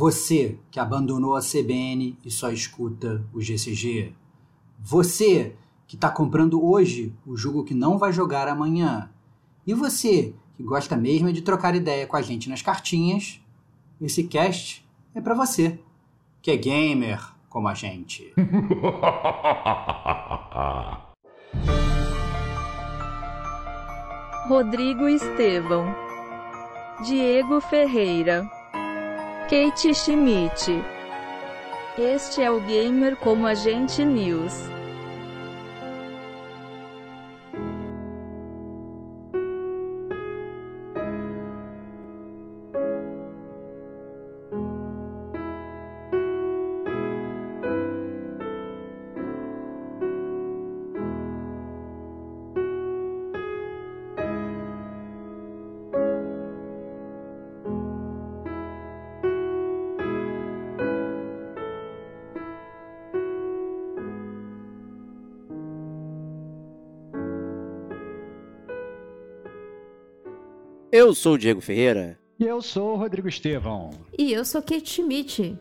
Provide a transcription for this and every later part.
Você que abandonou a CBN e só escuta o GCG. Você que está comprando hoje o jogo que não vai jogar amanhã. E você que gosta mesmo de trocar ideia com a gente nas cartinhas, esse cast é para você, que é gamer como a gente. Rodrigo Estevão, Diego Ferreira, Kate Schmidt. Este é o Gamer como a gente News. Eu sou o Diego Ferreira. E eu sou o Rodrigo Estevão. E eu sou Kate Schmidt.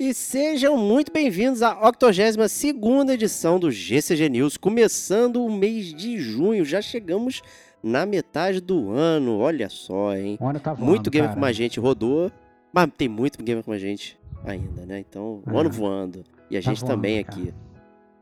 E sejam muito bem-vindos à 82ª edição do GCG News, começando o mês de junho. Já chegamos na metade do ano, olha só, hein? O ano tá voando, muito gamer cara. como a gente rodou, mas tem muito gamer como a gente ainda, né? Então, o É. ano voando. E a Tá gente voando, também cara. aqui,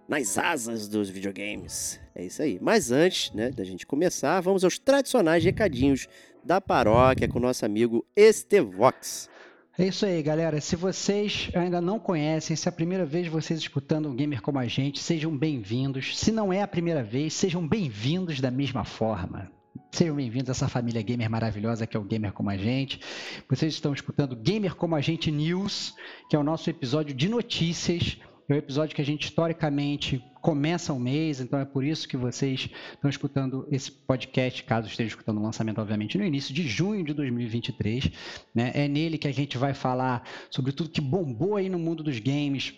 nas asas dos videogames. É isso aí. Mas antes, né, da gente começar, vamos aos tradicionais recadinhos da paróquia com nosso amigo Estevox. É isso aí, galera. Se vocês ainda não conhecem, se é a primeira vez vocês escutando um gamer como a gente, sejam bem-vindos. Se não é a primeira vez, sejam bem-vindos da mesma forma. Sejam bem-vindos a essa família gamer maravilhosa que é o Gamer Como a Gente. Vocês estão escutando Gamer Como a Gente News, que é o nosso episódio de notícias. É o episódio que a gente historicamente começa o mês, então é por isso que vocês estão escutando esse podcast, caso estejam escutando o lançamento, obviamente, no início de junho de 2023. né? É nele que a gente vai falar sobre tudo que bombou aí no mundo dos games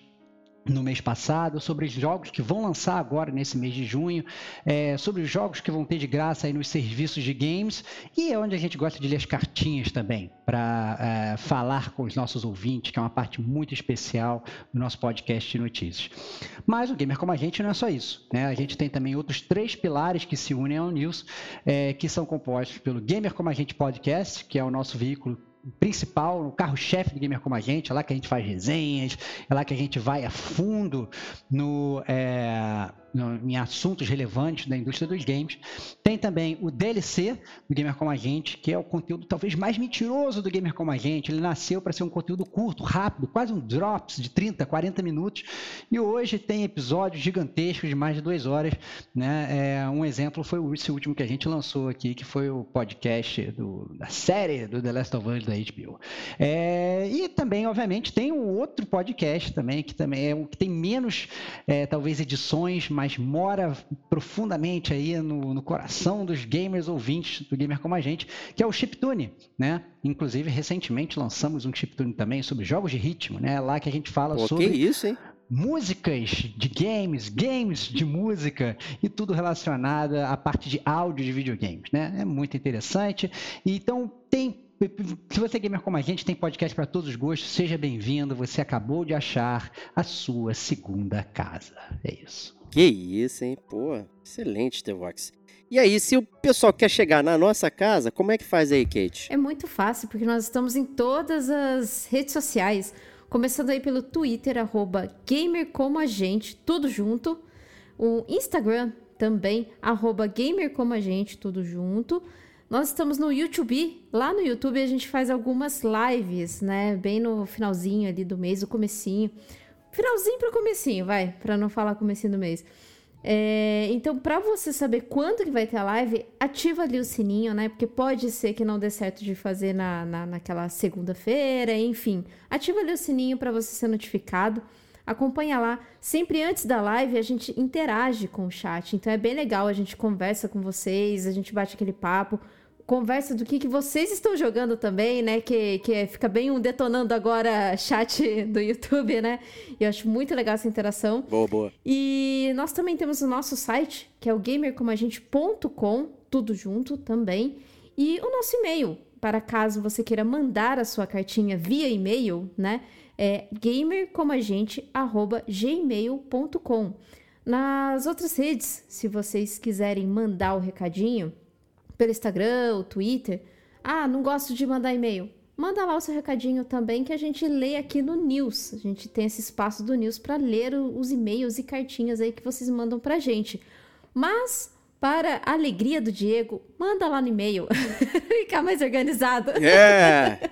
no mês passado, sobre os jogos que vão lançar agora nesse mês de junho, é, sobre os jogos que vão ter de graça aí nos serviços de games e é onde a gente gosta de ler as cartinhas também, para falar com os nossos ouvintes, que é uma parte muito especial do nosso podcast de notícias. Mas o Gamer Como a Gente não é só isso. Né? A gente tem também outros três pilares que se unem ao News, é, que são compostos pelo Gamer Como a Gente Podcast, que é o nosso veículo principal, o carro-chefe do Gamer Como a Gente, é lá que a gente faz resenhas, é lá que a gente vai a fundo no, é, no- em assuntos relevantes da indústria dos games. Tem também o DLC do Gamer Como a Gente, que é o conteúdo talvez mais mentiroso do Gamer Como a Gente. Ele nasceu para ser um conteúdo curto, rápido, quase um drops de 30, 40 minutos. E hoje tem episódios gigantescos de mais de duas horas. Né? É, um exemplo foi o- esse último que a gente lançou aqui, que foi o podcast do- da série do The Last of Us da HBO. É, e também, obviamente, tem um outro podcast também, que também é um que tem menos, é, talvez, edições, mas mora profundamente aí no, no coração dos gamers ouvintes do Gamer Como a Gente, que é o Chiptune, né? Inclusive, recentemente lançamos um Chiptune também sobre jogos de ritmo, né? Lá que a gente fala Pô, sobre que isso, hein? músicas de games, games de música e tudo relacionado à parte de áudio de videogames, né? É muito interessante. Então tem se você é gamer como a gente, tem podcast para todos os gostos. Seja bem-vindo. Você acabou de achar a sua segunda casa. É isso. Que isso, hein? Pô, excelente, Estevox. E aí, se o pessoal quer chegar na nossa casa, como é que faz aí, Kate? É muito fácil, porque nós estamos em todas as redes sociais. Começando aí pelo Twitter, arroba GamerComoAGente, tudo junto. O Instagram também, arroba GamerComoAGente, tudo junto. Nós estamos no YouTube. Lá no YouTube a gente faz algumas lives, né? Bem no finalzinho ali do mês, o comecinho. Finalzinho para comecinho, vai, para não falar comecinho do mês. É, então, para você saber quando que vai ter a live, ativa ali o sininho, né? Porque pode ser que não dê certo de fazer na, na, naquela segunda-feira, enfim. Ativa ali o sininho para você ser notificado. Acompanha lá. Sempre antes da live a gente interage com o chat. Então é bem legal, a gente conversa com vocês, a gente bate aquele papo conversa do que, que vocês estão jogando também, né? Que, que fica bem um detonando agora chat do YouTube, né? E eu acho muito legal essa interação. Boa, boa. E nós também temos o nosso site, que é o gamercomagente.com, tudo junto também. E o nosso e-mail, para caso você queira mandar a sua cartinha via e-mail, né? É gamercomagente@gmail.com. Nas outras redes, se vocês quiserem mandar o recadinho pelo Instagram, o Twitter, ah, não gosto de mandar e-mail. Manda lá o seu recadinho também que a gente lê aqui no News. A gente tem esse espaço do News para ler os e-mails e cartinhas aí que vocês mandam pra gente. Mas para a alegria do Diego, manda lá no e-mail. Ficar mais organizado. É!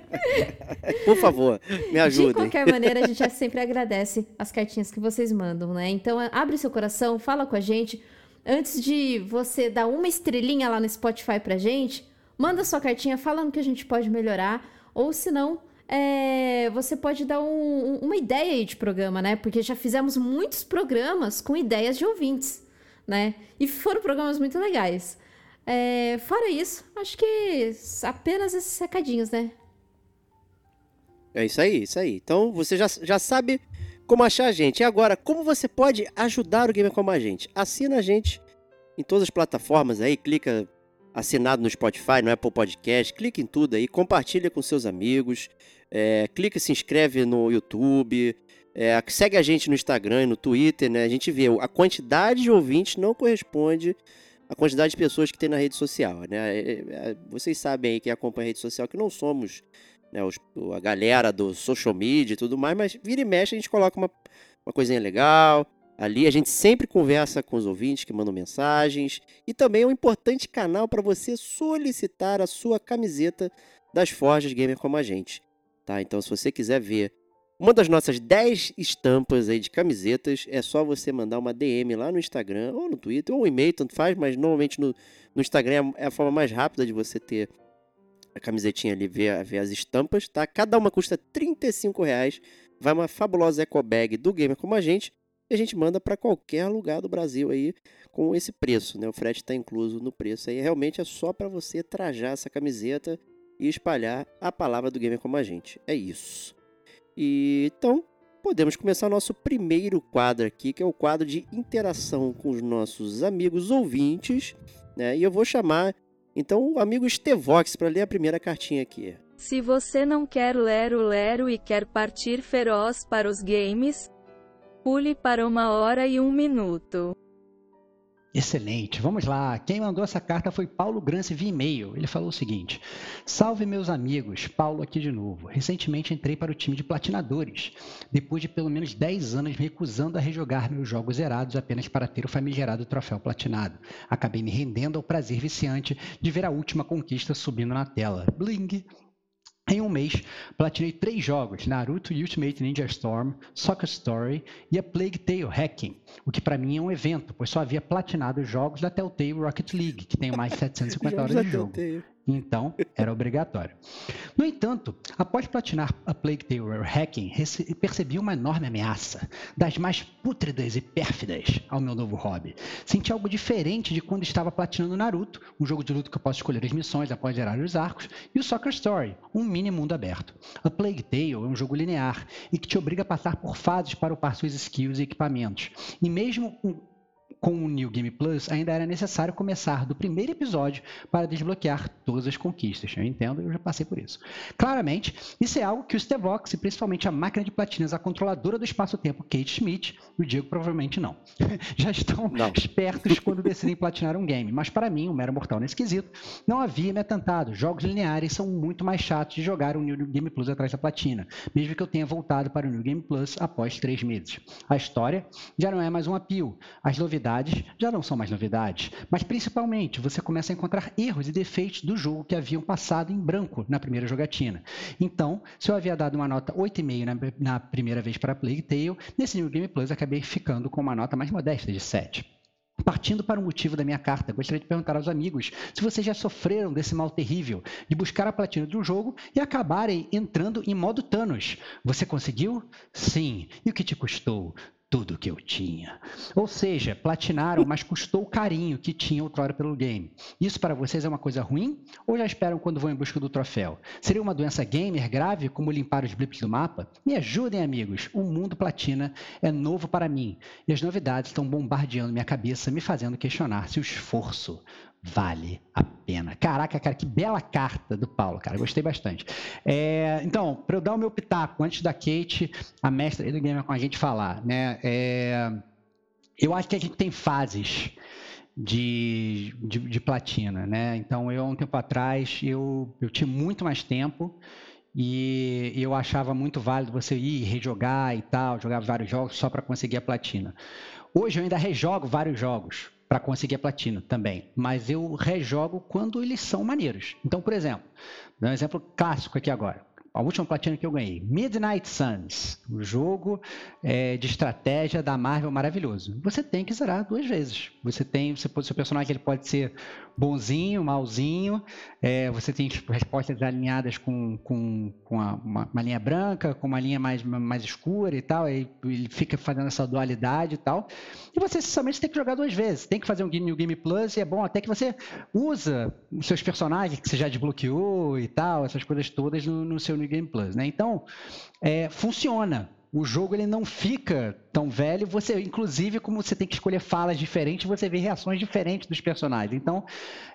Por favor, me ajudem. De qualquer maneira, a gente sempre agradece as cartinhas que vocês mandam, né? Então, abre seu coração, fala com a gente. Antes de você dar uma estrelinha lá no Spotify pra gente, manda sua cartinha falando que a gente pode melhorar. Ou se não, é, você pode dar um, uma ideia aí de programa, né? Porque já fizemos muitos programas com ideias de ouvintes né? E foram programas muito legais. É, fora isso, acho que apenas esses recadinhos, né? É isso aí, isso aí. Então você já, já sabe como achar a gente. E agora, como você pode ajudar o Gamer Como a gente? Assina a gente em todas as plataformas aí, clica assinado no Spotify, no Apple Podcast, clica em tudo aí, compartilha com seus amigos, é, clica e se inscreve no YouTube, é, segue a gente no Instagram e no Twitter, né? A gente vê a quantidade de ouvintes não corresponde à quantidade de pessoas que tem na rede social, né? É, é, vocês sabem aí que acompanha a rede social que não somos né, os, a galera do social media e tudo mais, mas vira e mexe a gente coloca uma, uma coisinha legal. Ali a gente sempre conversa com os ouvintes que mandam mensagens e também é um importante canal para você solicitar a sua camiseta das Forjas Gamer como a gente. Tá? Então, se você quiser ver uma das nossas 10 estampas aí de camisetas é só você mandar uma DM lá no Instagram ou no Twitter ou um e-mail, tanto faz, mas normalmente no, no Instagram é a forma mais rápida de você ter a camisetinha ali, ver, ver as estampas, tá? Cada uma custa 35 reais. Vai uma fabulosa eco bag do Gamer como a gente e a gente manda para qualquer lugar do Brasil aí com esse preço, né? O frete está incluso no preço aí. Realmente é só para você trajar essa camiseta e espalhar a palavra do Gamer como a gente. É isso. E então podemos começar nosso primeiro quadro aqui, que é o quadro de interação com os nossos amigos ouvintes, né? E eu vou chamar então o amigo Stevox para ler a primeira cartinha aqui. Se você não quer ler o Lero e quer partir feroz para os games, pule para uma hora e um minuto. Excelente, vamos lá. Quem mandou essa carta foi Paulo Grance via e-mail. Ele falou o seguinte: Salve meus amigos, Paulo aqui de novo. Recentemente entrei para o time de platinadores, depois de pelo menos 10 anos recusando a rejogar meus jogos zerados apenas para ter o famigerado troféu platinado. Acabei me rendendo ao prazer viciante de ver a última conquista subindo na tela. Bling! Em um mês, platinei três jogos: Naruto Ultimate Ninja Storm, Soccer Story e a Plague Tale Hacking, o que para mim é um evento, pois só havia platinado os jogos da Telltale Rocket League, que tem mais de 750 horas de jogo. Então, era obrigatório. No entanto, após platinar a Plague Tale Hacking, percebi uma enorme ameaça, das mais pútridas e pérfidas ao meu novo hobby. Senti algo diferente de quando estava platinando Naruto, um jogo de luta que eu posso escolher as missões após gerar os arcos, e o Soccer Story, um mini mundo aberto. A Plague Tale é um jogo linear e que te obriga a passar por fases para upar suas skills e equipamentos. E mesmo com o New Game Plus, ainda era necessário começar do primeiro episódio para desbloquear todas as conquistas. Eu entendo, eu já passei por isso. Claramente, isso é algo que o Stevox, e principalmente a máquina de platinas, a controladora do espaço-tempo, Kate Schmidt, e o Diego provavelmente não, já estão não. espertos quando decidem platinar um game. Mas para mim, um mero mortal nesse quesito, não havia me atentado. Jogos lineares são muito mais chatos de jogar o New Game Plus atrás da platina, mesmo que eu tenha voltado para o New Game Plus após três meses. A história já não é mais um apio. As novidades novidades já não são mais novidades, mas principalmente você começa a encontrar erros e defeitos do jogo que haviam passado em branco na primeira jogatina. Então, se eu havia dado uma nota 8,5 na, na primeira vez para Plague Tale, nesse New Game Plus acabei ficando com uma nota mais modesta de 7. Partindo para o motivo da minha carta, gostaria de perguntar aos amigos se vocês já sofreram desse mal terrível de buscar a platina de um jogo e acabarem entrando em modo Thanos. Você conseguiu? Sim. E o que te custou? Tudo que eu tinha. Ou seja, platinaram, mas custou o carinho que tinha outrora pelo game. Isso para vocês é uma coisa ruim? Ou já esperam quando vão em busca do troféu? Seria uma doença gamer grave, como limpar os blips do mapa? Me ajudem, amigos. O mundo platina é novo para mim. E as novidades estão bombardeando minha cabeça, me fazendo questionar se o esforço vale a pena. Caraca, cara, que bela carta do Paulo, cara. Gostei bastante. É, então, para eu dar o meu pitaco, antes da Kate, a mestra do gamer com a gente falar, né? É, eu acho que a gente tem fases de, de, de, platina, né? Então, eu, um tempo atrás, eu, eu tinha muito mais tempo e eu achava muito válido você ir rejogar e tal, jogar vários jogos só para conseguir a platina. Hoje eu ainda rejogo vários jogos para conseguir a platina também, mas eu rejogo quando eles são maneiros. Então, por exemplo, um exemplo clássico aqui agora a última platina que eu ganhei, Midnight Suns, o jogo é, de estratégia da Marvel maravilhoso. Você tem que zerar duas vezes. Você tem, você seu personagem ele pode ser bonzinho, malzinho. É, você tem tipo, respostas alinhadas com, com, com uma, uma, linha branca, com uma linha mais, mais escura e tal. Aí ele fica fazendo essa dualidade e tal. E você somente tem que jogar duas vezes. Tem que fazer um New Game Plus e é bom até que você usa os seus personagens que você já desbloqueou e tal, essas coisas todas no, no seu New Game Plus, né? Então, é, funciona. O jogo ele não fica tão velho. Você, inclusive, como você tem que escolher falas diferentes, você vê reações diferentes dos personagens. Então,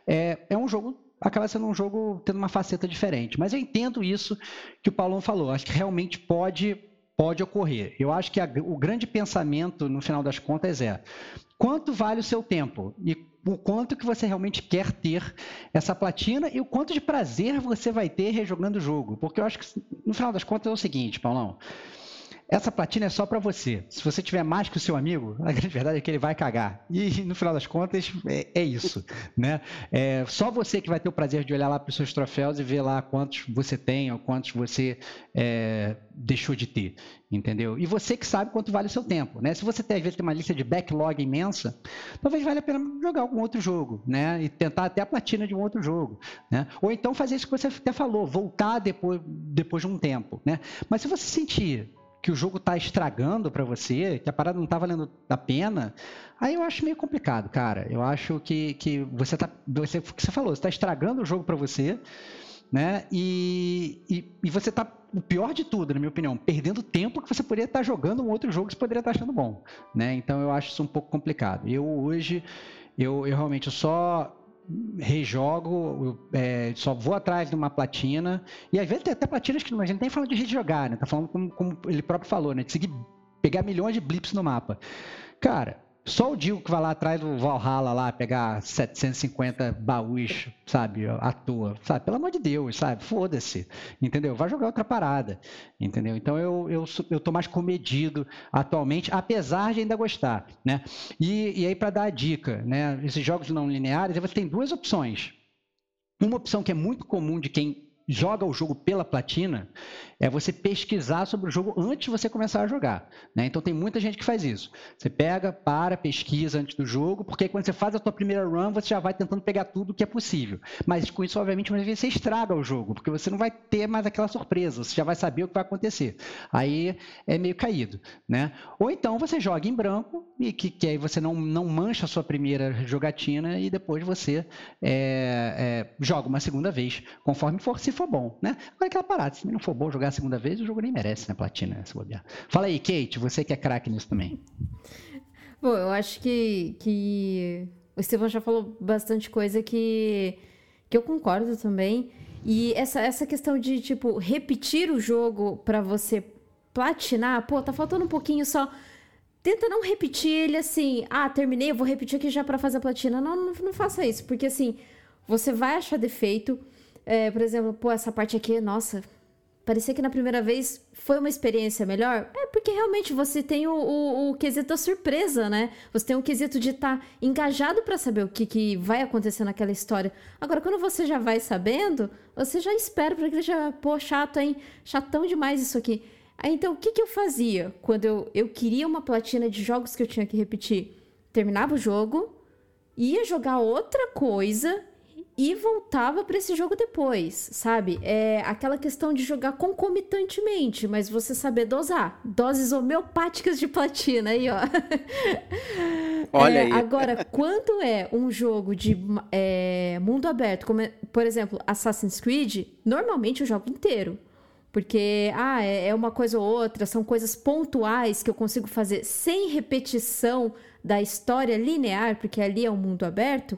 é, é um jogo acaba sendo um jogo tendo uma faceta diferente. Mas eu entendo isso que o Paulão falou. Acho que realmente pode pode ocorrer. Eu acho que a, o grande pensamento, no final das contas, é quanto vale o seu tempo e o quanto que você realmente quer ter essa platina e o quanto de prazer você vai ter rejogando o jogo. Porque eu acho que, no final das contas, é o seguinte, Paulão. Essa platina é só para você. Se você tiver mais que o seu amigo, a grande verdade é que ele vai cagar. E no final das contas é, é isso, né? É só você que vai ter o prazer de olhar lá para os seus troféus e ver lá quantos você tem ou quantos você é, deixou de ter, entendeu? E você que sabe quanto vale o seu tempo, né? Se você tem, às vezes tem uma lista de backlog imensa, talvez valha a pena jogar algum outro jogo, né? E tentar até a platina de um outro jogo, né? Ou então fazer isso que você até falou, voltar depois, depois de um tempo, né? Mas se você sentir que o jogo está estragando para você, que a parada não está valendo a pena, aí eu acho meio complicado, cara. Eu acho que, que você tá. Você, que você falou, você está estragando o jogo para você, né? E, e, e, você está, o pior de tudo, na minha opinião, perdendo tempo que você poderia estar tá jogando um outro jogo que você poderia estar tá achando bom, né? Então eu acho isso um pouco complicado. Eu hoje, eu, eu realmente só rejogo, é, só vou atrás de uma platina. E às vezes tem até platinas que a gente nem fala de rejogar, né? Tá falando como, como ele próprio falou, né? De seguir, pegar milhões de blips no mapa. Cara, só o Digo que vai lá atrás do Valhalla lá pegar 750 baús, sabe, à toa, sabe? Pelo amor de Deus, sabe? Foda-se, entendeu? Vai jogar outra parada, entendeu? Então eu, eu, eu tô mais comedido atualmente, apesar de ainda gostar, né? E, e aí para dar a dica, né? Esses jogos não lineares, você tem duas opções. Uma opção que é muito comum de quem joga o jogo pela platina é você pesquisar sobre o jogo antes de você começar a jogar. Né? Então tem muita gente que faz isso. Você pega, para, pesquisa antes do jogo, porque quando você faz a tua primeira run, você já vai tentando pegar tudo que é possível. Mas com isso, obviamente, muitas vezes você estraga o jogo, porque você não vai ter mais aquela surpresa, você já vai saber o que vai acontecer. Aí é meio caído. Né? Ou então você joga em branco, e que, que aí você não, não mancha a sua primeira jogatina e depois você é, é, joga uma segunda vez, conforme for, se for bom. Né? Agora aquela parada, se não for bom jogar jogar a segunda vez, o jogo nem merece, né, platina, se bobear. Fala aí, Kate, você que é craque nisso também. Bom, eu acho que, que o Estevão já falou bastante coisa que, que eu concordo também. E essa, essa questão de, tipo, repetir o jogo para você platinar, pô, tá faltando um pouquinho só. Tenta não repetir ele assim, ah, terminei, eu vou repetir aqui já para fazer a platina. Não, não, não faça isso, porque assim, você vai achar defeito. É, por exemplo, pô, essa parte aqui, nossa, parecia que na primeira vez foi uma experiência melhor? É porque realmente você tem o, o, o quesito da surpresa, né? Você tem o quesito de estar tá engajado para saber o que, que vai acontecer naquela história. Agora, quando você já vai sabendo, você já espera para que já, pô, chato, hein? Chatão demais isso aqui. Aí, então, o que, que eu fazia quando eu, eu queria uma platina de jogos que eu tinha que repetir? Terminava o jogo, ia jogar outra coisa e voltava para esse jogo depois, sabe? É aquela questão de jogar concomitantemente, mas você saber dosar. Doses homeopáticas de platina aí, ó. Olha é, aí. Agora, quando é um jogo de é, mundo aberto, como é, por exemplo Assassin's Creed, normalmente eu jogo inteiro. Porque, ah, é, é uma coisa ou outra, são coisas pontuais que eu consigo fazer sem repetição da história linear, porque ali é um mundo aberto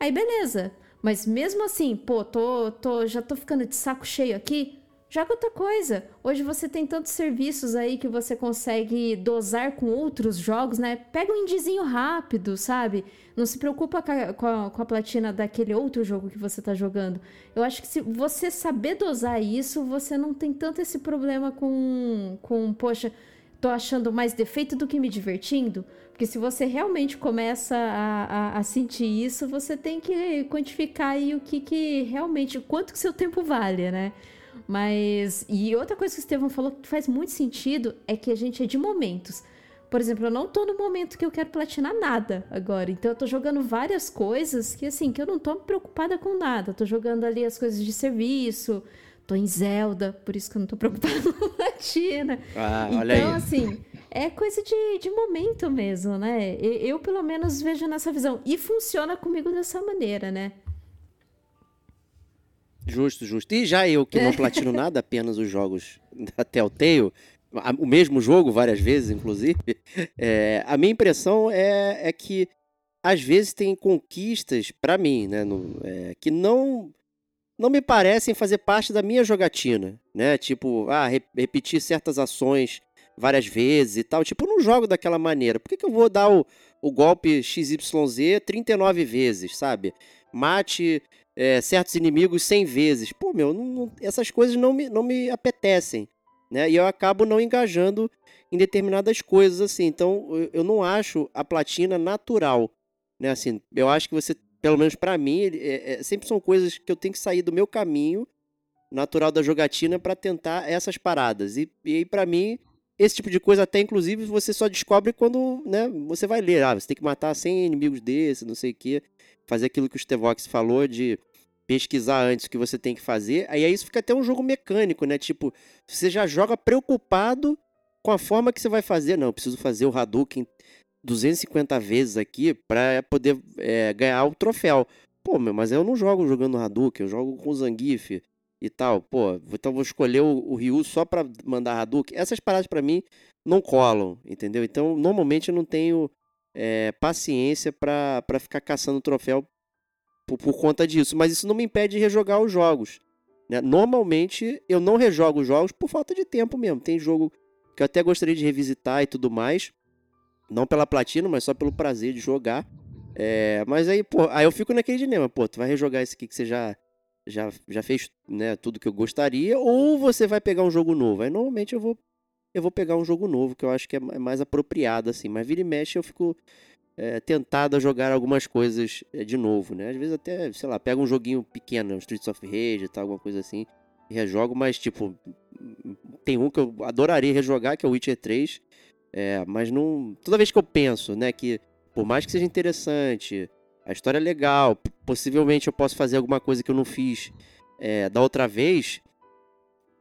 aí beleza. Mas mesmo assim, pô, tô, tô, já tô ficando de saco cheio aqui, joga outra coisa. Hoje você tem tantos serviços aí que você consegue dosar com outros jogos, né? Pega um indizinho rápido, sabe? Não se preocupa com a, com a, com a platina daquele outro jogo que você tá jogando. Eu acho que se você saber dosar isso, você não tem tanto esse problema com, com poxa, tô achando mais defeito do que me divertindo. Porque se você realmente começa a, a, a, sentir isso, você tem que quantificar aí o que, que realmente, quanto que seu tempo vale, né? Mas. E outra coisa que o Estevão falou que faz muito sentido é que a gente é de momentos. Por exemplo, eu não tô no momento que eu quero platinar nada agora. Então eu tô jogando várias coisas que, assim, que eu não tô preocupada com nada. Eu tô jogando ali as coisas de serviço, tô em Zelda, por isso que eu não tô preocupada com platina. Ah, olha então, aí. assim, é coisa de, de momento mesmo, né? Eu, eu, pelo menos, vejo nessa visão. E funciona comigo dessa maneira, né? Justo, justo. E já eu que não platino nada, apenas os jogos da Telltale, o mesmo jogo várias vezes, inclusive, é, a minha impressão é, é que às vezes tem conquistas, para mim, né, no, é, que não não me parecem fazer parte da minha jogatina, né? Tipo, ah, re repetir certas ações várias vezes e tal. Tipo, eu não jogo daquela maneira. Por que, que eu vou dar o, o golpe XYZ 39 vezes, sabe? Mate é, certos inimigos 100 vezes. Pô, meu, não, não, essas coisas não me, não me apetecem, né? E eu acabo não engajando em determinadas coisas, assim. Então, eu, eu não acho a platina natural, né? Assim, eu acho que você, pelo menos para mim, é, é, sempre são coisas que eu tenho que sair do meu caminho natural da jogatina para tentar essas paradas. E, e para mim, esse tipo de coisa até, inclusive, você só descobre quando, né, você vai ler. Ah, você tem que matar 100 inimigos desse, não sei o quê. Fazer aquilo que o Stevox falou de pesquisar antes o que você tem que fazer. Aí isso fica até um jogo mecânico, né? Tipo, você já joga preocupado com a forma que você vai fazer. Não, preciso fazer o Hadouken 250 vezes aqui para poder é, ganhar o troféu. Pô, meu, mas eu não jogo jogando Hadouken, eu jogo com Zangief e tal. Pô, então vou escolher o, o Ryu só para mandar Hadouken. Essas paradas para mim não colam, entendeu? Então, normalmente eu não tenho é, paciência para ficar caçando troféu por, por, conta disso. Mas isso não me impede de rejogar os jogos. Né? Normalmente eu não rejogo os jogos por falta de tempo mesmo. Tem jogo que eu até gostaria de revisitar e tudo mais. Não pela platina, mas só pelo prazer de jogar. É, mas aí, pô, aí eu fico naquele dilema, pô, tu vai rejogar esse aqui que você já, já, já fez né, tudo que eu gostaria, ou você vai pegar um jogo novo. Aí normalmente eu vou, eu vou pegar um jogo novo, que eu acho que é mais apropriado, assim. Mas vira e mexe eu fico é, tentado a jogar algumas coisas é, de novo, né? Às vezes até, sei lá, pega um joguinho pequeno, Streets of Rage tal, alguma coisa assim, rejogo, mas tipo, tem um que eu adoraria rejogar, que é o Witcher 3, é, mas não. Toda vez que eu penso, né, que por mais que seja interessante, a história é legal, possivelmente eu posso fazer alguma coisa que eu não fiz é, da outra vez,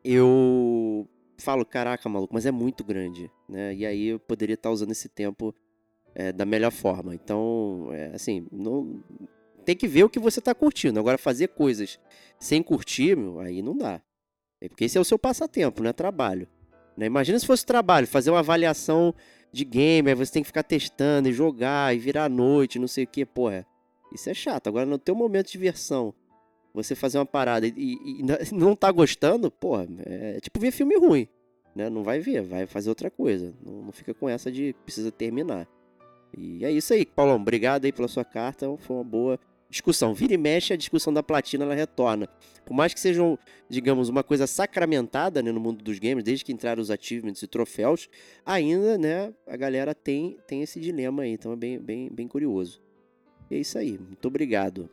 eu falo, caraca, maluco, mas é muito grande, né? E aí eu poderia estar usando esse tempo é, da melhor forma. Então, é, assim, não, tem que ver o que você está curtindo. Agora, fazer coisas sem curtir, meu, aí não dá. É porque esse é o seu passatempo, não é trabalho. Né? Imagina se fosse trabalho, fazer uma avaliação de game, aí você tem que ficar testando e jogar e virar à noite, não sei o que, porra. Isso é chato. Agora, no teu momento de diversão, você fazer uma parada e, e, e não tá gostando, porra, é tipo ver filme ruim. Né? Não vai ver, vai fazer outra coisa. Não, não fica com essa de precisa terminar. E é isso aí, Paulão. Obrigado aí pela sua carta. Foi uma boa discussão. Vira e mexe, a discussão da platina ela retorna. Por mais que sejam, digamos, uma coisa sacramentada né, no mundo dos games, desde que entraram os achievements e troféus, ainda, né, a galera tem, tem esse dilema aí. Então é bem, bem, bem curioso. E é isso aí. Muito obrigado.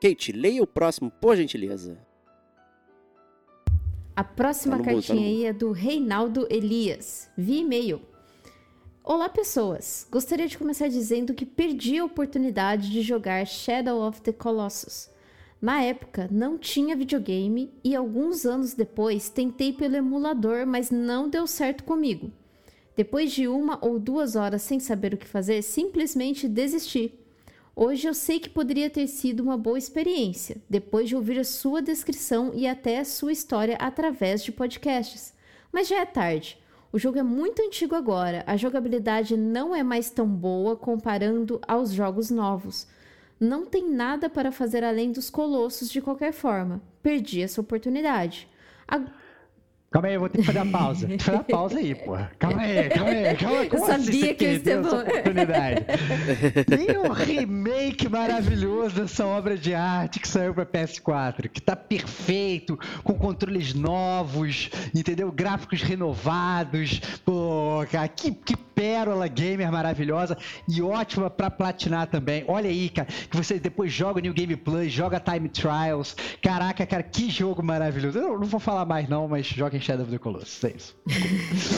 Kate, leia o próximo, por gentileza. A próxima tá cartinha mundo, tá aí é do Reinaldo Elias, via e-mail. Olá, pessoas! Gostaria de começar dizendo que perdi a oportunidade de jogar Shadow of the Colossus. Na época, não tinha videogame e alguns anos depois tentei pelo emulador, mas não deu certo comigo. Depois de uma ou duas horas sem saber o que fazer, simplesmente desisti. Hoje eu sei que poderia ter sido uma boa experiência, depois de ouvir a sua descrição e até a sua história através de podcasts. Mas já é tarde. O jogo é muito antigo agora, a jogabilidade não é mais tão boa comparando aos jogos novos. Não tem nada para fazer além dos colossos de qualquer forma. Perdi essa oportunidade. A- Calma aí, eu vou ter que fazer a pausa. Tem que fazer a pausa aí, porra. Calma aí, calma aí. Calma, Eu como sabia assim que o perdeu essa oportunidade. Tem um remake maravilhoso dessa obra de arte que saiu pra PS4, que tá perfeito, com controles novos, entendeu? Gráficos renovados. Pô, cara, que, que pérola gamer maravilhosa e ótima pra platinar também. Olha aí, cara, que você depois joga o New Game Plus, joga Time Trials. Caraca, cara, que jogo maravilhoso. Eu não vou falar mais não, mas joga em Shadow of the Colossus, é isso.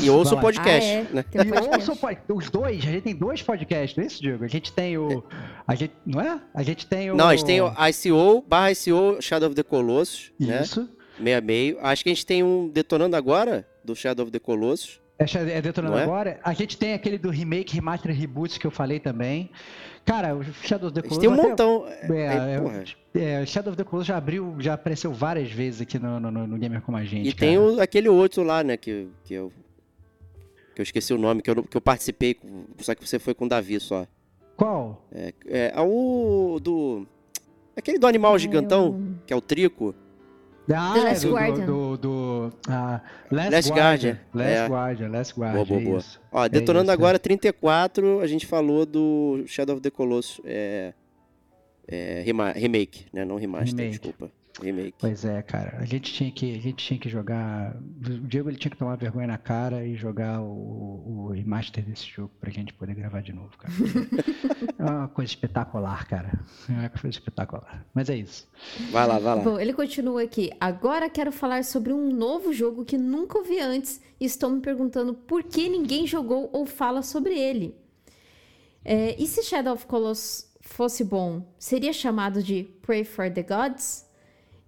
E ouça o podcast, Ah, é. né? Um podcast. ouça o pod- os dois, a gente tem dois podcasts, não é isso, Diego? A gente tem o. A gente, não é? A gente tem o. Não, a gente tem o ICO, barra ICO Shadow of the Colossus, né? Isso. Meio a meio. Acho que a gente tem um Detonando Agora, do Shadow of the Colossus. É, é detonando é? agora. A gente tem aquele do remake, remaster, reboot que eu falei também. Cara, o Shadow of the Colossus. tem um até- montão. É, É, é, é, Shadow of the Colossus já abriu, já apareceu várias vezes aqui no, no, no Gamer Como a Gente. E cara. tem o- aquele outro lá, né? Que, que, eu, que eu esqueci o nome, que eu, que eu participei, só que você foi com o Davi só. Qual? É, é o do. Aquele do animal gigantão, eu- que é o Trico. Ah, The é Last do, Guardian. do, do, do ah, Last, Last Guardian. Guardian, Last é. Guardian, Last Guardian. Boa, boa, é boa. isso. Ó, É detonando isso, agora 34, a gente falou do Shadow of the Colossus. É, é, rema- remake, né? Não remaster, Remake. desculpa. Remake. Pois é, cara. A gente tinha que, a gente tinha que jogar. O Diego ele tinha que tomar vergonha na cara e jogar o, o remaster desse jogo pra gente poder gravar de novo, cara. é uma coisa espetacular, cara. É uma coisa espetacular. Mas é isso. Vai lá, vai lá. Bom, ele continua aqui. Agora quero falar sobre um novo jogo que nunca ouvi antes e estou me perguntando por que ninguém jogou ou fala sobre ele. É, e se Shadow of Colossus fosse bom, seria chamado de Pray for the Gods?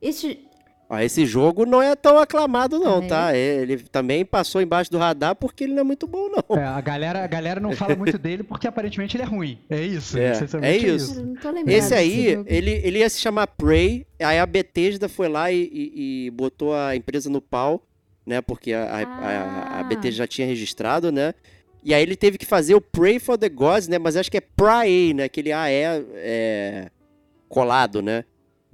Este, Ó, esse jogo não é tão aclamado, não, Ah, é? tá? Ele também passou embaixo do radar porque ele não é muito bom, não. É, a, galera, a galera não fala muito dele porque aparentemente ele é ruim. É isso. É, essencialmente é isso. eu não tô lembrado Esse aí, jogo. ele, ele ia se chamar Prey, aí a Bethesda foi lá e, e- e botou a empresa no pau, né? Porque a, a, a- a Ah. Bethesda já tinha registrado, né? E aí ele teve que fazer o Pray for the Gods, né? Mas acho que é Pray, né? Aquele A é, é colado, né?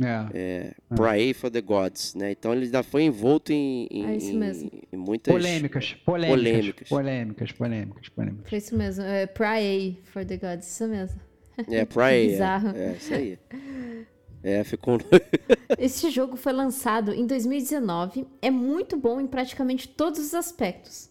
É. Pray for the Gods, né? Então ele já foi envolto em, em, É isso mesmo. em muitas... Polêmicas, polêmicas, Polêmicas. polêmicas, polêmicas, polêmicas. Foi isso mesmo. É, Pray for the Gods, isso mesmo. É, Pray. bizarro. É, é, isso aí. É, ficou... Este jogo foi lançado em 2019, é muito bom em praticamente todos os aspectos.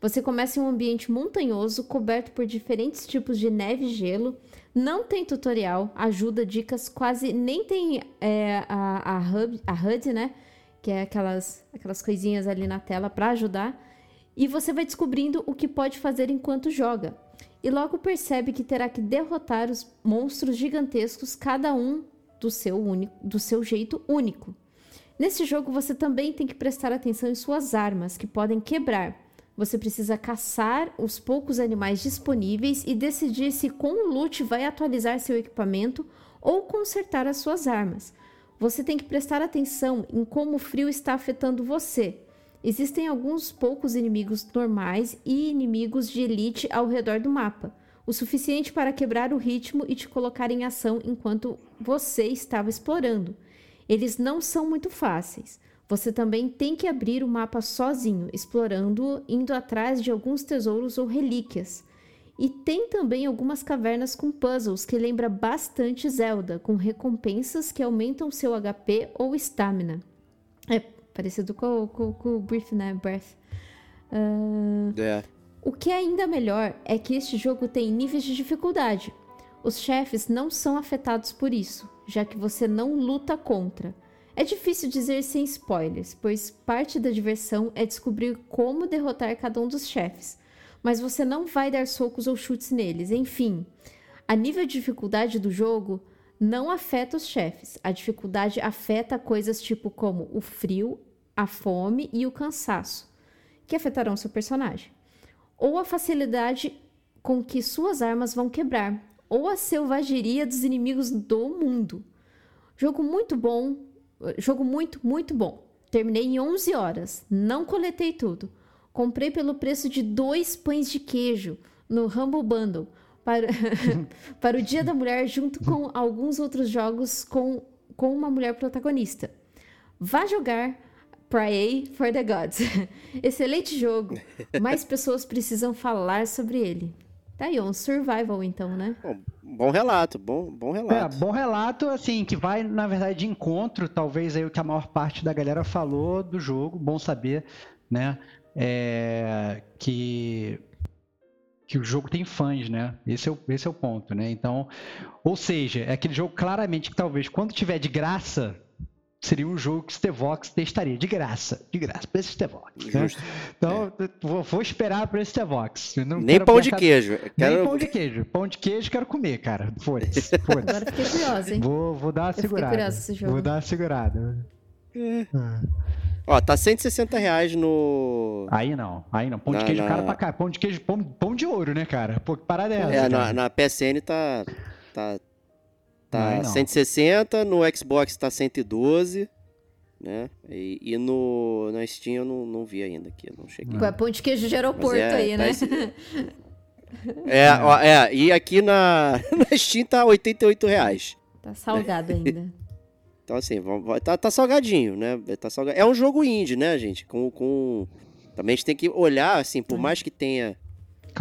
Você começa em um ambiente montanhoso, coberto por diferentes tipos de neve e gelo. Não tem tutorial, ajuda, dicas, quase nem tem é, a, a, hub, a HUD, né? Que é aquelas, aquelas coisinhas ali na tela para ajudar. E você vai descobrindo o que pode fazer enquanto joga. E logo percebe que terá que derrotar os monstros gigantescos, cada um do seu, único, do seu jeito único. Nesse jogo você também tem que prestar atenção em suas armas, que podem quebrar. Você precisa caçar os poucos animais disponíveis e decidir se com o loot vai atualizar seu equipamento ou consertar as suas armas. Você tem que prestar atenção em como o frio está afetando você. Existem alguns poucos inimigos normais e inimigos de elite ao redor do mapa, o suficiente para quebrar o ritmo e te colocar em ação enquanto você estava explorando. Eles não são muito fáceis. Você também tem que abrir o mapa sozinho, explorando, indo atrás de alguns tesouros ou relíquias. E tem também algumas cavernas com puzzles que lembra bastante Zelda, com recompensas que aumentam seu HP ou stamina. É parecido com, com, com o Brief, né? Breath. Ah, É. o que é ainda melhor é que este jogo tem níveis de dificuldade. Os chefes não são afetados por isso, já que você não luta contra. É difícil dizer sem spoilers, pois parte da diversão é descobrir como derrotar cada um dos chefes, mas você não vai dar socos ou chutes neles, enfim. A nível de dificuldade do jogo não afeta os chefes, a dificuldade afeta coisas tipo como o frio, a fome e o cansaço, que afetarão seu personagem ou a facilidade com que suas armas vão quebrar, ou a selvageria dos inimigos do mundo. Jogo muito bom, jogo muito, muito bom. Terminei em 11 horas, não coletei tudo. Comprei pelo preço de dois pães de queijo no Humble Bundle. para, para o Dia da Mulher junto com alguns outros jogos com, com uma mulher protagonista. Vá jogar Pray for the Gods. Excelente jogo. Mais pessoas precisam falar sobre ele. Tá aí, um survival então, né? Bom, bom relato, bom, bom É, relato. bom relato, assim, que vai, na verdade, de encontro, talvez aí o que a maior parte da galera falou do jogo, bom saber, né? É, que, que o jogo tem fãs, né? Esse é, o, esse é o ponto, né? Então, ou seja, é aquele jogo claramente que talvez quando tiver de graça, seria um jogo que o Stevox testaria de graça, de graça, para esse Stevox. né? Então, vou, vou esperar para esse Stevox. Eu não Nem quero pão de queijo. Eu Nem Quero... pão de queijo. Pão de queijo quero comer, cara. Foda-se. Agora Foda-se. fiquei curiosa, hein? Vou, vou dar uma fiquei segurada. curiosa esse jogo. Vou dar uma segurada. Ah. Ó, tá 160 reais no. Aí não, aí não. Pão de Na- queijo na- cara pra cá. Pão de queijo, pão, pão de ouro, né, cara? Pô, que parada é essa? É, na, na PSN tá. Tá. Tá Aí não. 160, no Xbox tá 112, né? E, e no na Steam eu não, não vi ainda aqui, não cheguei. Pão de queijo de aeroporto é, aí, tá né? esse- É, ó, é, e aqui na, na Steam tá 88 reais. Tá salgado ainda. Então, assim, vamos- tá, tá salgadinho, né? Tá salga- É um jogo indie, né, gente? Com, com... Também a gente tem que olhar, assim, por mais que tenha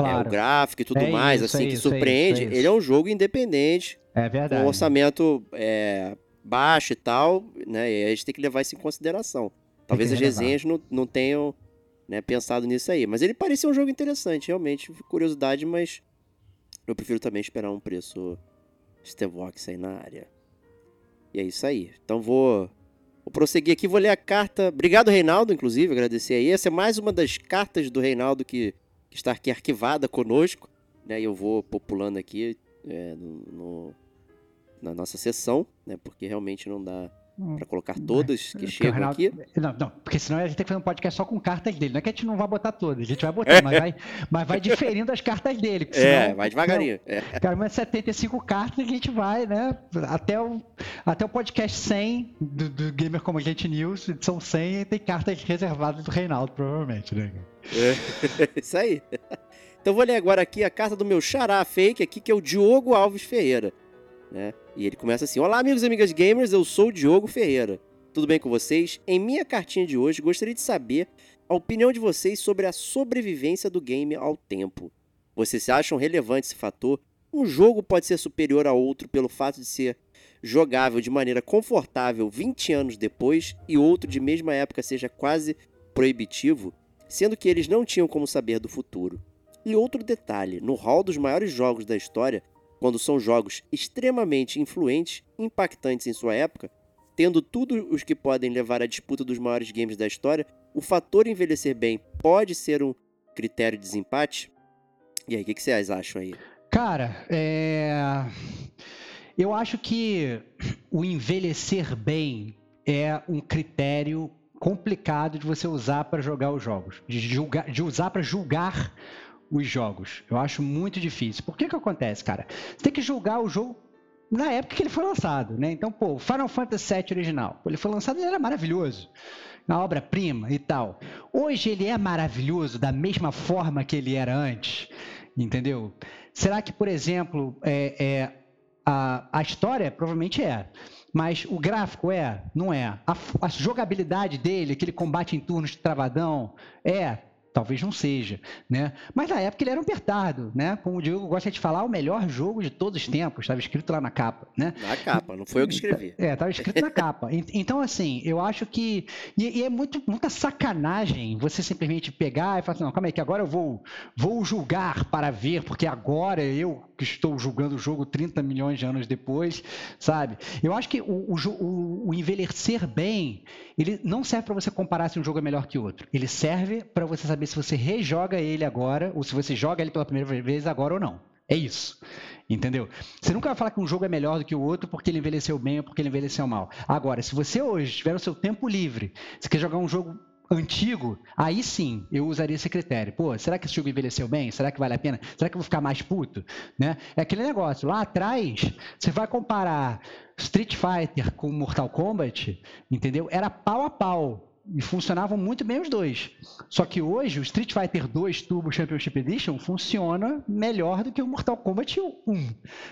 é, o Claro. gráfico e tudo É mais, isso, assim, é que é surpreende, isso, é isso. ele é um jogo independente, É com verdade. um orçamento é, baixo e tal, né? E a gente tem que levar isso em consideração. Talvez as resenhas não, não tenham né, pensado nisso aí. Mas ele parecia um jogo interessante, realmente. Curiosidade, mas eu prefiro também esperar um preço Stevox aí na área. E é isso aí. Então vou, vou prosseguir aqui, vou ler a carta. Obrigado, Reinaldo, inclusive, agradecer aí. Essa é mais uma das cartas do Reinaldo que está aqui arquivada conosco. Né? Eu vou populando aqui é, no, no- na nossa sessão, né? Porque realmente não dá para colocar todas que chegam Reinaldo- aqui. Não, não, porque senão a gente tem que fazer um podcast só com cartas dele. Não é que a gente não vai botar todas, a gente vai botar, mas vai, mas vai diferindo as cartas dele. É, senão- vai devagarinho. É. Cara, mas 75 cartas a gente vai, né? Até o, até o podcast 100 do, do Gamer Como a Gente News, edição 100, tem cartas reservadas do Reinaldo, provavelmente, né? É, Isso aí. Então vou ler agora aqui a carta do meu xará fake aqui, que é o Diogo Alves Ferreira. Né? E ele começa assim: Olá, amigos e amigas gamers, eu sou o Diogo Ferreira. Tudo bem com vocês? Em minha cartinha de hoje, gostaria de saber a opinião de vocês sobre a sobrevivência do game ao tempo. Vocês acham relevante esse fator? Um jogo pode ser superior a outro pelo fato de ser jogável de maneira confortável 20 anos depois e outro de mesma época seja quase proibitivo, sendo que eles não tinham como saber do futuro. E outro detalhe: no hall dos maiores jogos da história, quando são jogos extremamente influentes, impactantes em sua época, tendo tudo os que podem levar à disputa dos maiores games da história, o fator envelhecer bem pode ser um critério de desempate? E aí, o que, que vocês acham aí? Cara, é... eu acho que o envelhecer bem é um critério complicado de você usar para jogar os jogos, de, julgar, de usar para julgar os jogos. Eu acho muito difícil. Por que que acontece, cara? Você tem que julgar o jogo na época que ele foi lançado, né? Então, pô, Final Fantasy VII original, ele foi lançado ele era maravilhoso, uma obra-prima e tal. Hoje ele é maravilhoso da mesma forma que ele era antes, entendeu? Será que, por exemplo, é, é, a, a história provavelmente é, mas o gráfico é? Não é. A, a jogabilidade dele, aquele combate em turnos de travadão, é? Talvez não seja, né? Mas na época ele era um apertado, né? Como o Diego gosta de falar, o melhor jogo de todos os tempos, estava escrito lá na capa, né? Na capa, não foi eu que escrevi. É, estava escrito na capa. En- Então, assim, eu acho que. E, e é muito, muita sacanagem você simplesmente pegar e falar assim: não, calma aí, que agora eu vou, vou julgar para ver, porque agora eu que estou julgando o jogo 30 milhões de anos depois, sabe? Eu acho que o, o- o envelhecer bem, ele não serve para você comparar se um jogo é melhor que outro. Ele serve para você saber se você rejoga ele agora, ou se você joga ele pela primeira vez agora ou não. É isso. Entendeu? Você nunca vai falar que um jogo é melhor do que o outro porque ele envelheceu bem ou porque ele envelheceu mal. Agora, se você hoje tiver o seu tempo livre, você quer jogar um jogo antigo, aí sim eu usaria esse critério. Pô, será que esse jogo envelheceu bem? Será que vale a pena? Será que eu vou ficar mais puto? Né? É aquele negócio, lá atrás, você vai comparar Street Fighter com Mortal Kombat, entendeu? Era pau a pau E funcionavam muito bem os dois. Só que hoje o Street Fighter 2 Turbo Championship Edition funciona melhor do que o Mortal Kombat 1.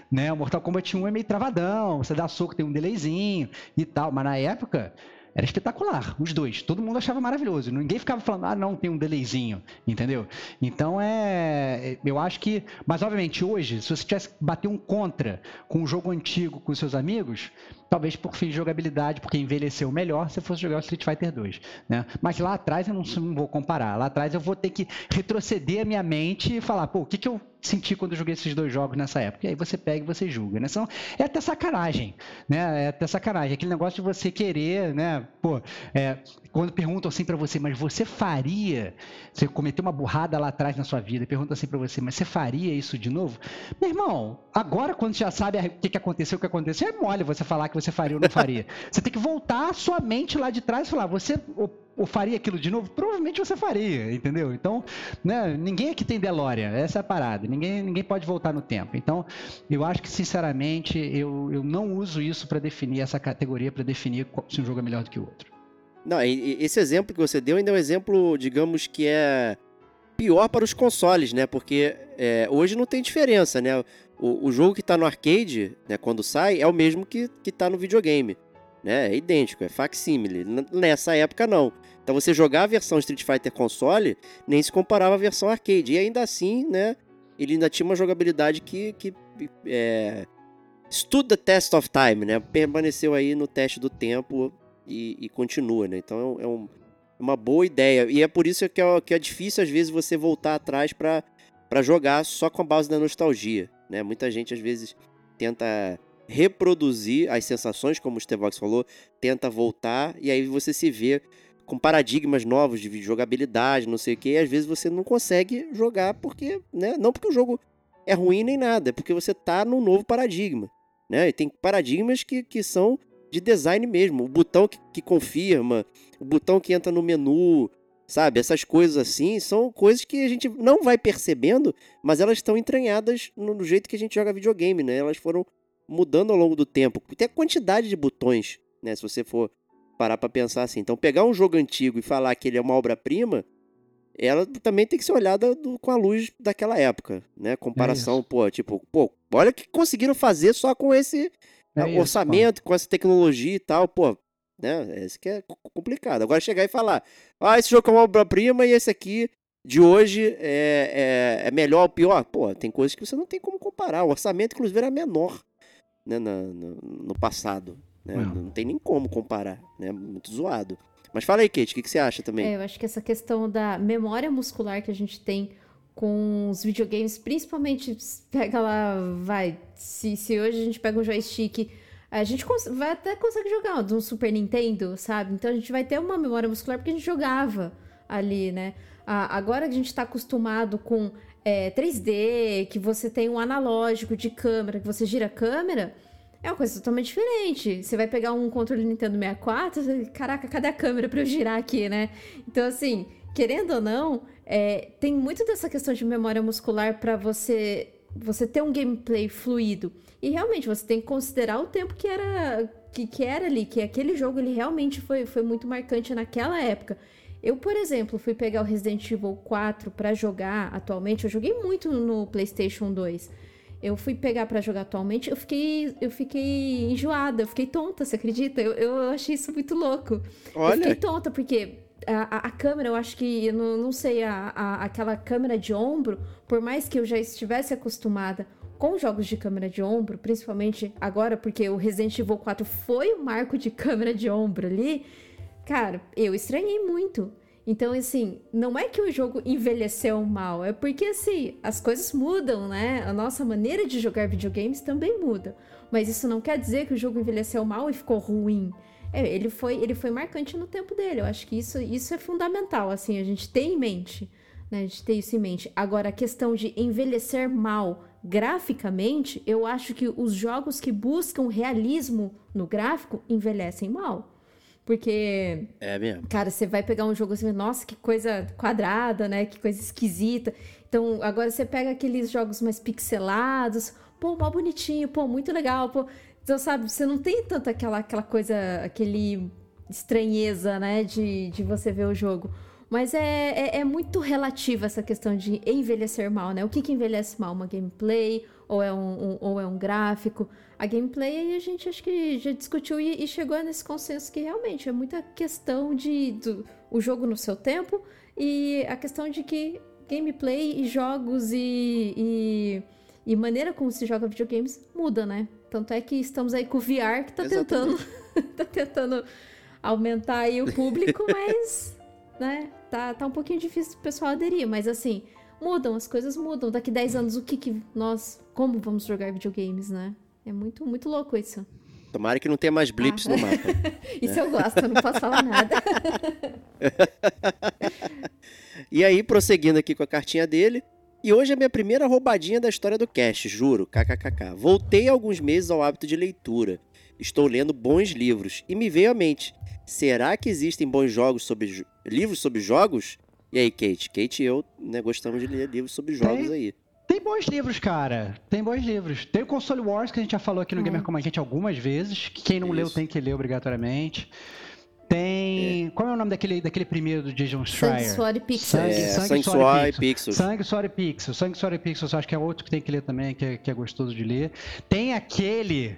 Né? O Mortal Kombat 1 é meio travadão, você dá soco, tem um delayzinho e tal. Mas na época, era espetacular, os dois. Todo mundo achava maravilhoso. Ninguém ficava falando, ah, não, tem um delayzinho, entendeu? Então é. Eu acho que. Mas, obviamente, hoje, se você tivesse bater um contra com um jogo antigo com seus amigos, talvez por fim de jogabilidade, porque envelheceu melhor, você fosse jogar o Street Fighter 2. Né? Mas lá atrás eu não, não, vou comparar. Lá atrás eu vou ter que retroceder a minha mente e falar, pô, o que, que eu senti quando eu joguei esses dois jogos nessa época? E aí você pega e você julga, né? São, é até sacanagem, né? É até sacanagem. Aquele negócio de você querer, né? Pô, é, quando perguntam assim para você, mas você faria, você cometeu uma burrada lá atrás na sua vida, perguntam assim para você, mas você faria isso de novo? Meu irmão, agora quando já sabe o que, que aconteceu, o que aconteceu, é mole você falar que você faria ou não faria. você tem que voltar a sua mente lá de trás e falar, você ou faria aquilo de novo? Provavelmente você faria, entendeu? Então, né, ninguém aqui tem Delória, essa é a parada. Ninguém, ninguém pode voltar no tempo. Então, eu acho que, sinceramente, eu, eu não uso isso para definir essa categoria, para definir se um jogo é melhor do que o outro. Não, esse exemplo que você deu ainda é um exemplo, digamos, que é pior para os consoles, né? Porque é, hoje não tem diferença, né? O, o jogo que está no arcade, né, quando sai, é o mesmo que, que tá no videogame né? É idêntico, é facsímile. Nessa época, não. Então você jogar a versão Street Fighter console nem se comparava à versão arcade. E ainda assim, né? Ele ainda tinha uma jogabilidade que, que é, stood the test of time, né? Permaneceu aí no teste do tempo e, e continua, né? Então é, um, é uma boa ideia. E é por isso que é, que é difícil, às vezes, você voltar atrás para jogar só com a base da nostalgia, né? Muita gente, às vezes, tenta reproduzir as sensações, como o Stevox falou, tenta voltar e aí você se vê com paradigmas novos de jogabilidade, não sei o que, e às vezes você não consegue jogar porque, né, não porque o jogo é ruim nem nada, é porque você tá num novo paradigma, né? E tem paradigmas que, que são de design mesmo, o botão que, que confirma, o botão que entra no menu, sabe? Essas coisas assim são coisas que a gente não vai percebendo, mas elas estão entranhadas no jeito que a gente joga videogame, né? Elas foram mudando ao longo do tempo. Tem a quantidade de botões, né? Se você for parar para pensar assim. Então, pegar um jogo antigo e falar que ele é uma obra-prima, ela também tem que ser olhada do, com a luz daquela época, né? Comparação, é pô, tipo, pô, olha o que conseguiram fazer só com esse é orçamento, isso, com essa tecnologia e tal, pô, né? Esse que é complicado. Agora chegar e falar, ah, esse jogo é uma obra-prima e esse aqui de hoje é, é, é melhor ou pior? Pô, tem coisas que você não tem como comparar. O orçamento, inclusive, era menor né, na, no, no, passado. Né? Não. não tem nem como comparar, né? Muito zoado. Mas fala aí, Kate, o que, que você acha também? É, eu acho que essa questão da memória muscular que a gente tem com os videogames, principalmente pega lá, vai, se, se hoje a gente pega um joystick, a gente vai até consegue jogar um Super Nintendo, sabe? Então a gente vai ter uma memória muscular porque a gente jogava ali, né? Ah, agora que a gente está acostumado com é, 3D, que você tem um analógico de câmera, que você gira a câmera, é uma coisa totalmente diferente. Você vai pegar um controle Nintendo 64, você, caraca, cadê a câmera para eu girar aqui, né? Então, assim, querendo ou não, é, tem muito dessa questão de memória muscular para você você ter um gameplay fluido. E realmente você tem que considerar o tempo que era que, que era ali, que aquele jogo ele realmente foi, foi muito marcante naquela época. Eu, por exemplo, fui pegar o Resident Evil 4 para jogar atualmente. Eu joguei muito no PlayStation 2. Eu fui pegar para jogar atualmente, eu fiquei, eu fiquei enjoada, eu fiquei tonta, você acredita? Eu, eu achei isso muito louco. Olha. Eu fiquei tonta, porque a, a, câmera, eu acho que, não, não sei, a, a, aquela câmera de ombro, por mais que eu já estivesse acostumada com jogos de câmera de ombro, principalmente agora, porque o Resident Evil 4 foi o marco de câmera de ombro ali, Cara, eu estranhei muito. Então, assim, não é que o jogo envelheceu mal, é porque, assim, as coisas mudam, né? A nossa maneira de jogar videogames também muda. Mas isso não quer dizer que o jogo envelheceu mal e ficou ruim. É, ele foi, ele foi marcante no tempo dele. Eu acho que isso, isso é fundamental, assim, a gente ter em mente. Né? A gente ter isso em mente. Agora, a questão de envelhecer mal graficamente, eu acho que os jogos que buscam realismo no gráfico envelhecem mal. Porque. É mesmo. Cara, você vai pegar um jogo assim, nossa, que coisa quadrada, né? Que coisa esquisita. Então, agora você pega aqueles jogos mais pixelados, pô, mal bonitinho, pô, muito legal, pô. Então, sabe, você não tem tanto aquela, aquela coisa, aquele estranheza, né, de, de você ver o jogo. Mas é, é, é, muito relativa essa questão de envelhecer mal, né? O que, que envelhece mal? Uma gameplay ou é um, um, ou é um gráfico? A gameplay a gente acho que já discutiu e, e chegou nesse consenso que realmente é muita questão de do, o jogo no seu tempo e a questão de que gameplay e jogos e, e, e maneira como se joga videogames muda, né? Tanto é que estamos aí com o VR que tá tentando, tá tentando aumentar aí o público, mas né, tá, tá um pouquinho difícil o pessoal aderir, mas assim, mudam, as coisas mudam. Daqui 10 anos, o que que nós, como vamos jogar videogames, né? É muito, muito louco isso. Tomara que não tenha mais blips ah. no mapa. isso eu gosto, eu não posso falar nada. e aí, prosseguindo aqui com a cartinha dele, e hoje é a minha primeira roubadinha da história do cast, juro, kkkk. Voltei alguns meses ao hábito de leitura. Estou lendo bons livros e me veio à mente, será que existem bons jogos sobre livros sobre jogos? E aí, Kate? Kate e eu né, gostamos de ler livros sobre jogos tem, aí. Tem bons livros, cara. Tem bons livros. Tem o Console Wars, que a gente já falou aqui no uhum. Gamer Como a gente algumas vezes. Que quem não Isso. leu tem que ler obrigatoriamente. Tem. É. Qual é o nome daquele, daquele primeiro do Jason Schreier? Sangue, Suor e Pixels. Sangue, é, Sangue, Sangue Suor e Pixels. Sangue, Suor e Pixels. Sangue, Suor e Pixels, acho que é outro que tem que ler também, que é, que é gostoso de ler. Tem aquele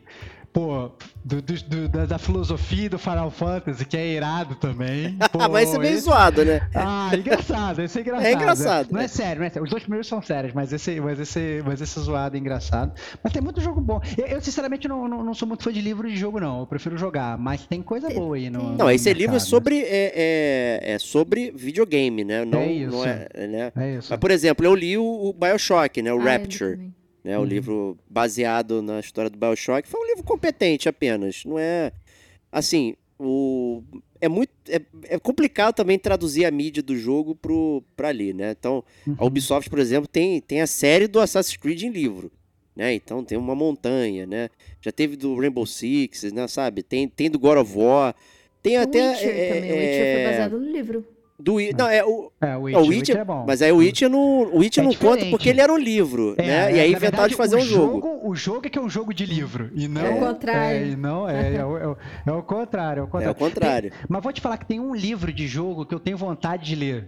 pô, do, do, do, da, da, filosofia do Final Fantasy, que é irado também. Pô, mas isso é meio esse... zoado, né? Ah, engraçado, esse é engraçado. É engraçado. Não é sério, não é sério. Os dois primeiros são sérios, mas esse, mas esse, mas esse zoado é engraçado. Mas tem muito jogo bom. Eu, eu sinceramente, não, não, não, sou muito fã de livro de jogo, não. Eu prefiro jogar, mas tem coisa boa aí no. Não, esse livro é sobre, é, é, é, sobre videogame, né? Não, é isso. Não é, né? é isso. Mas, por exemplo, eu li o, o Bioshock, né? O ah, Rapture né? O uhum. livro baseado na história do Bioshock foi um livro competente apenas, não é assim, o é muito é, é complicado também traduzir a mídia do jogo pro para ali, né? Então, uhum. a Ubisoft, por exemplo, tem tem a série do Assassin's Creed em livro, né? Então tem uma montanha, né? Já teve do Rainbow Six, né, sabe? Tem tem do God of War, tem o até Witcher é, também. É... O Witcher foi baseado no livro. Do, não, é o, é, o Witcher, o Witcher, é bom. Mas aí o Witcher não, o Witcher é não conta porque ele era um livro, é, né? e aí inventaram verdade, de fazer um jogo, jogo. O jogo é que é um jogo de livro. E não, é o contrário. É, não, é, é, o, é, o contrário. É o contrário. É o contrário. Tem, mas vou te falar que tem um livro de jogo que eu tenho vontade de ler.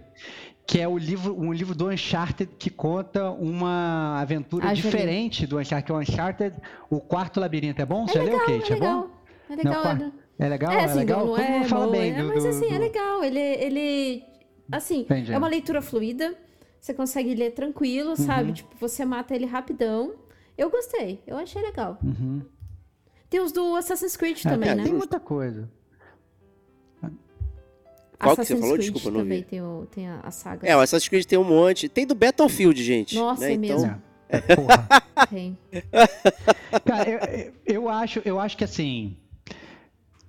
Que é o livro, um livro do Uncharted que conta uma aventura ah, diferente do Uncharted, que é o Uncharted, o quarto labirinto. É bom? Você legal, leu, Kate? É, legal. bom? É legal. Não, é legal? É, assim, é legal? Não, não é fala bom, bem do, mas assim, do... é legal. Ele, ele Assim, Entendi. é uma leitura fluida. Você consegue ler tranquilo, uhum. sabe? Tipo, você mata ele rapidão. Eu gostei. Eu achei legal. Uhum. Tem os do Assassin's Creed é, também, é, né? Tem muita coisa. Qual Assassin's que você falou? Creed Desculpa, não vi. Tem, o, tem a, a, saga. É, o Assassin's Creed tem um monte. Tem do Battlefield, gente. Nossa, né? é então... mesmo. É, porra. tem. Cara, eu, eu, acho, eu acho que assim.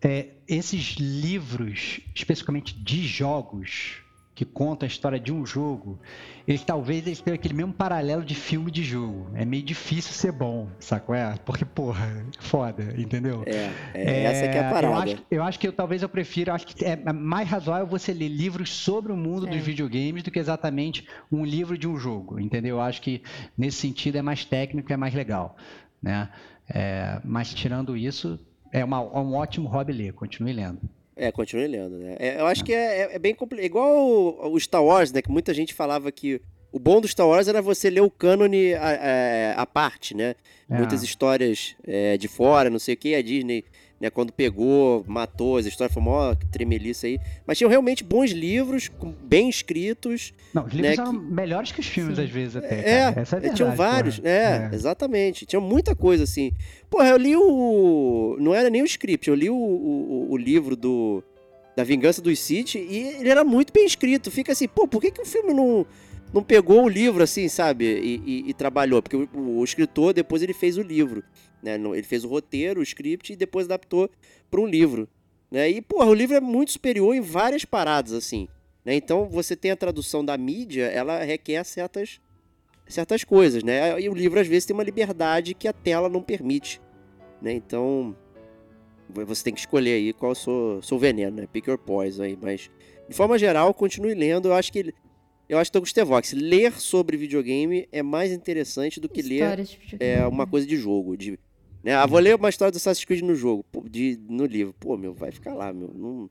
É, esses livros, especificamente de jogos, que conta a história de um jogo, eles talvez eles tenham aquele mesmo paralelo de filme de jogo. É meio difícil ser bom, sacou? É? Porque, porra, foda, entendeu? É, é, é essa que é a parada. Eu acho, eu acho que eu talvez eu prefiro, acho que é mais razoável você ler livros sobre o mundo é. dos videogames do que exatamente um livro de um jogo, entendeu? Eu acho que nesse sentido é mais técnico, é mais legal, né? É, mas tirando isso, é, uma, é um ótimo hobby ler, continue lendo. É, continue lendo, né? É, eu acho que é, é, é bem complicado. Igual o, Star Wars, né? Que muita gente falava que o bom do Star Wars era você ler o cânone a, a parte, né? É. Muitas histórias é, de fora, não sei o que. A Disney né, quando pegou, matou, as histórias foi mó tremelice aí. Mas tinham realmente bons livros, bem escritos. Não, os livros né, eram que... melhores que os filmes, Sim. às vezes, até. É, Essa é verdade, tinham vários, é, é, exatamente. Tinha muita coisa assim. Porra, eu li o. Não era nem o script, eu li o, o, o livro do. Da Vingança dos Sith e ele era muito bem escrito. Fica assim, pô, por que, que o filme não não pegou o livro assim, sabe? E, e, e trabalhou. Porque o, o, escritor, depois ele fez o livro. Né? Ele fez o roteiro, o script e depois adaptou para um livro. Né? E, porra, o livro é muito superior em várias paradas, assim. Né? Então, você tem a tradução da mídia, ela requer certas, certas coisas, né? E o livro, às vezes, tem uma liberdade que a tela não permite. Né? Então, você tem que escolher aí qual seu, seu veneno, né? Pick your poison aí. Mas, de forma geral, continue lendo. Eu acho que eu acho que o Stevox. Ler sobre videogame é mais interessante do que Histórias ler é, uma coisa de jogo, de né? Ah, vou ler uma história do Assassin's Creed no jogo, de, no livro. Pô, meu, vai ficar lá, meu. Não,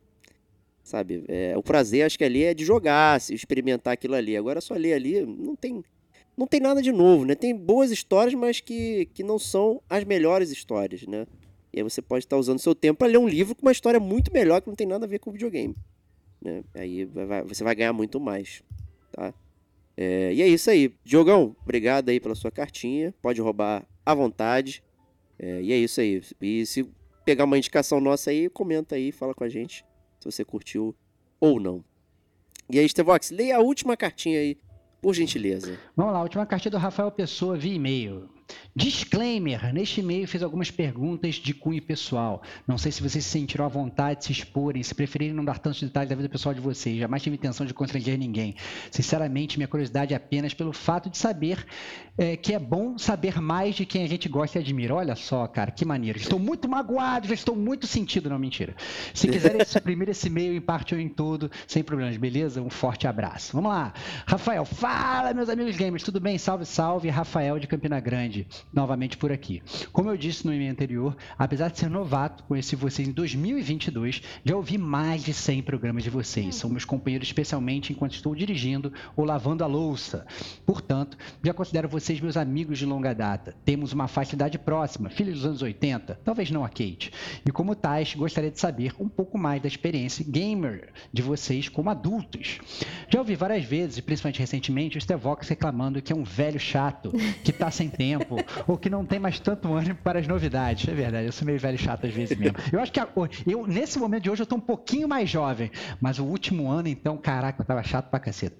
Sabe? É, o prazer, acho que ali é de jogar, experimentar aquilo ali. Agora só ler ali não tem, não tem nada de novo, né? Tem boas histórias, mas que, que não são as melhores histórias, né? E aí você pode estar usando seu tempo para ler um livro com uma história muito melhor que não tem nada a ver com o videogame. Né? Aí vai, você vai ganhar muito mais, tá? É, e é isso aí. Diogão, obrigado aí pela sua cartinha. Pode roubar à vontade. É, e é isso aí. E se pegar uma indicação nossa aí, comenta aí, fala com a gente se você curtiu ou não. E aí, Stevox, leia a última cartinha aí, por gentileza. Vamos lá, a última cartinha do Rafael Pessoa via e-mail. Disclaimer: neste e-mail fiz algumas perguntas de cunho pessoal. Não sei se vocês se sentiram à vontade de se exporem, se preferirem não dar tantos detalhes da vida pessoal de vocês. Jamais tive intenção de constranger ninguém. Sinceramente, minha curiosidade é apenas pelo fato de saber é, que é bom saber mais de quem a gente gosta e admira. Olha só, cara, que maneiro. Estou muito magoado, já estou muito sentido. Não, mentira. Se quiserem suprimir esse e-mail em parte ou em todo, sem problemas, beleza? Um forte abraço. Vamos lá. Rafael, fala, meus amigos gamers. Tudo bem? Salve, salve. Rafael de Campina Grande novamente por aqui. Como eu disse no e-mail anterior, apesar de ser novato, conheci vocês em 2022, já ouvi mais de 100 programas de vocês. São meus companheiros, especialmente enquanto estou dirigindo ou lavando a louça. Portanto, já considero vocês meus amigos de longa data. Temos uma faixa próxima, filhos dos anos 80, talvez não a Kate. E como tais, gostaria de saber um pouco mais da experiência gamer de vocês como adultos. Já ouvi várias vezes, principalmente recentemente, o Stevox reclamando que é um velho chato, que está sem tempo, tempo, ou que não tem mais tanto ânimo para as novidades. É verdade, eu sou meio velho chato às vezes mesmo. Eu acho que a, eu, nesse momento de hoje eu estou um pouquinho mais jovem, mas o último ano, então, caraca, eu tava chato pra caceta.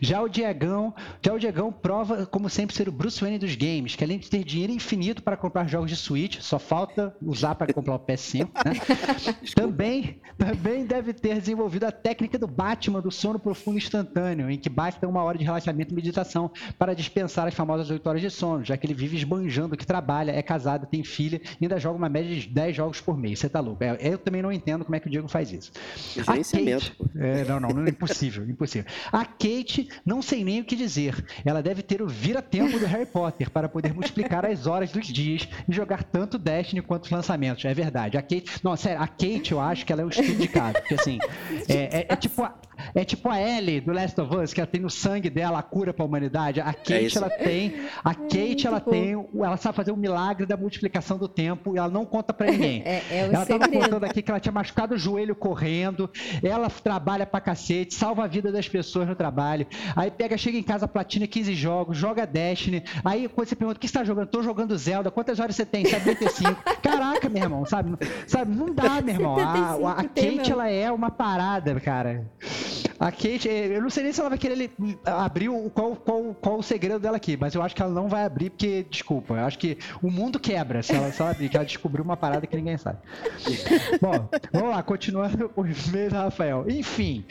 Já o Diegão, já o Diegão prova, como sempre, ser o Bruce Wayne dos games, que além de ter dinheiro infinito para comprar jogos de Switch, só falta usar para comprar o PS5, né? também, também deve ter desenvolvido a técnica do Batman do sono profundo instantâneo, em que basta uma hora de relaxamento e meditação para dispensar as famosas 8 horas de sono, já que ele vive esbanjando que trabalha, é casado, tem filha e ainda joga uma média de 10 jogos por mês. Você tá louco. É, eu também não entendo como é que o Diego faz isso. Gerenciamento. Kate, é, não, não, não é impossível, impossível. A Kate, não sei nem o que dizer. Ela deve ter o vira-tempo do Harry Potter para poder multiplicar as horas dos dias e jogar tanto Destiny quanto os lançamentos. É verdade. A Kate, não, sério, a Kate eu acho que ela é um estudo de caso. Porque assim, é, é, é tipo a, é tipo a Ellie do Last of Us, que ela tem no sangue dela a cura para a humanidade. A Kate, é ela tem, a Kate, ela tem, ela sabe fazer o um milagre da multiplicação do tempo e ela não conta para ninguém. É, é ela segredo. tava contando aqui que ela tinha machucado o joelho correndo, ela trabalha pra cacete, salva a vida das pessoas no trabalho. Aí pega, chega em casa, platina 15 jogos, joga Destiny. Aí quando você pergunta, o que você tá jogando? Tô jogando Zelda. Quantas horas você tem? 75. Caraca, meu irmão, sabe? Sabe, não dá, meu irmão. A, a Kate, ela é uma parada, cara. A Kate, eh, eu não sei nem se ela vai querer abrir o, qual, qual, qual o segredo dela aqui, mas eu acho que ela não vai abrir porque, desculpa, eu acho que o mundo quebra se ela, ela abrir, que ela descobriu uma parada que ninguém sabe. Bom, vamos lá, continuando o e-mail da Rafael. Enfim,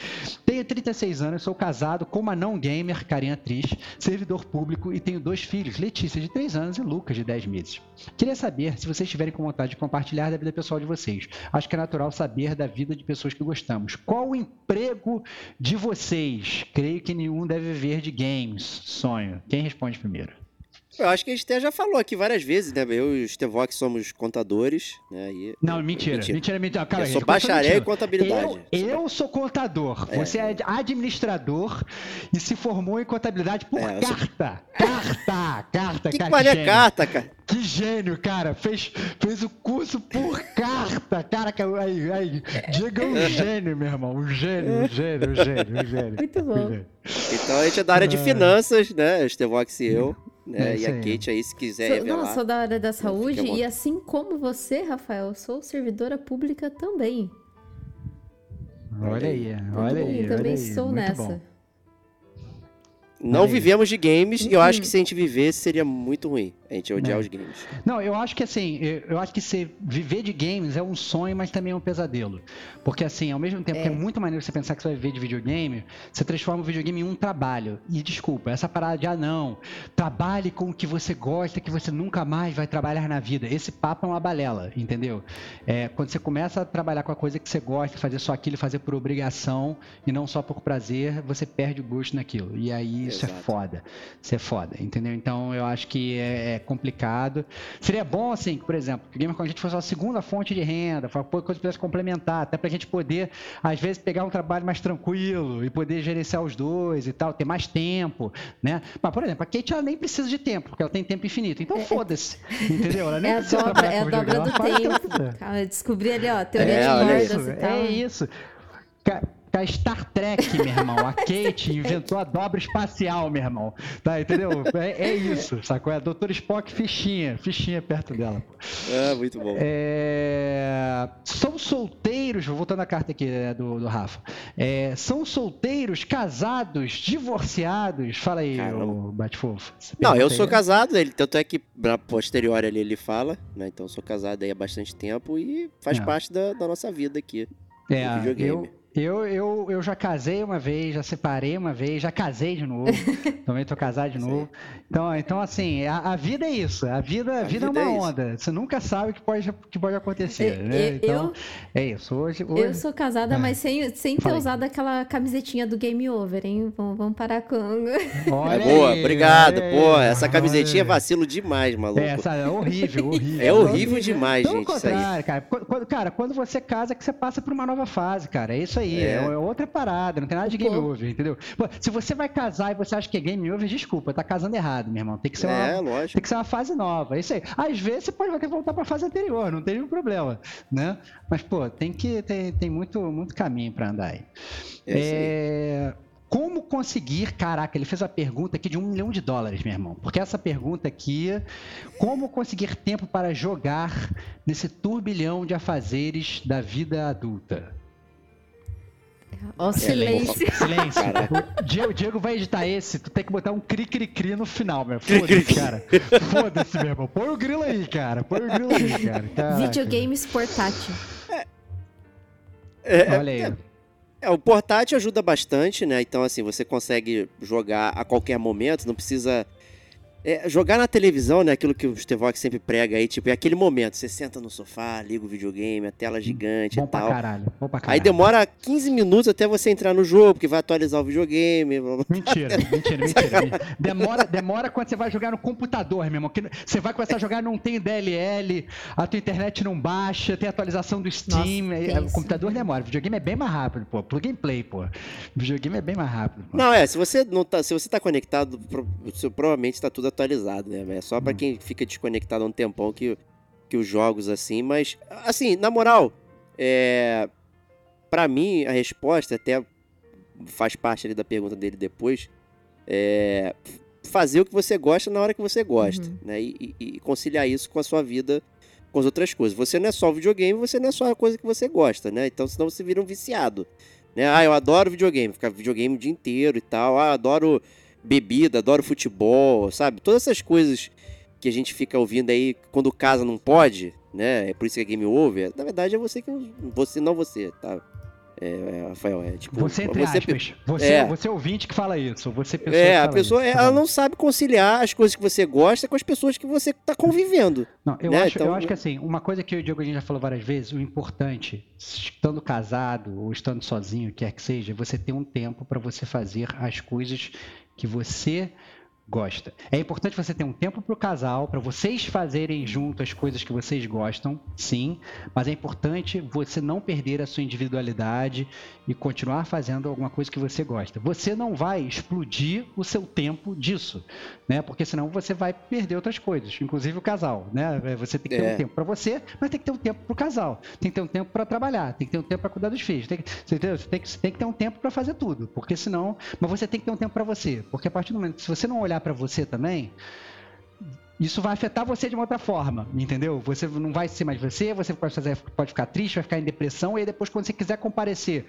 tenho 36 anos, sou casado com uma não gamer, carinha triste, servidor público e tenho dois filhos, Letícia de 3 anos e Lucas de 10 meses. Queria saber se vocês tiverem com vontade de compartilhar da vida pessoal de vocês. Acho que é natural saber da vida de pessoas que gostamos. Qual o emprego de vocês, creio que nenhum deve viver de games. Sonho. Quem responde primeiro? Eu acho que a gente até já falou aqui várias vezes, né? Eu e o Stevox somos contadores, né? E... Não, mentira. Mentira, mentira. mentira. Cara, eu sou bacharel em contabilidade. Eu, eu sou contador. É. Você é administrador e se formou em contabilidade por é, carta. Sou... Carta! Carta, que cara. Que é carta, cara? Que gênio, cara. Fez, fez o curso por carta. Cara, aí, aí. Diga um gênio, meu irmão. Um gênio, um gênio, um gênio, um gênio. Muito bom. Então a gente é da área de finanças, né? Estevox e eu. Né? É e a Kate aí, se quiser sou, revelar. Não, sou da área da saúde e assim como você, Rafael, sou servidora pública também. Olha aí, olha aí. Eu também olha sou nessa. Bom. Não vivemos de games e eu acho que se a gente vivesse seria muito ruim. A gente odiar é. os games. Não, eu acho que assim, eu acho que se viver de games é um sonho, mas também é um pesadelo. Porque assim, ao mesmo tempo é. que é muito maneiro você pensar que você vai viver de videogame, você transforma o videogame em um trabalho. E desculpa, essa parada de ah não, trabalhe com o que você gosta, que você nunca mais vai trabalhar na vida. Esse papo é uma balela, entendeu? É, quando você começa a trabalhar com a coisa que você gosta, fazer só aquilo, fazer por obrigação e não só por prazer, você perde o gosto naquilo. E aí isso é Exato. é foda. Isso é foda, entendeu? Então eu acho que é, é complicado. Seria bom, assim, que, por exemplo, que o Gamer com a gente fosse uma segunda fonte de renda, coisa pudesse complementar, até para a gente poder, às vezes, pegar um trabalho mais tranquilo e poder gerenciar os dois e tal, ter mais tempo, né? Mas, por exemplo, a Kate ela nem precisa de tempo, porque ela tem tempo infinito. Então, É, é- foda-se, entendeu? Ela nem É a precisa dobra, trabalhar é a dobra do que tempo. Cara, eu descobri ali, ó, teoria É, de É isso, e tal. é isso. Ca- ca Star Trek, meu irmão. A Kate inventou a dobra espacial, meu irmão. Tá, entendeu? É, é isso, sacou? É a Doutor Spock fichinha, fichinha perto dela. pô. Ah, muito bom. É, São solteiros, voltando à carta aqui é, do, do Rafa. É, são solteiros, casados, divorciados? Fala aí. Essa Não, eu sou aí- casado, ele, tanto é que na posterior ali ele fala, né? Então eu sou casado aí há bastante tempo e faz É. parte da, da nossa vida aqui. É, eu, eu, eu, eu já casei uma vez, já separei uma vez, já casei de novo. também tô casado de novo. Então, então assim, a, a vida é isso. A vida, a A vida, vida é é uma isso. onda. Você nunca sabe o que pode, que pode acontecer, Eu- né? eu- Então, é isso. Hoje, Eu hoje... sou casada, É. mas sem, sem ter usado aquela camisetinha do Game Over, hein? Vamos, vamos parar com. Olha é boa, aí, obrigado. olha Pô, essa camisetinha é vacilo demais, maluco. É, essa é horrível, horrível. É horrível demais, Pelo gente, isso aí. contrário, cara. Quando- quando- cara, quando você casa, é que você passa por uma nova fase, cara. É isso aí. É, É. é outra parada. Não tem nada de Pô. game over, entendeu? Pô, se você vai casar e você acha que é game over, desculpa, tá casando errado, meu irmão. Tem que ser uma, É, lógico. tem que ser uma fase nova. É isso aí. Às vezes você pode até voltar pra fase anterior, não tem nenhum problema, né? Mas, pô, tem que tem, tem muito, muito caminho pra andar aí. É aí. É, Como conseguir, caraca, ele fez uma pergunta aqui de um milhão de dólares, meu irmão. Porque essa pergunta aqui, como conseguir tempo para jogar nesse turbilhão de afazeres da vida adulta? Ó, o silêncio. Silêncio. O Diego, Diego vai editar esse, tu tem que botar um cri-cri-cri no final, meu. Foda-se, cara. Foda-se, meu irmão. Põe o grilo aí, cara. Põe o grilo aí, cara. Caraca. Videogames portátil. É, Olha aí. É, o portátil ajuda bastante, né? Então, assim, você consegue jogar a qualquer momento, não precisa. É, jogar na televisão, né? Aquilo que o Stevox sempre prega aí, tipo, é aquele momento. Você senta no sofá, liga o videogame, a tela gigante Bom e pra tal. caralho. Bom pra caralho. Aí demora 15 minutos até você entrar no jogo, porque vai atualizar o videogame. Mentira, mentira, mentira. Demora, demora quando você vai jogar no computador, meu irmão. Que você vai começar a jogar, não tem DLL, a tua internet não baixa, tem atualização do Steam. Nossa, aí- tem o computador demora. O videogame é bem mais rápido, pô. Plug and play, pô. O videogame é bem mais rápido. Pô. Não, é, se você não tá, se você tá conectado, pro- seu- provavelmente tá tudo atualizado, né? É só pra quem fica desconectado há um tempão que, que os jogos assim, mas assim, na moral, é para mim a resposta até faz parte ali da pergunta dele depois, é fazer o que você gosta na hora que você gosta, Uhum. né? E, e- e conciliar isso com a sua vida com as outras coisas. Você não é só o videogame, você não é só a coisa que você gosta, né? Então senão você vira um viciado. Né? Ah, eu adoro videogame, ficar videogame o dia inteiro e tal. Ah, adoro bebida, adoro futebol, sabe? Todas essas coisas que a gente fica ouvindo aí quando casa não pode, né? É por isso que é game over. Na verdade é você que você não você, tá? É, é, Rafael, é tipo Você, entre você, aspas. Você, é. você ouvinte que fala isso. Você pessoa é, a pessoa, isso. ela não sabe conciliar as coisas que você gosta com as pessoas que você tá convivendo. Não, eu, né? acho, eu Então- acho que assim, uma coisa que eu e o Diogo a gente já falou várias vezes, o importante, estando casado ou estando sozinho, quer que seja, é você ter um tempo para você fazer as coisas que você gosta. É importante você ter um tempo para o casal, para vocês fazerem junto as coisas que vocês gostam, sim, mas é importante você não perder a sua individualidade e continuar fazendo alguma coisa que você gosta. Você não vai explodir o seu tempo disso, né? Porque senão você vai perder outras coisas, inclusive o casal, né? Você tem que ter É. um tempo para você, mas tem que ter um tempo para o casal. Tem que ter um tempo para trabalhar, tem que ter um tempo para cuidar dos filhos. Tem que, você, entendeu? Você tem que, você tem que ter um tempo para fazer tudo, porque senão, mas você tem que ter um tempo para você, porque a partir do momento se você não olhar para você também, isso vai afetar você de uma outra forma, entendeu? Você não vai ser mais você, você pode, fazer, pode ficar triste, vai ficar em depressão, e aí depois, quando você quiser comparecer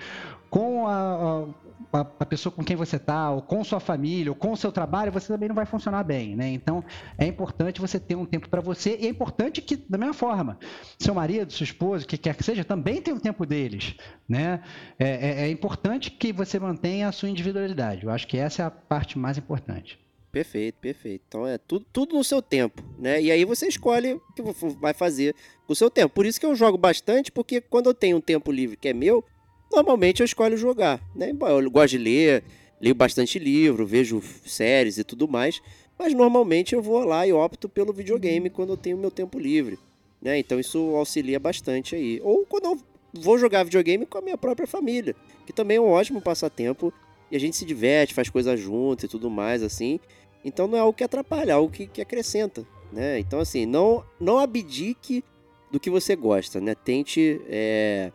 com a, a, a pessoa com quem você está, ou com sua família, ou com o seu trabalho, você também não vai funcionar bem, né? Então, é importante você ter um tempo para você, e é importante que, da mesma forma, seu marido, sua esposa, o que quer que seja, também tem um tempo deles, né? É, é- é importante que você mantenha a sua individualidade. Eu acho que essa é a parte mais importante. Perfeito, perfeito. Então é tudo, tudo no seu tempo, né? E aí você escolhe o que vai fazer com o seu tempo. Por isso que eu jogo bastante, porque quando eu tenho um tempo livre que é meu, normalmente eu escolho jogar, né? Eu gosto de ler, leio bastante livro, vejo séries e tudo mais, mas normalmente eu vou lá e opto pelo videogame quando eu tenho meu tempo livre. Né? Então isso auxilia bastante aí. Ou quando eu vou jogar videogame com a minha própria família, que também é um ótimo passatempo e a gente se diverte, faz coisas junto e tudo mais assim. Então não é algo que atrapalha, é algo que, que acrescenta, né? Então assim, não não abdique do que você gosta, né? Tente é,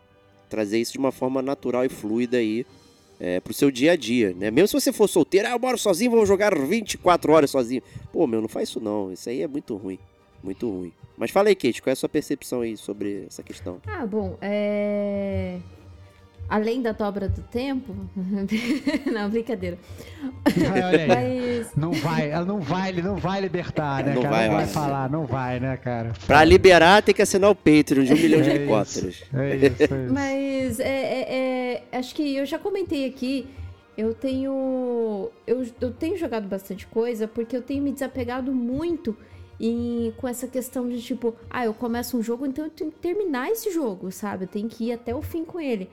trazer isso de uma forma natural e fluida aí é, pro seu dia a dia, né? Mesmo se você for solteiro, ah, eu moro sozinho, vou jogar 24 horas sozinho. Pô, meu, não faz isso não, isso aí é muito ruim, muito ruim. Mas fala aí, Kate, qual é a sua percepção aí sobre essa questão? Ah, bom, é... Além da dobra do tempo. não, brincadeira. Olha aí. Mas... Não vai, ela não vai, ele não vai libertar, né, não cara? Vai, não vai falar, não vai, né, cara? Pra liberar tem que assinar o Patreon de um milhão de é helicópteros. É isso, é isso. Mas é, é, é, acho que eu já comentei aqui. Eu tenho. Eu, eu tenho jogado bastante coisa porque eu tenho me desapegado muito e com essa questão de tipo, ah, eu começo um jogo, então eu tenho que terminar esse jogo, sabe? Eu tenho que ir até o fim com ele.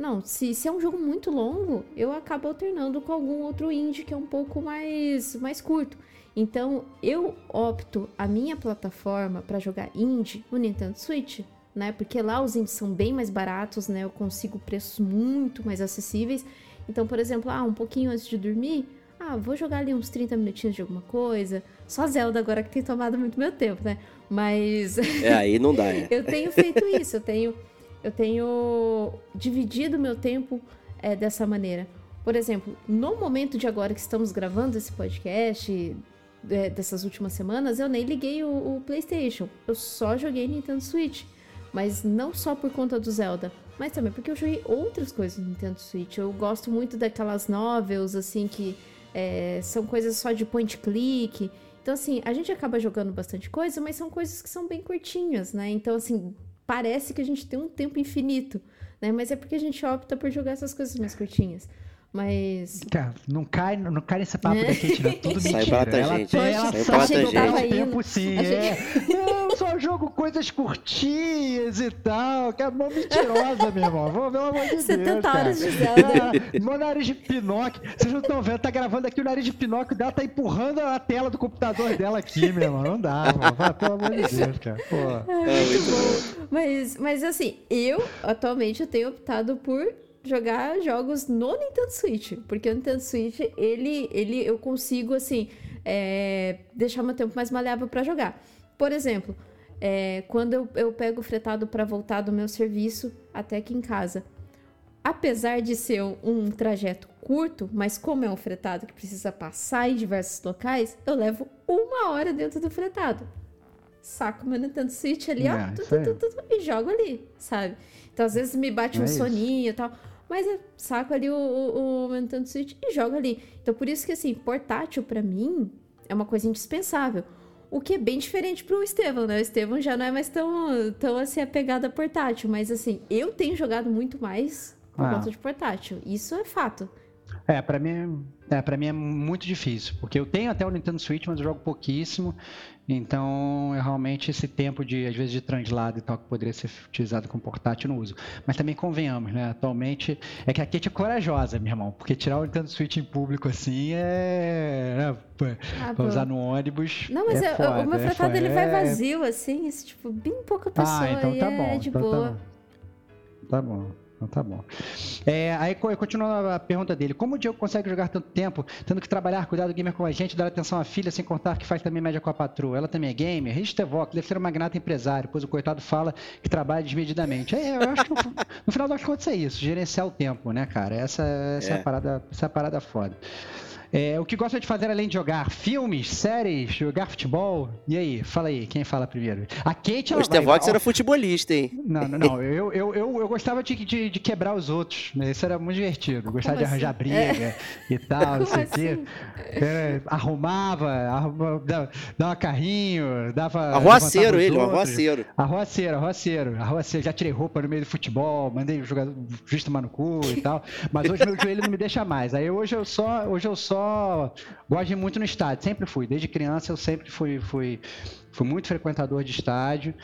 Não, se, se é um jogo muito longo, eu acabo alternando com algum outro indie que é um pouco mais, mais curto. Então, eu opto a minha plataforma para jogar indie no Nintendo Switch, né? Porque lá os indies são bem mais baratos, né? Eu consigo preços muito mais acessíveis. Então, por exemplo, ah, um pouquinho antes de dormir, ah, vou jogar ali uns 30 minutinhos de alguma coisa. Só Zelda agora que tem tomado muito meu tempo, né? Mas. É, aí não dá, é. eu tenho feito isso, eu tenho eu tenho dividido meu tempo é, dessa maneira. Por exemplo, no momento de agora que estamos gravando esse podcast, é, dessas últimas semanas, eu nem liguei o, o, PlayStation. Eu só joguei Nintendo Switch. Mas não só por conta do Zelda, mas também porque eu joguei outras coisas no Nintendo Switch. Eu gosto muito daquelas novels, assim, que é, são coisas só de point click. Então, assim, a gente acaba jogando bastante coisa, mas são coisas que são bem curtinhas, né? Então, assim, parece que a gente tem um tempo infinito, né? Mas é porque a gente opta por jogar essas coisas mais curtinhas. Mas. Cara, não cai, não cai nesse papo é. da Kate, não. Tudo Sai mentira. Barata, ela gente. tem, ela Sai só gente. tempo sim, é. Não, só jogo coisas curtinhas e tal. Que é uma mentirosa, meu irmão. Vou, pelo amor de Deus. 70 cara. horas de Zelda. Ah, nariz de Pinóquio. Vocês não estão vendo, tá gravando aqui o nariz de Pinóquio dela, tá empurrando a tela do computador dela aqui, meu irmão. Não dá, mano. Pelo amor de Deus, cara. Pô. É, muito bom. Mas, mas assim, eu atualmente eu tenho optado por jogar jogos no Nintendo Switch, porque o Nintendo Switch, ele, ele eu consigo, assim, é, deixar meu tempo mais maleável para jogar. Por exemplo, é, quando eu, eu pego o fretado para voltar do meu serviço até aqui em casa, apesar de ser um, um trajeto curto, mas como é um fretado que precisa passar em diversos locais, eu levo uma hora dentro do fretado. Saco meu Nintendo Switch ali, é, ó, tu, tu, tu, e jogo ali, sabe? Então, às vezes me bate um é soninho e tal. Mas eu saco ali o, o, o Nintendo Switch e jogo ali. Então por isso que assim, portátil para mim é uma coisa indispensável. O que é bem diferente pro Estevão, né? O Estevão já não é mais tão, tão assim apegado a portátil. Mas assim, eu tenho jogado muito mais por ah. conta de portátil. Isso é fato. É, para mim, é, para mim é muito difícil, porque eu tenho até o Nintendo Switch, mas eu jogo pouquíssimo. Então, eu realmente esse tempo de às vezes de translado e tal que poderia ser utilizado com portátil não uso. Mas também convenhamos, né? Atualmente é que a Kate é corajosa, meu irmão, porque tirar o Nintendo Switch em público assim é, né? ah, pra usar no ônibus. Não, mas é eu, foda, o meu é ele vai vazio assim, isso, tipo, bem pouca pessoa ah, então tá é bom, de então boa. Tá bom. Tá bom. Então tá bom. É, aí continuando a pergunta dele, como o Diego consegue jogar tanto tempo, tendo que trabalhar, cuidar do gamer com a gente, dar atenção à filha, sem contar que faz também média com a patroa? Ela também é gamer? Richtevox deve ser um magnata empresário, pois o coitado fala que trabalha desmedidamente. É, eu acho que no, no, final das contas é isso, gerenciar o tempo, né, cara? Essa, essa é. é a parada, essa é a parada foda. É, o que gosta de fazer além de jogar filmes, séries, jogar futebol? E aí, fala aí, quem fala primeiro? A Kate... O Stevox era futebolista, hein? Não, não, não. Eu, eu, eu, eu gostava de, de, de, quebrar os outros. Né? Isso era muito divertido. Gostava Como de arranjar assim? briga é. e tal, Como não sei o assim? quê. É, arrumava, arrumava, dava, dava carrinho, dava... Arroaceiro ele, arroaceiro. Arroaceiro, arroaceiro. Arroaceiro. Já tirei roupa no meio do futebol, mandei jogar justo tomar no cu e tal. Mas hoje meu joelho não me deixa mais. Aí hoje eu só... Hoje eu só gosto muito no estádio, sempre fui. Desde criança eu sempre fui, fui fui muito frequentador de estádio.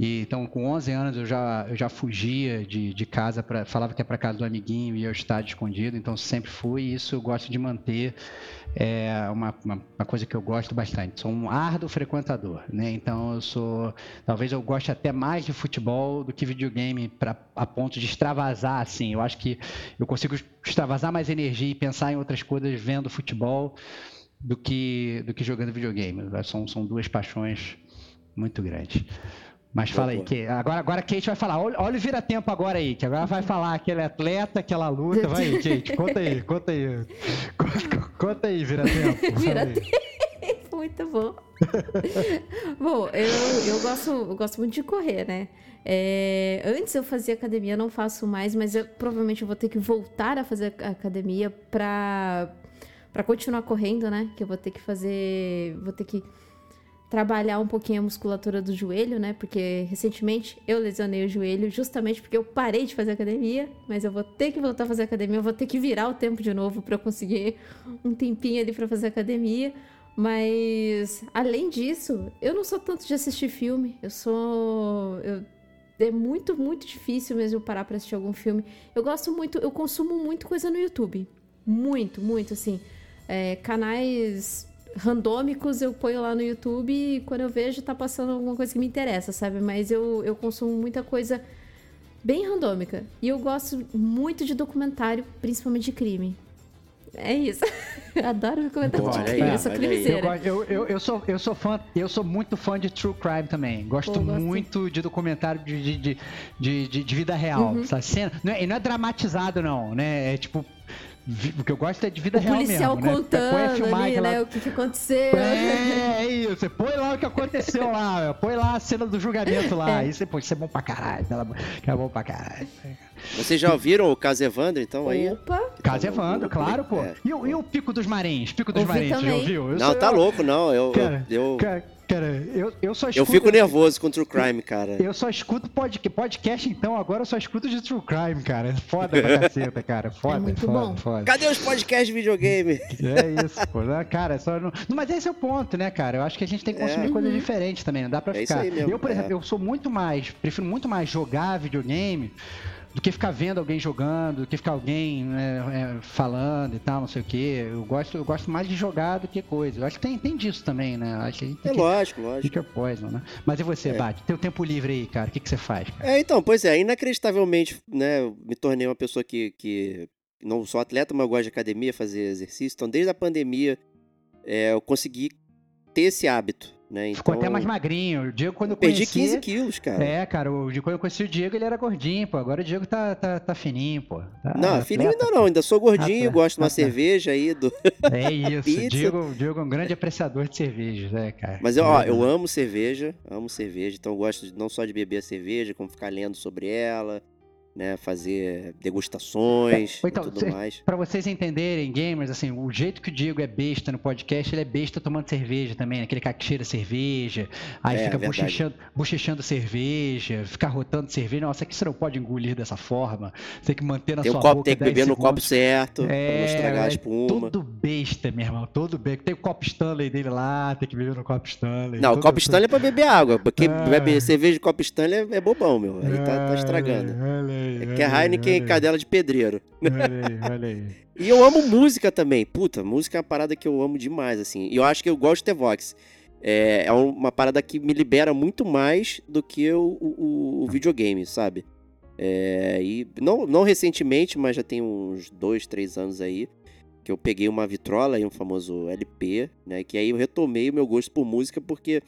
E, então, com 11 anos, eu já, eu já fugia de, de casa, pra, falava que é para casa do amiguinho e eu estádio escondido. Então, sempre fui. E isso eu gosto de manter. É uma, uma, uma, coisa que eu gosto bastante. Sou um árduo frequentador, né? Então, eu sou. Talvez eu goste até mais de futebol do que videogame, pra, a ponto de extravasar, assim. Eu acho que eu consigo extravasar mais energia e pensar em outras coisas vendo futebol do que, do que jogando videogame. São, são duas paixões muito grandes. Mas fala aí, que agora, agora a Kate vai falar. Olha, olha o vira-tempo agora aí, que agora vai falar aquele atleta, aquela luta. Vai aí, Kate, conta aí, conta aí. Conta, aí, vira-tempo. Vira-tempo, muito bom. bom, eu, eu, gosto, eu gosto muito de correr, né? É, antes eu fazia academia, não faço mais, mas eu provavelmente eu vou ter que voltar a fazer academia pra, pra continuar correndo, né? Que eu vou ter que fazer. Vou ter que trabalhar um pouquinho a musculatura do joelho, né? Porque recentemente eu lesionei o joelho justamente porque eu parei de fazer academia, mas eu vou ter que voltar a fazer academia, eu vou ter que virar o tempo de novo para eu conseguir um tempinho ali para fazer academia. Mas além disso, eu não sou tanto de assistir filme. Eu sou eu é muito, muito difícil mesmo parar para assistir algum filme. Eu gosto muito, eu consumo muito coisa no YouTube. Muito, muito, assim. É, canais randômicos eu ponho lá no YouTube e quando eu vejo tá passando alguma coisa que me interessa, sabe? Mas eu, eu consumo muita coisa bem randômica. E eu gosto muito de documentário, principalmente de crime. É isso. Eu adoro documentário de crime, eu sou crimiseira. Eu, eu, eu, sou, eu sou fã, eu sou muito fã de true crime também. Gosto Pô, muito de documentário de, de, de, de, de vida real. Uhum. Cena, não é, não é dramatizado, não, né? É tipo o que eu gosto é de vida o real policial mesmo, contando né? ali, né? O que, que aconteceu. É, é isso. Você põe lá o que aconteceu lá. Põe lá a cena do julgamento lá. É. Isso, pô, isso é bom pra caralho. Que é bom pra caralho. Vocês já ouviram o Caso Evandro, então, aí? Opa! Caso Evandro, claro, pô. É. E, o, e o Pico dos Marins? Pico dos Ouvi Marins, já ouviu? Eu não, sou, tá louco, não. Eu, cara, eu... Cara, Cara, eu, eu só escuto. Eu fico nervoso com o True Crime, cara. Eu só escuto podcast, podcast, então agora eu só escuto de True Crime, cara. Foda pra caceta, cara. Foda, é muito foda, bom. foda. Cadê os podcasts de videogame? É isso, pô. Cara, só não... Mas esse é o ponto, né, cara? Eu acho que a gente tem que consumir é. coisas diferentes também, não dá pra é ficar. Eu, por é. exemplo, eu sou muito mais, prefiro muito mais jogar videogame do que ficar vendo alguém jogando, do que ficar alguém né, é, falando e tal, não sei o quê. Eu gosto, eu gosto mais de jogar do que coisa. Eu acho que tem, tem disso também, né? Acho que é que, lógico, lógico. Fica poison, né? Mas e você, é. Bate? Tem o tempo livre aí, cara? O que, que você faz? Cara? É, então, pois é, inacreditavelmente, né? Eu me tornei uma pessoa que, que não sou atleta, mas eu gosto de academia, fazer exercício. Então, desde a pandemia, é, eu consegui ter esse hábito né? Então, Ficou até mais magrinho. O Diego, quando eu perdi conheci... 15 quilos, cara. É, cara, o, quando eu conheci o Diego, ele era gordinho, pô. Agora o Diego tá, tá, tá fininho, pô. Tá, não, fininho ainda não, ainda sou gordinho, tá, gosto de uma ah, cerveja aí. Do... É isso, o Diego, Diego é um grande apreciador de cervejas, né, cara? Mas eu, ó, eu amo cerveja, amo cerveja, então eu gosto não só de beber a cerveja, como ficar lendo sobre ela né, fazer degustações então, e tudo cê, mais. Para vocês entenderem, gamers, assim, o jeito que o Diego é besta no podcast, ele é besta tomando cerveja também, né? aquele cara que cheira cerveja, aí é, fica bochechando, bochechando cerveja, fica rotando cerveja. Nossa, que você não pode engolir dessa forma. Você tem que manter na tem sua copo, boca Tem que beber no copo certo, é, pra não estragar a é espuma. Todo besta, meu irmão, todo besta. Tem o copo Stanley dele lá, tem que beber no copo Stanley. Não, o copo Stanley é pra beber água, porque ah. beber cerveja de copo Stanley é, é bobão, meu. Aí tá, tá estragando. Olha é que é Heineken e cadela de pedreiro. Olha aí, olha aí. e eu amo música também. Puta, música é uma parada que eu amo demais, assim. E eu acho que eu gosto de ter Vox. É, é uma parada que me libera muito mais do que o, o, o videogame, sabe? É, e não, não recentemente, mas já tem uns dois, três anos aí, que eu peguei uma vitrola e um famoso LP, né? Que aí eu retomei o meu gosto por música, porque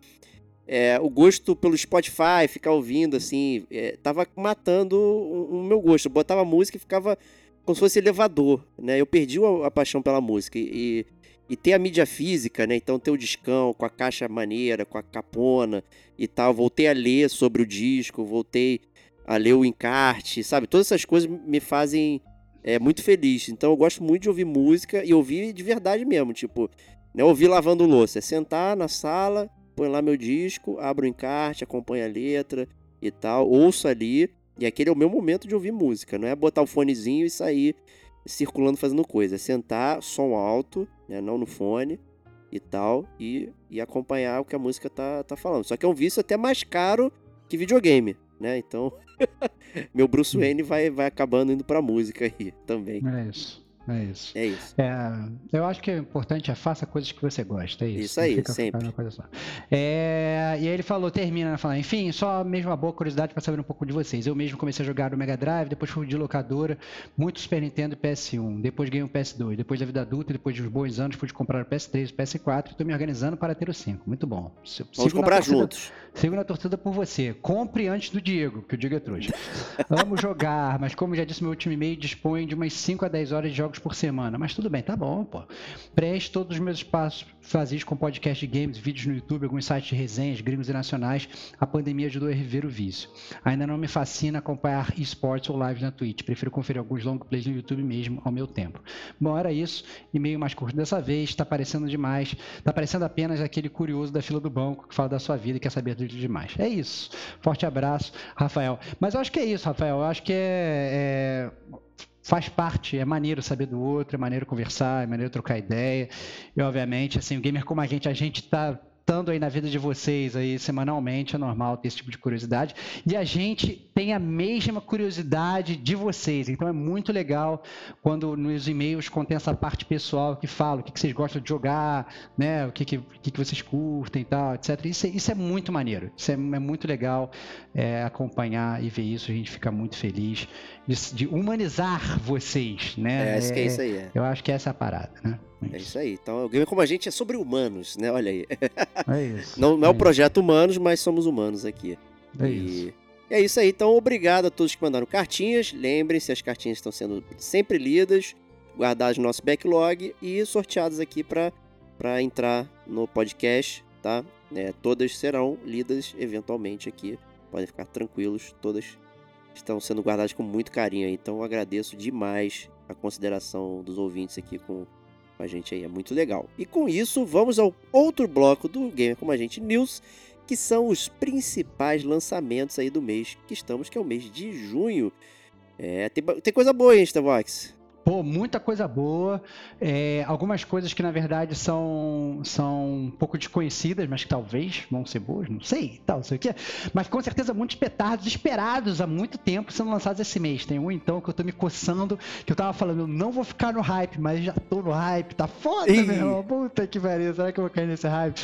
é, o gosto pelo Spotify, ficar ouvindo, assim, é, tava matando o, o, meu gosto. Eu botava música e ficava como se fosse elevador, né? Eu perdi a, a paixão pela música. E, e ter a mídia física, né? Então ter o discão com a caixa maneira, com a capona e tal. Voltei a ler sobre o disco, voltei a ler o encarte, sabe? Todas essas coisas me fazem é, muito feliz. Então eu gosto muito de ouvir música e ouvir de verdade mesmo, tipo, não é ouvir lavando louça, é sentar na sala põe lá meu disco, abro o encarte, acompanho a letra e tal, ouço ali. E aquele é o meu momento de ouvir música, não é botar o fonezinho e sair circulando fazendo coisa. É sentar, som alto, né, não no fone, e tal, e, e acompanhar o que a música tá, tá falando. Só que é um vício até mais caro que videogame, né? Então, meu Bruce Wayne vai, vai acabando indo pra música aí também. É isso. É isso. É isso. É, eu acho que o importante é faça coisas que você gosta. É isso. Isso aí, sempre. É, e aí ele falou, termina, né, falando, enfim, só mesmo uma boa curiosidade para saber um pouco de vocês. Eu mesmo comecei a jogar no Mega Drive, depois fui de locadora, muito Super Nintendo e PS1, depois ganhei um PS2, depois da vida adulta, depois de uns bons anos, pude comprar o PS3, o PS4 e estou me organizando para ter o 5. Muito bom. Vamos comprar juntos. Sigo na torcida por você. Compre antes do Diego, que o Diego é trouxa. Amo jogar, mas como já disse, meu último e-mail dispõe de umas 5 a 10 horas de jogos por semana. Mas tudo bem, tá bom, pô. Preste todos os meus espaços vazios com podcast de games, vídeos no YouTube, alguns sites de resenhas, gringos e nacionais. A pandemia ajudou a rever o vício. Ainda não me fascina acompanhar esportes ou lives na Twitch. Prefiro conferir alguns long plays no YouTube mesmo ao meu tempo. Bom, era isso. E-mail mais curto dessa vez. Tá parecendo demais. Tá parecendo apenas aquele curioso da fila do banco que fala da sua vida e quer saber tudo demais. É isso. Forte abraço, Rafael. Mas eu acho que é isso, Rafael. Eu acho que é- é faz parte, é maneiro saber do outro, é maneiro conversar, é maneiro trocar ideia. E obviamente, assim, o gamer como a gente, a gente tá estando aí na vida de vocês aí semanalmente, é normal ter esse tipo de curiosidade. E a gente tem a mesma curiosidade de vocês. Então é muito legal quando nos e-mails contém essa parte pessoal que fala o que, que vocês gostam de jogar, né? O que, que, que, vocês curtem e tal, etc. Isso, é- isso é muito maneiro. Isso é, é muito legal é, acompanhar e ver isso. A gente fica muito feliz de, de humanizar vocês, né? É, acho que é isso aí. É. Eu acho que essa é a parada, né? É isso aí. Então, o game como a gente é sobre humanos, né? Olha aí. É isso. Não, não é o isso, projeto humanos, mas somos humanos aqui. É e isso. é isso aí. Então, obrigado a todos que mandaram cartinhas. Lembrem-se, as cartinhas estão sendo sempre lidas, guardadas no nosso backlog e sorteadas aqui para entrar no podcast, tá? É, todas serão lidas eventualmente aqui. Podem ficar tranquilos, todas estão sendo guardadas com muito carinho. Então, eu agradeço demais a consideração dos ouvintes aqui com com a gente aí, é muito legal. E com isso, vamos ao outro bloco do Gamer Como a Gente News, que são os principais lançamentos aí do mês que estamos, que é o mês de junho. É, tem, tem coisa boa, hein, Starbucks? Pô, muita coisa boa. É, algumas coisas que, na verdade, são, são um pouco desconhecidas, mas que talvez vão ser boas, não sei, tal, não sei o quê. Mas com certeza muitos petardos esperados há muito tempo sendo lançados esse mês. Tem um, então, que eu tô me coçando, que eu tava falando, eu não vou ficar no hype, mas já tô no hype, tá foda, meu irmão. Puta que pariu, será que eu vou cair nesse hype?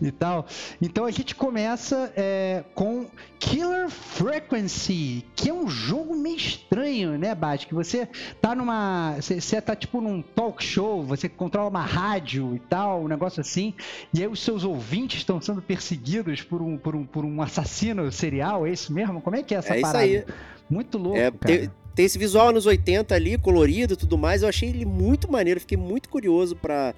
E tal. Então a gente começa é, com Killer Frequency, que é um jogo meio estranho, né, Bate? Que você tá numa. Você, você tá tipo num talk show, você controla uma rádio e tal, um negócio assim, e aí os seus ouvintes estão sendo perseguidos por um, por um, por um assassino serial, é isso mesmo? Como é que é essa é isso parada? aí. Muito louco, É, tem, tem esse visual anos 80 ali, colorido e tudo mais. Eu achei ele muito maneiro, fiquei muito curioso pra,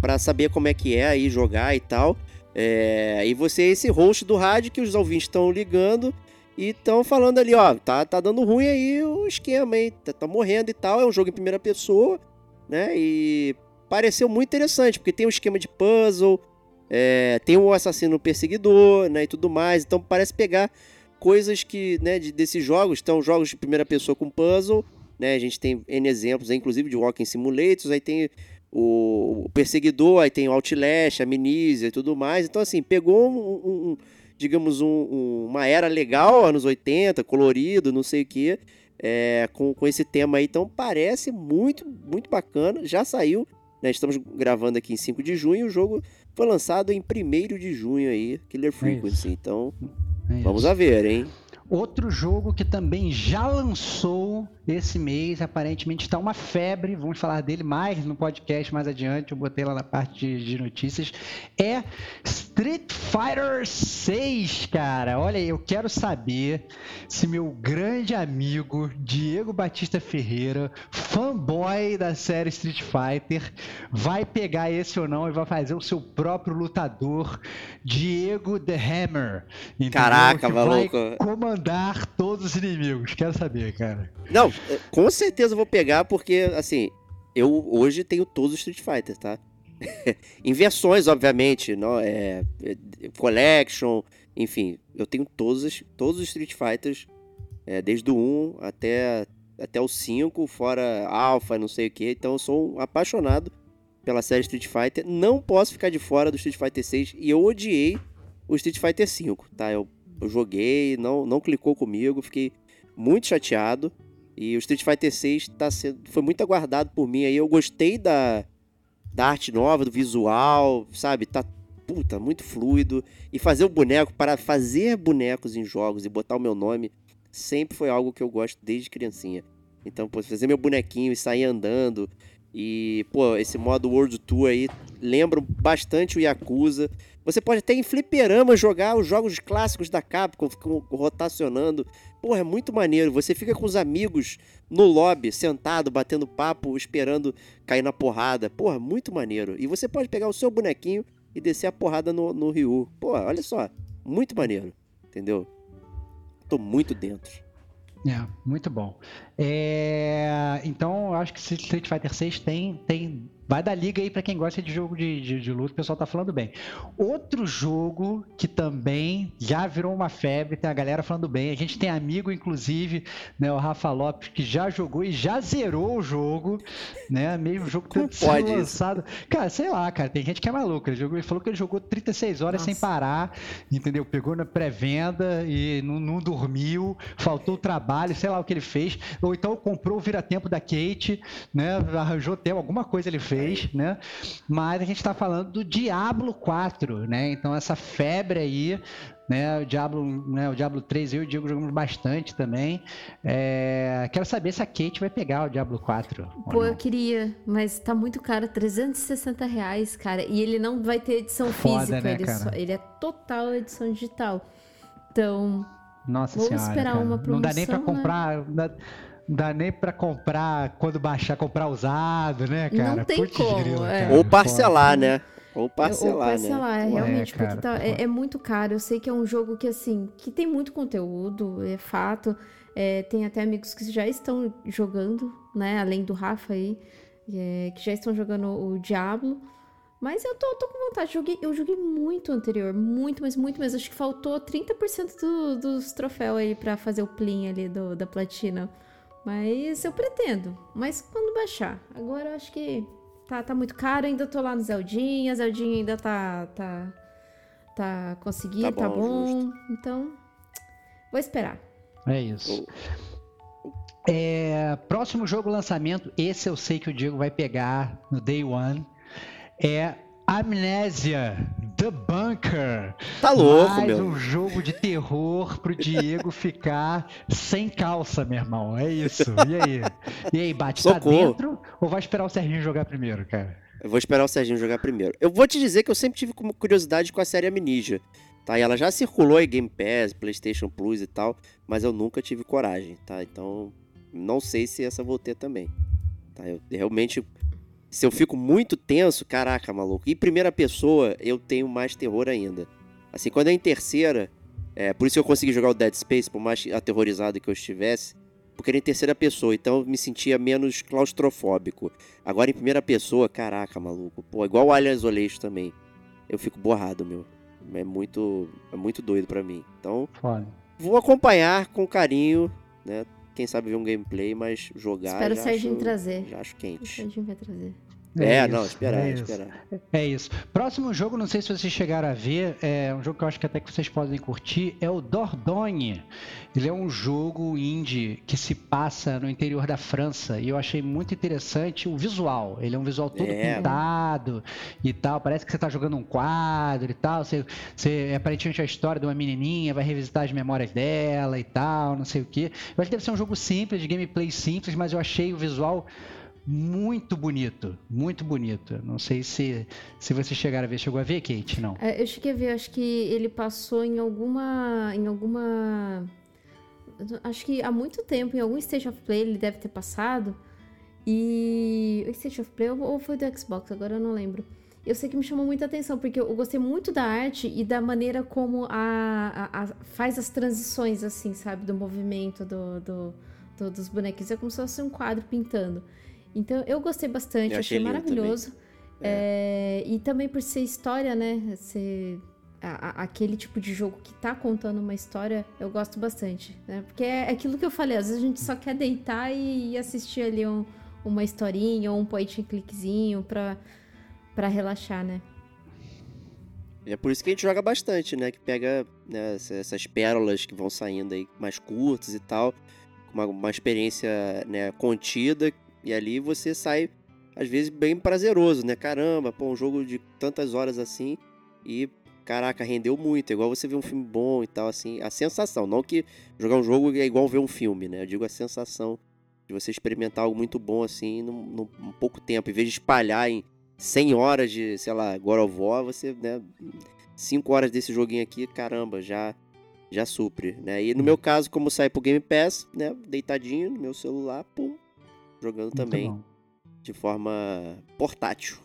pra saber como é que é aí jogar e tal. É, e você é esse host do rádio que os ouvintes estão ligando e estão falando ali, ó, tá, tá dando ruim aí o esquema, hein? Tá, tá morrendo e tal. É um jogo em primeira pessoa, né? E pareceu muito interessante, porque tem um esquema de puzzle, é, tem o assassino perseguidor, né? E tudo mais. Então parece pegar coisas que, né, de- desses jogos, então jogos de primeira pessoa com puzzle, né, a gente tem N exemplos, inclusive de Walking Simulators, aí tem o, o Perseguidor, aí tem o Outlast, a Amnesia e tudo mais, então assim, pegou um, um- um, digamos, um- um- uma era legal, anos 80, colorido, não sei o que, com, com esse tema aí, então parece muito, muito bacana, já saiu, né, estamos gravando aqui em 5 de junho, o jogo foi lançado em 1 de junho aí, Killer Frequency, então É vamos a ver, hein. Outro jogo que também já lançou esse mês, aparentemente está uma febre, vamos falar dele mais no podcast mais adiante, eu botei lá na parte de, de notícias, é Street Fighter 6, cara. Olha, eu quero saber se meu grande amigo Diego Batista Ferreira, fanboy da série Street Fighter, vai pegar esse ou não e vai fazer o seu próprio lutador, Diego The Hammer. entendeu? Caraca, Que vai maluco. comandar todos os inimigos. Quero saber, cara. Não, é, com certeza vou pegar, porque, assim, eu hoje tenho todos os Street Fighter, tá? em versões, obviamente, não, é, é, Collection, enfim, eu tenho todos, os- todos os Street Fighters, é, desde o 1 até, até o 5, fora Alpha, não sei o que, então eu sou um apaixonado pela série Street Fighter. Não posso ficar de fora do Street Fighter 6 e eu odiei o Street Fighter 5, tá? Eu, eu joguei, não, não clicou comigo, fiquei muito chateado. E o Street Fighter 6 tá sendo, foi muito aguardado por mim aí. Eu gostei da, da arte nova, do visual, sabe? Tá puta, muito fluido. E fazer o boneco, para fazer bonecos em jogos e botar o meu nome, sempre foi algo que eu gosto desde criancinha. Então, pô, fazer meu bonequinho e sair andando. E, pô, esse modo World Tour aí lembra bastante o Yakuza. Você pode até em fliperama jogar os jogos clássicos da Capcom, rotacionando. Porra, é muito maneiro. Você fica com os amigos no lobby, sentado, batendo papo, esperando cair na porrada. Porra, muito maneiro. E você pode pegar o seu bonequinho e descer a porrada no, no Ryu. Pô, olha só. Muito maneiro. Entendeu? Tô muito dentro. É, muito bom. É, então, eu acho que Street Fighter 6 tem, tem Vai da liga aí para quem gosta de jogo de, de, de, luta, o pessoal tá falando bem. Outro jogo que também já virou uma febre, tem a galera falando bem. A gente tem amigo, inclusive, né, o Rafa Lopes, que já jogou e já zerou o jogo, né? Mesmo jogo tendo sido lançado. Cara, sei lá, cara, tem gente que é maluca. Ele, jogou, ele falou que ele jogou 36 horas Nossa. sem parar, entendeu? Pegou na pré-venda e não, não dormiu, faltou trabalho, sei lá o que ele fez. Ou então comprou o vira-tempo da Kate, né? Arranjou tempo, alguma coisa ele fez né? Mas a gente está falando do Diablo 4, né? Então essa febre aí, né? O Diablo, né? O Diablo 3 eu e o Diego jogamos bastante também. É... Quero saber se a Kate vai pegar o Diablo 4. Pô, eu queria, mas tá muito caro, 360 reais, cara. E ele não vai ter edição Foda, física, né, ele, só... ele, é total edição digital. Então, nossa Vamos senhora, esperar cara. uma promoção, Não dá nem para né? comprar, né? dá nem pra comprar quando baixar, comprar usado, né, cara? Não tem Putz como. Grilo, é. Ou parcelar, né? Ou parcelar, Ou parcelar, né? é, realmente, é, cara, tá, é, é, muito caro. Eu sei que é um jogo que, assim, que tem muito conteúdo, é fato. É, tem até amigos que já estão jogando, né? Além do Rafa aí, é, que já estão jogando o Diablo. Mas eu tô, tô com vontade. Joguei, eu joguei muito anterior, muito, mas muito mesmo. Acho que faltou 30% do, dos troféus aí pra fazer o plin ali do, da platina. Mas eu pretendo. Mas quando baixar. Agora eu acho que tá, tá muito caro. Ainda tô lá no Zeldinha. Zeldinha ainda tá. tá, tá conseguindo, tá bom. Tá bom. Então, vou esperar. É isso. É, próximo jogo lançamento, esse eu sei que o Diego vai pegar no Day One. É Amnésia, The Bunker. Tá louco, Mais meu. um jogo de terror pro Diego ficar sem calça, meu irmão. É isso. E aí? E aí, bate, Socorro. tá dentro ou vai esperar o Serginho jogar primeiro, cara? Eu vou esperar o Serginho jogar primeiro. Eu vou te dizer que eu sempre tive curiosidade com a série Amnesia. Tá? E ela já circulou em Game Pass, PlayStation Plus e tal, mas eu nunca tive coragem, tá? Então, não sei se essa vou ter também. Tá? Eu realmente se eu fico muito tenso, caraca, maluco. E primeira pessoa, eu tenho mais terror ainda. Assim, quando é em terceira, é, por isso eu consegui jogar o Dead Space, por mais aterrorizado que eu estivesse, porque era em terceira pessoa, então eu me sentia menos claustrofóbico. Agora em primeira pessoa, caraca, maluco. Pô, igual o Alien Isolation também. Eu fico borrado, meu. É muito, é muito doido para mim. Então, vou acompanhar com carinho, né? Quem sabe ver um gameplay, mas jogar. Espero o Serginho trazer. Já acho quente. O Serginho vai trazer. É, é não, esperar, é esperar. É isso. Próximo jogo, não sei se vocês chegaram a ver, é um jogo que eu acho que até que vocês podem curtir, é o Dordogne. Ele é um jogo indie que se passa no interior da França e eu achei muito interessante o visual. Ele é um visual todo é. pintado e tal, parece que você está jogando um quadro e tal. Você, você, aparentemente a história de uma menininha, vai revisitar as memórias dela e tal, não sei o que. Eu acho que deve ser um jogo simples, de gameplay simples, mas eu achei o visual muito bonito, muito bonito. Não sei se, se você chegaram a ver. Chegou a ver, Kate? Não. É, eu cheguei a ver, acho que ele passou em alguma. em alguma. Acho que há muito tempo, em algum Stage of Play ele deve ter passado. E. Stage of Play ou foi do Xbox, agora eu não lembro. Eu sei que me chamou muita atenção, porque eu gostei muito da arte e da maneira como a, a, a faz as transições, assim, sabe? Do movimento do, do, do, dos bonequinhos. É como se fosse um quadro pintando. Então eu gostei bastante, eu achei, achei maravilhoso. É. É, e também por ser história, né? Ser a, aquele tipo de jogo que tá contando uma história, eu gosto bastante. Né? Porque é aquilo que eu falei, às vezes a gente só quer deitar e, e assistir ali um, uma historinha ou um point and clickzinho pra, Pra relaxar, né? É por isso que a gente joga bastante, né? Que pega né, essas pérolas que vão saindo aí mais curtas e tal, uma, uma experiência né, contida, e ali você sai, às vezes, bem prazeroso, né? Caramba, pô, um jogo de tantas horas assim, e caraca, rendeu muito. É igual você ver um filme bom e tal, assim. A sensação, não que jogar um jogo é igual ver um filme, né? Eu digo a sensação de você experimentar algo muito bom, assim, num, num pouco tempo. Em vez de espalhar em 100 horas de, sei lá, God of War, você, né, 5 horas desse joguinho aqui, caramba, já já supre, né? E no meu caso, como sai pro Game Pass, né, deitadinho no meu celular, pum, jogando Muito também bom. de forma portátil.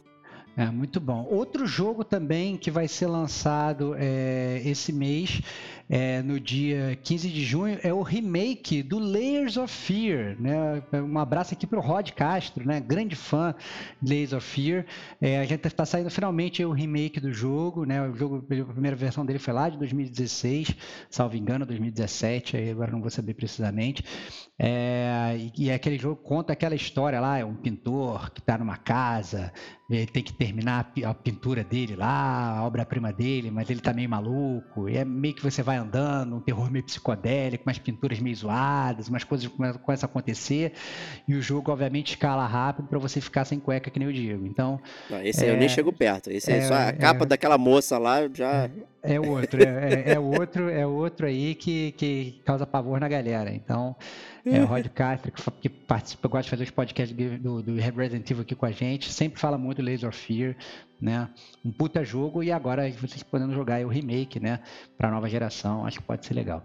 É, muito bom. Outro jogo também que vai ser lançado é, esse mês, é, no dia 15 de junho, é o remake do Layers of Fear. Né? Um abraço aqui para o Rod Castro, né? grande fã de Layers of Fear. É, a gente está saindo finalmente o remake do jogo. Né? O jogo, a primeira versão dele foi lá de 2016, salvo engano, 2017, aí agora não vou saber precisamente. É, e, e aquele jogo conta aquela história lá, é um pintor que está numa casa, ele tem que terminar a pintura dele lá, a obra-prima dele, mas ele tá meio maluco. E é meio que você vai andando, um terror meio psicodélico, umas pinturas meio zoadas, umas coisas começam a acontecer. E o jogo, obviamente, escala rápido para você ficar sem cueca, que nem eu digo. Então. Não, esse é, eu nem chego perto. Esse é, é só a capa é, daquela moça lá já. É, é outro, é, é, é outro, é outro aí que, que causa pavor na galera. Então. É, o Rod Castro, que, participa, gosta de fazer os podcasts do, do Resident Evil aqui com a gente, sempre fala muito do Laser Fear, né? Um puta jogo e agora vocês podendo jogar o remake, né? Pra nova geração, acho que pode ser legal.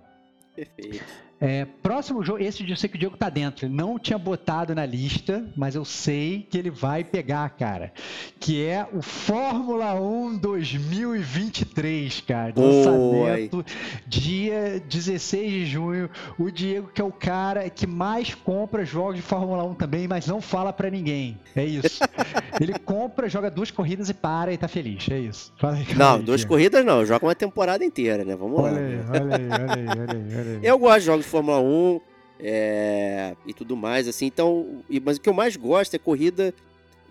Perfeito. É, próximo jogo, esse eu sei que o Diego tá dentro. Ele não tinha botado na lista, mas eu sei que ele vai pegar, cara. Que é o Fórmula 1 2023, cara. Lançamento Oi. dia 16 de junho. O Diego, que é o cara que mais compra jogos de Fórmula 1 também, mas não fala para ninguém. É isso. ele compra, joga duas corridas e para e tá feliz. É isso. Aí, não, aí, duas Diego. corridas não. Joga uma temporada inteira, né? Vamos olha lá. Aí, olha aí, olha aí, olha aí, olha aí. Eu gosto de jogos Fórmula 1 é, e tudo mais, assim. Então, mas o que eu mais gosto é corrida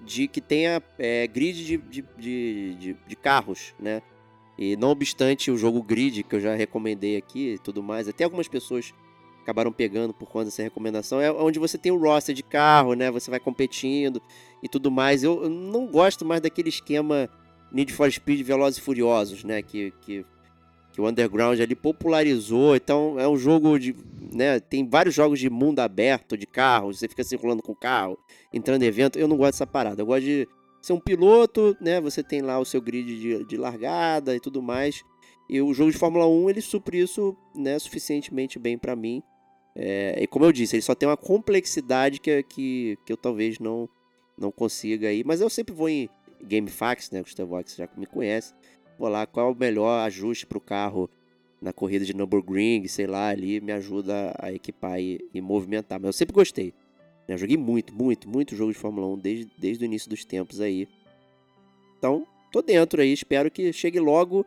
de que tenha é, grid de, de, de, de, carros, né? E não obstante o jogo grid, que eu já recomendei aqui e tudo mais, até algumas pessoas acabaram pegando por conta dessa recomendação, é onde você tem o roster de carro, né? Você vai competindo e tudo mais. Eu, eu não gosto mais daquele esquema Need for Speed Velozes e Furiosos, né? Que, que que o Underground ali popularizou. Então é um jogo de. Né, tem vários jogos de mundo aberto, de carro, você fica circulando com o carro, entrando em evento. Eu não gosto dessa parada. Eu gosto de ser um piloto, né? Você tem lá o seu grid de, de largada e tudo mais. E o jogo de Fórmula 1 ele supre isso né, suficientemente bem para mim. É, e como eu disse, ele só tem uma complexidade que, que, que eu talvez não, não consiga aí. Mas eu sempre vou em GameFAQs, né? Gustavo Vox já me conhece lá, qual é o melhor ajuste para o carro na corrida de Nürburgring, sei lá, ali me ajuda a equipar e, e movimentar. Mas eu sempre gostei. Eu joguei muito, muito, muito jogo de Fórmula 1 desde, desde o início dos tempos aí. Então, tô dentro aí, espero que chegue logo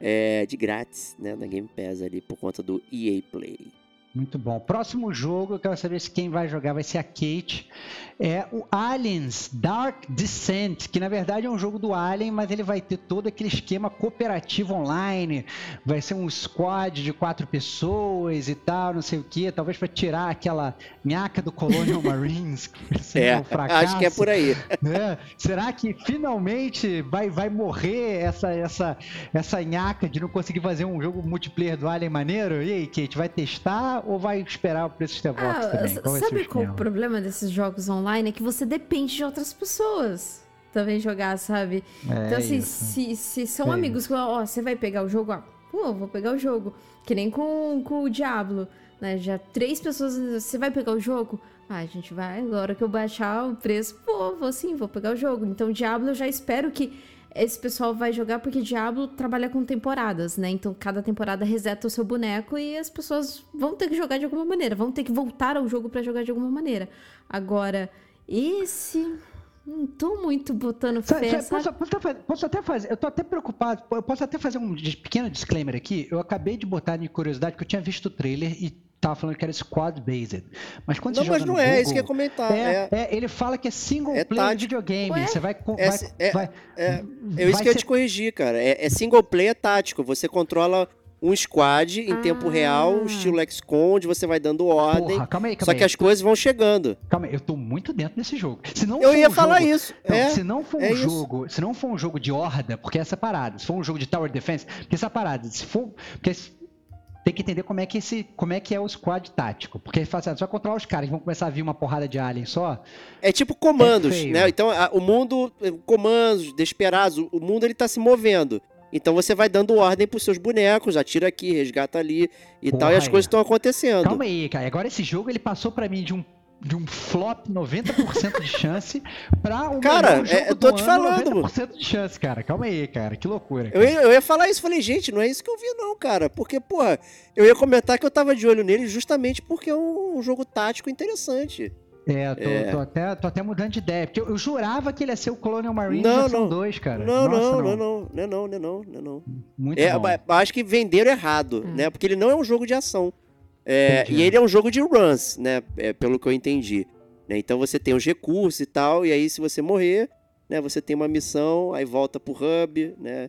é, de grátis, né, na Game Pass ali, por conta do EA Play. Muito bom. Próximo jogo, eu quero saber se quem vai jogar vai ser a Kate. É o Aliens Dark Descent, que na verdade é um jogo do Alien, mas ele vai ter todo aquele esquema cooperativo online. Vai ser um squad de quatro pessoas e tal, não sei o que. Talvez para tirar aquela nhaca do Colonial Marines. Que é, um fracasso, acho que é por aí. Né? Será que finalmente vai, vai morrer essa, essa, essa nhaca de não conseguir fazer um jogo multiplayer do Alien maneiro? E aí, Kate, vai testar ou vai esperar o preço de ah, também? Qual sabe qual o problema desses jogos online? É que você depende de outras pessoas também jogar, sabe? É então, assim, se, se são é amigos, ó, você vai pegar o jogo, ó, pô, vou pegar o jogo. Que nem com, com o Diablo, né? Já três pessoas, você vai pegar o jogo? Ah, a gente vai, agora que eu baixar o preço, pô, vou sim, vou pegar o jogo. Então, Diablo eu já espero que esse pessoal vai jogar porque Diablo trabalha com temporadas, né? Então cada temporada reseta o seu boneco e as pessoas vão ter que jogar de alguma maneira, vão ter que voltar ao jogo para jogar de alguma maneira. Agora, esse não tô muito botando fé? Posso, posso, posso, até fazer, eu tô até preocupado, eu posso até fazer um pequeno disclaimer aqui. Eu acabei de botar de curiosidade que eu tinha visto o trailer e tava falando que era squad based. Mas quando Não, você mas joga não no é, Google, isso que eu ia comentar. é, É, é, ele fala que é single É player tático. videogame. Ué? Você vai, É, vai, é- vai- é, é vai isso que eu ser- te corrigir, cara. É, é single player tático. Você controla um squad em tempo Ah. real, estilo XCOM, onde você vai dando ordem. Porra, calma aí, calma Só aí. que as coisas vão chegando. Calma aí, eu tô muito dentro desse jogo. Se não Eu ia um falar jogo- isso. Não, é. se não for um é isso. jogo, se não for um jogo de horda, porque essa parada, se for um jogo de tower defense, porque essa parada, se for, porque tem que entender como é que esse, como é que é o squad tático, porque ele fala assim, ah, vai controlar os caras, vão começar a vir uma porrada de alien só. É tipo comandos, É né? Então, a- o mundo, eh, comandos, desesperados, o- mundo ele tá se movendo. Então você vai dando ordem pros seus bonecos, atira aqui, resgata ali e Porra, tal, e as coisas estão acontecendo. Calma aí, cara. Agora esse jogo ele passou pra mim de um de um flop 90% de chance pra um Cara, é, eu tô do te ano, falando, 90% de chance, cara. Calma aí, cara. Que loucura. Eu ia, eu ia falar isso, falei, gente, não é isso que eu vi não, cara. Porque, porra, eu ia comentar que eu tava de olho nele justamente porque é um, um jogo tático interessante. É, tô, É. tô até, tô até mudando de ideia. Porque eu, eu jurava que ele ia ser o Colonial Marine Não, não. 2, cara. Não, Nossa, não, não, não, não, é não, não, é não, não, é não. Muito É, bom. mas eu acho que venderam errado, Hum. né? Porque ele não é um jogo de ação. É, e ele é um jogo de runs, né? É, pelo que eu entendi. né? Então você tem os recursos e tal, e aí se você morrer, né? Você tem uma missão, aí volta pro hub, né?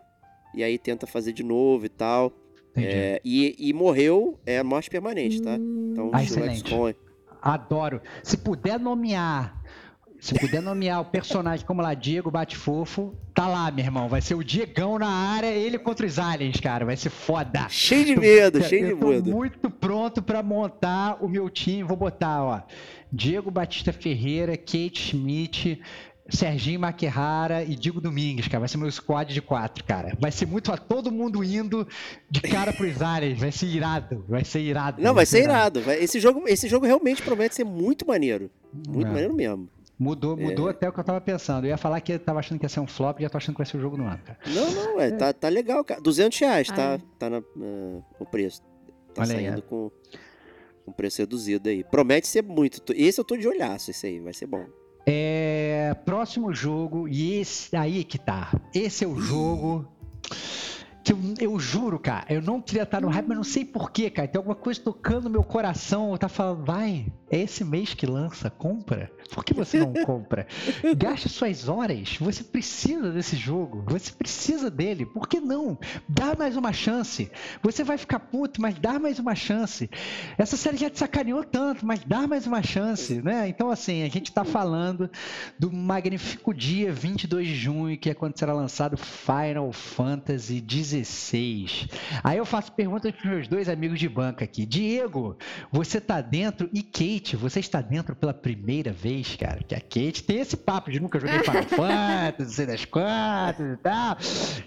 E aí tenta fazer de novo e tal. Entendi. É, e, e morreu é morte permanente, tá? Hum. Então, Ah, excelente. Adoro. Se puder nomear. Se puder nomear o personagem como lá, Diego Bate Fofo, tá lá, meu irmão. Vai ser o Diegão na área, ele contra os aliens, cara. Vai ser foda. Cheio de medo, cheio de eu tô medo. muito pronto pra montar o meu time. Vou botar, ó, Diego Batista Ferreira, Kate Schmidt, Serginho Maquerrara e Diego Domingues, cara. Vai ser meu squad de quatro, cara. Vai ser muito a todo mundo indo de cara pros aliens. Vai ser irado. Vai ser irado. Não, vai ser irado. vai- Esse jogo, esse jogo realmente promete ser muito maneiro. Muito É. maneiro mesmo. Mudou, mudou É. até o que eu tava pensando. Eu ia falar que eu tava achando que ia ser um flop, já tô achando que vai ser o jogo do ano, cara. Não, não, é, Tá, tá legal, cara. 200 reais, tá, Ai. tá na, na- o preço. Tá Olha aí, saindo é. com, com preço reduzido aí. Promete ser muito. Esse eu tô de olhaço, esse aí, vai ser bom. É, próximo jogo, e esse aí que tá. Esse é o jogo que eu, eu juro, cara, eu não queria estar no hype, mas não sei porquê, cara. Tem alguma coisa tocando meu coração, tá falando, vai, é esse mês que lança, compra. Por que você não compra? Gaste suas horas, você precisa desse jogo, você precisa dele, por que não? Dá mais uma chance. Você vai ficar puto, mas dá mais uma chance. Essa série já te sacaneou tanto, mas dá mais uma chance, né? Então, assim, a gente tá falando do magnífico dia 22 de junho, que é quando será lançado Final Fantasy XVI. Aí eu faço perguntas para meus dois amigos de banca aqui. Diego, você tá dentro? E Kate, você está dentro pela primeira vez, cara? Que a Kate tem esse papo de nunca joguei Final Fantasy, não sei das quantas e tal.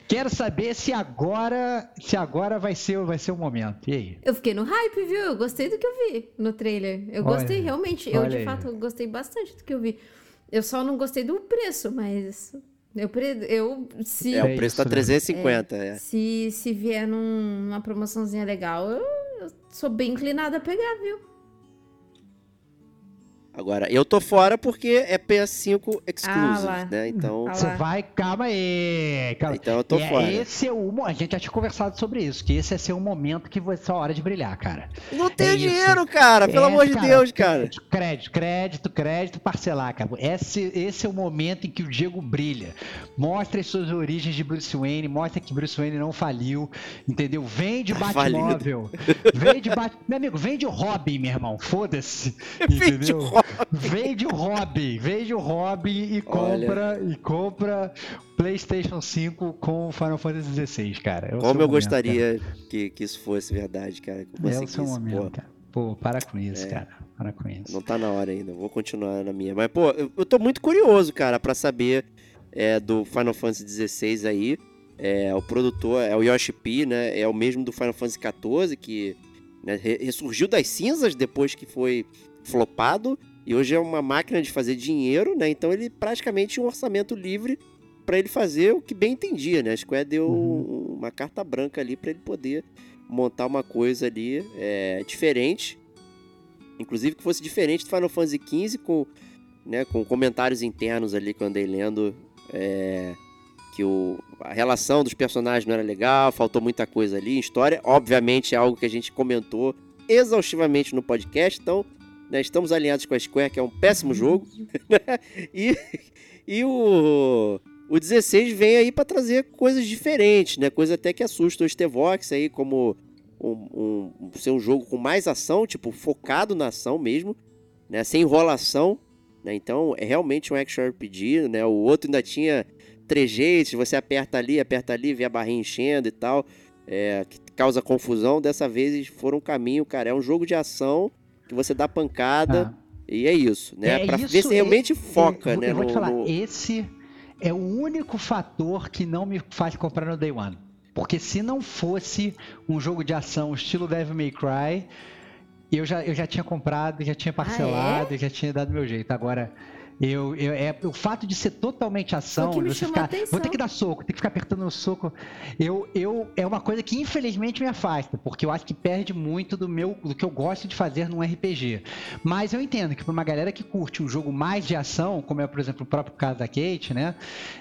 Quero saber se agora, se agora vai ser, vai ser o momento. E aí? Eu fiquei no hype, viu? Eu gostei do que eu vi no trailer. Eu Olha, gostei, realmente. Eu, de aí. fato, gostei bastante do que eu vi. Eu só não gostei do preço, mas. Eu, pre- eu se, É, É o preço tá isso, né? 350, é. se, se vier num- numa promoçãozinha legal, eu, eu sou bem inclinada a pegar, viu? Agora, eu tô fora porque é PS5 exclusive, Ah, né? Então, Ah, Você lá. vai, calma aí, calma. então eu tô E é- fora. Esse é o, a gente já tinha conversado sobre isso, que esse é ser um momento que vai ser a hora de brilhar, cara. Não tenho é isso. dinheiro, cara, pelo É, amor de Deus, cara. Crédito, crédito, crédito, parcelar, cara. Esse, esse é o momento em que o Diego brilha. Mostra as suas origens de Bruce Wayne, mostra que Bruce Wayne não faliu, entendeu? Vende Tá Batmóvel. Vende Bat... Meu amigo, vende Robin, meu irmão. Foda-se. Entendeu? Robin. Vende o Robin, vende o Robin e Olha. compra e compra PlayStation 5 com Final Fantasy XVI, cara. É Como eu momento, gostaria que, que isso fosse verdade, cara. Que eu. É o seu momento, pô. cara. Pô, para com isso, É. cara. Para com isso. Não tá na hora ainda, vou continuar na minha. Mas, pô, eu, eu tô muito curioso, cara, pra saber é, do Final Fantasy XVI aí. É, o produtor é o Yoshi P, né? É o mesmo do Final Fantasy XIV, que né, re- ressurgiu das cinzas depois que foi flopado. E hoje é uma máquina de fazer dinheiro, né? Então ele praticamente tinha um orçamento livre pra ele fazer o que bem entendia, né? A Square deu Uhum. um- uma carta branca ali pra ele poder montar uma coisa ali é, diferente. Inclusive que fosse diferente do Final Fantasy XV, com, né, com comentários internos ali que eu andei lendo. é, que o, a relação dos personagens não era legal, faltou muita coisa ali. História, obviamente, é algo que a gente comentou exaustivamente no podcast, então né, estamos alinhados com a Square, que é um péssimo jogo. e e o, o 16 vem aí para trazer coisas diferentes, né? Coisa até que assusta o Stevox aí, como um, um, ser um jogo com mais ação, tipo, focado na ação mesmo, né? Sem enrolação, né? Então, é realmente um action RPG, né? O outro ainda tinha trejeitos, você aperta ali, aperta ali, vê a barrinha enchendo e tal, é, que causa confusão. Dessa vez foram um caminho, cara, é um jogo de ação que você dá pancada ah. e é isso, né? É pra isso, ver se realmente é, foca, eu, né? Eu vou no, te falar, no... esse é o único fator que não me faz comprar no Day One. Porque se não fosse um jogo de ação estilo Devil May Cry, eu já, eu já tinha comprado, já tinha parcelado, ah, é? já tinha dado meu jeito. Agora, eu, eu, é, o fato de ser totalmente ação, que me você ficar, atenção. vou ter que dar soco, ter que ficar apertando no soco, eu, eu, é uma coisa que infelizmente me afasta, porque eu acho que perde muito do meu, do que eu gosto de fazer num RPG. Mas eu entendo que para uma galera que curte um jogo mais de ação, como é por exemplo o próprio caso da Kate, né,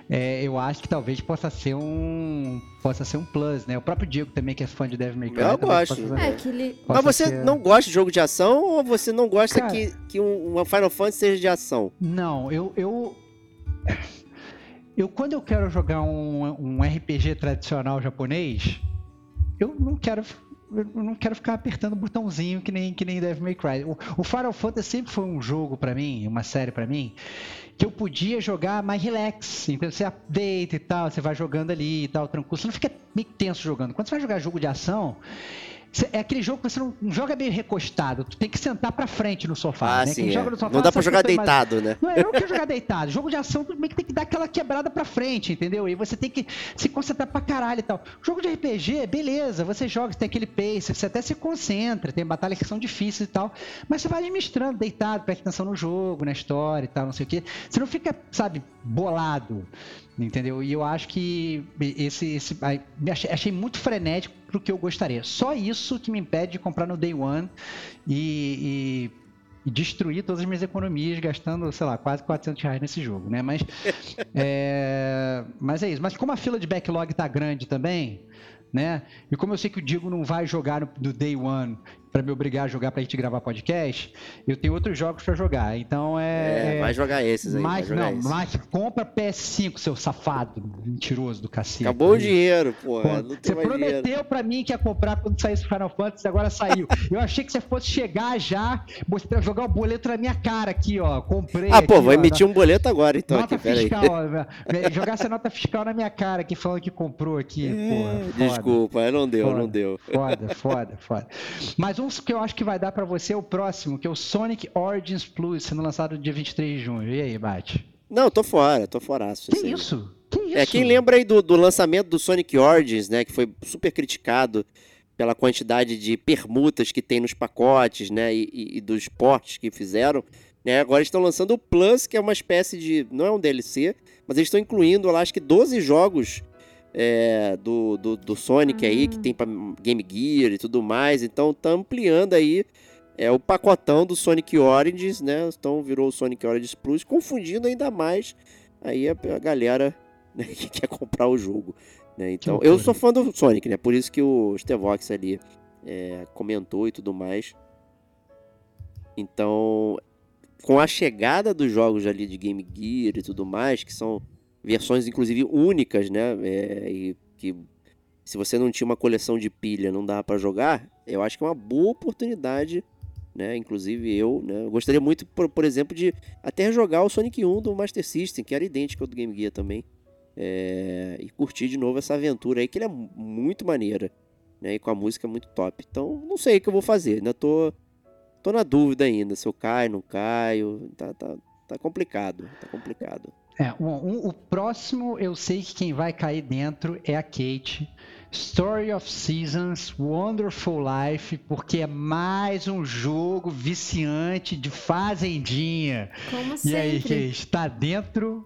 é, eu acho que talvez possa ser um, possa ser um plus, né? O próprio Diego também que é fã de Devil May Cry. Eu também gosto. possa- É, que ele. Mas você ser- não gosta de jogo de ação ou você não gosta Cara- que, que um, uma Final Fantasy seja de ação? Não, eu, eu. Eu, quando eu quero jogar um, um RPG tradicional japonês, eu não quero. Eu não quero ficar apertando o botãozinho que nem, que nem Devil May Cry. O, o Final Fantasy sempre foi um jogo pra mim, uma série pra mim, que eu podia jogar mais relax. Então você update e tal, você vai jogando ali e tal, tranquilo. Você não fica meio tenso jogando. Quando você vai jogar jogo de ação, é aquele jogo que você não, não joga meio recostado. Tu tem que sentar pra frente no sofá. Ah, né? sim. É. sofá Não dá pra jogar que deitado, né? não, eu não quero jogar deitado. Jogo de ação, tu meio que tem que dar aquela quebrada pra frente, entendeu? E você tem que se concentrar pra caralho e tal. Jogo de RPG, beleza, você joga, você tem aquele pace, você até se concentra, tem batalhas que são difíceis e tal, mas você vai administrando, deitado, presta atenção no jogo, na história e tal, não sei o quê. Você não fica, sabe, bolado, entendeu? E eu acho que esse, esse achei, achei muito frenético pro que eu gostaria. Só isso que me impede de comprar no Day One e- e destruir todas as minhas economias gastando, sei lá, quase 400 reais nesse jogo, né? Mas é, mas é isso. Mas como a fila de backlog tá grande também, né? E como eu sei que o Diego não vai jogar no, no Day One para me obrigar a jogar pra gente gravar podcast, eu tenho outros jogos para jogar. Então É, é... vai jogar esses aí. mas vai não, esses. mas compra PS5, seu safado, mentiroso do cacete. Acabou o dinheiro, pô. Pô, você prometeu pra mim que ia comprar quando saísse o Final Fantasy, agora saiu. Eu achei que você fosse chegar já, mostrar, jogar o boleto na minha cara aqui, ó. Comprei. Ah, pô, aqui, vou ó, emitir um boleto agora, então, nota aqui, fiscal, ó, jogar essa nota fiscal na minha cara aqui, falando que comprou aqui. Porra, foda. Desculpa, não deu, Foda. não deu. Foda, foda, foda. Mas um que eu acho que vai dar pra você é o próximo, que é o Sonic Origins Plus, sendo lançado dia 23 de junho. E aí, Bate? Não, tô fora, tô foraço. Que assim. isso? Que isso? É, quem lembra aí do, do lançamento do Sonic Origins, né, que foi super criticado pela quantidade de permutas que tem nos pacotes, né, e, e- e dos portes que fizeram, né, agora estão lançando o Plus, que é uma espécie de, não é um DLC, mas eles estão incluindo lá, acho que 12 jogos é, do, do, do Sonic aí, que tem pra Game Gear e tudo mais, então tá ampliando aí é, o pacotão do Sonic Origins, né, então virou o Sonic Origins Plus, confundindo ainda mais aí a, a galera né, que quer comprar o jogo. Né? Então, eu sou fã do Sonic, né? Por isso que o Stevox ali é, comentou e tudo mais. Então, com a chegada dos jogos ali de Game Gear e tudo mais, que são versões inclusive únicas, né? É, e que se você não tinha uma coleção de pilha, não dá pra jogar, eu acho que é uma boa oportunidade, né? Inclusive eu, né? Eu gostaria muito, por, por exemplo, de até jogar o Sonic 1 do Master System, que era idêntico ao do Game Gear também. É, e curtir de novo essa aventura aí, que ele é mu- muito maneira, né? E com a música muito top. Então, não sei o que eu vou fazer, ainda tô, tô na dúvida ainda, se eu caio, não caio, tá, tá, tá complicado, tá complicado. É, um- o próximo eu sei que quem vai cair dentro é a Kate. Story of Seasons, Wonderful Life, porque é mais um jogo viciante de fazendinha. Como E aí, sempre. Kate, tá dentro?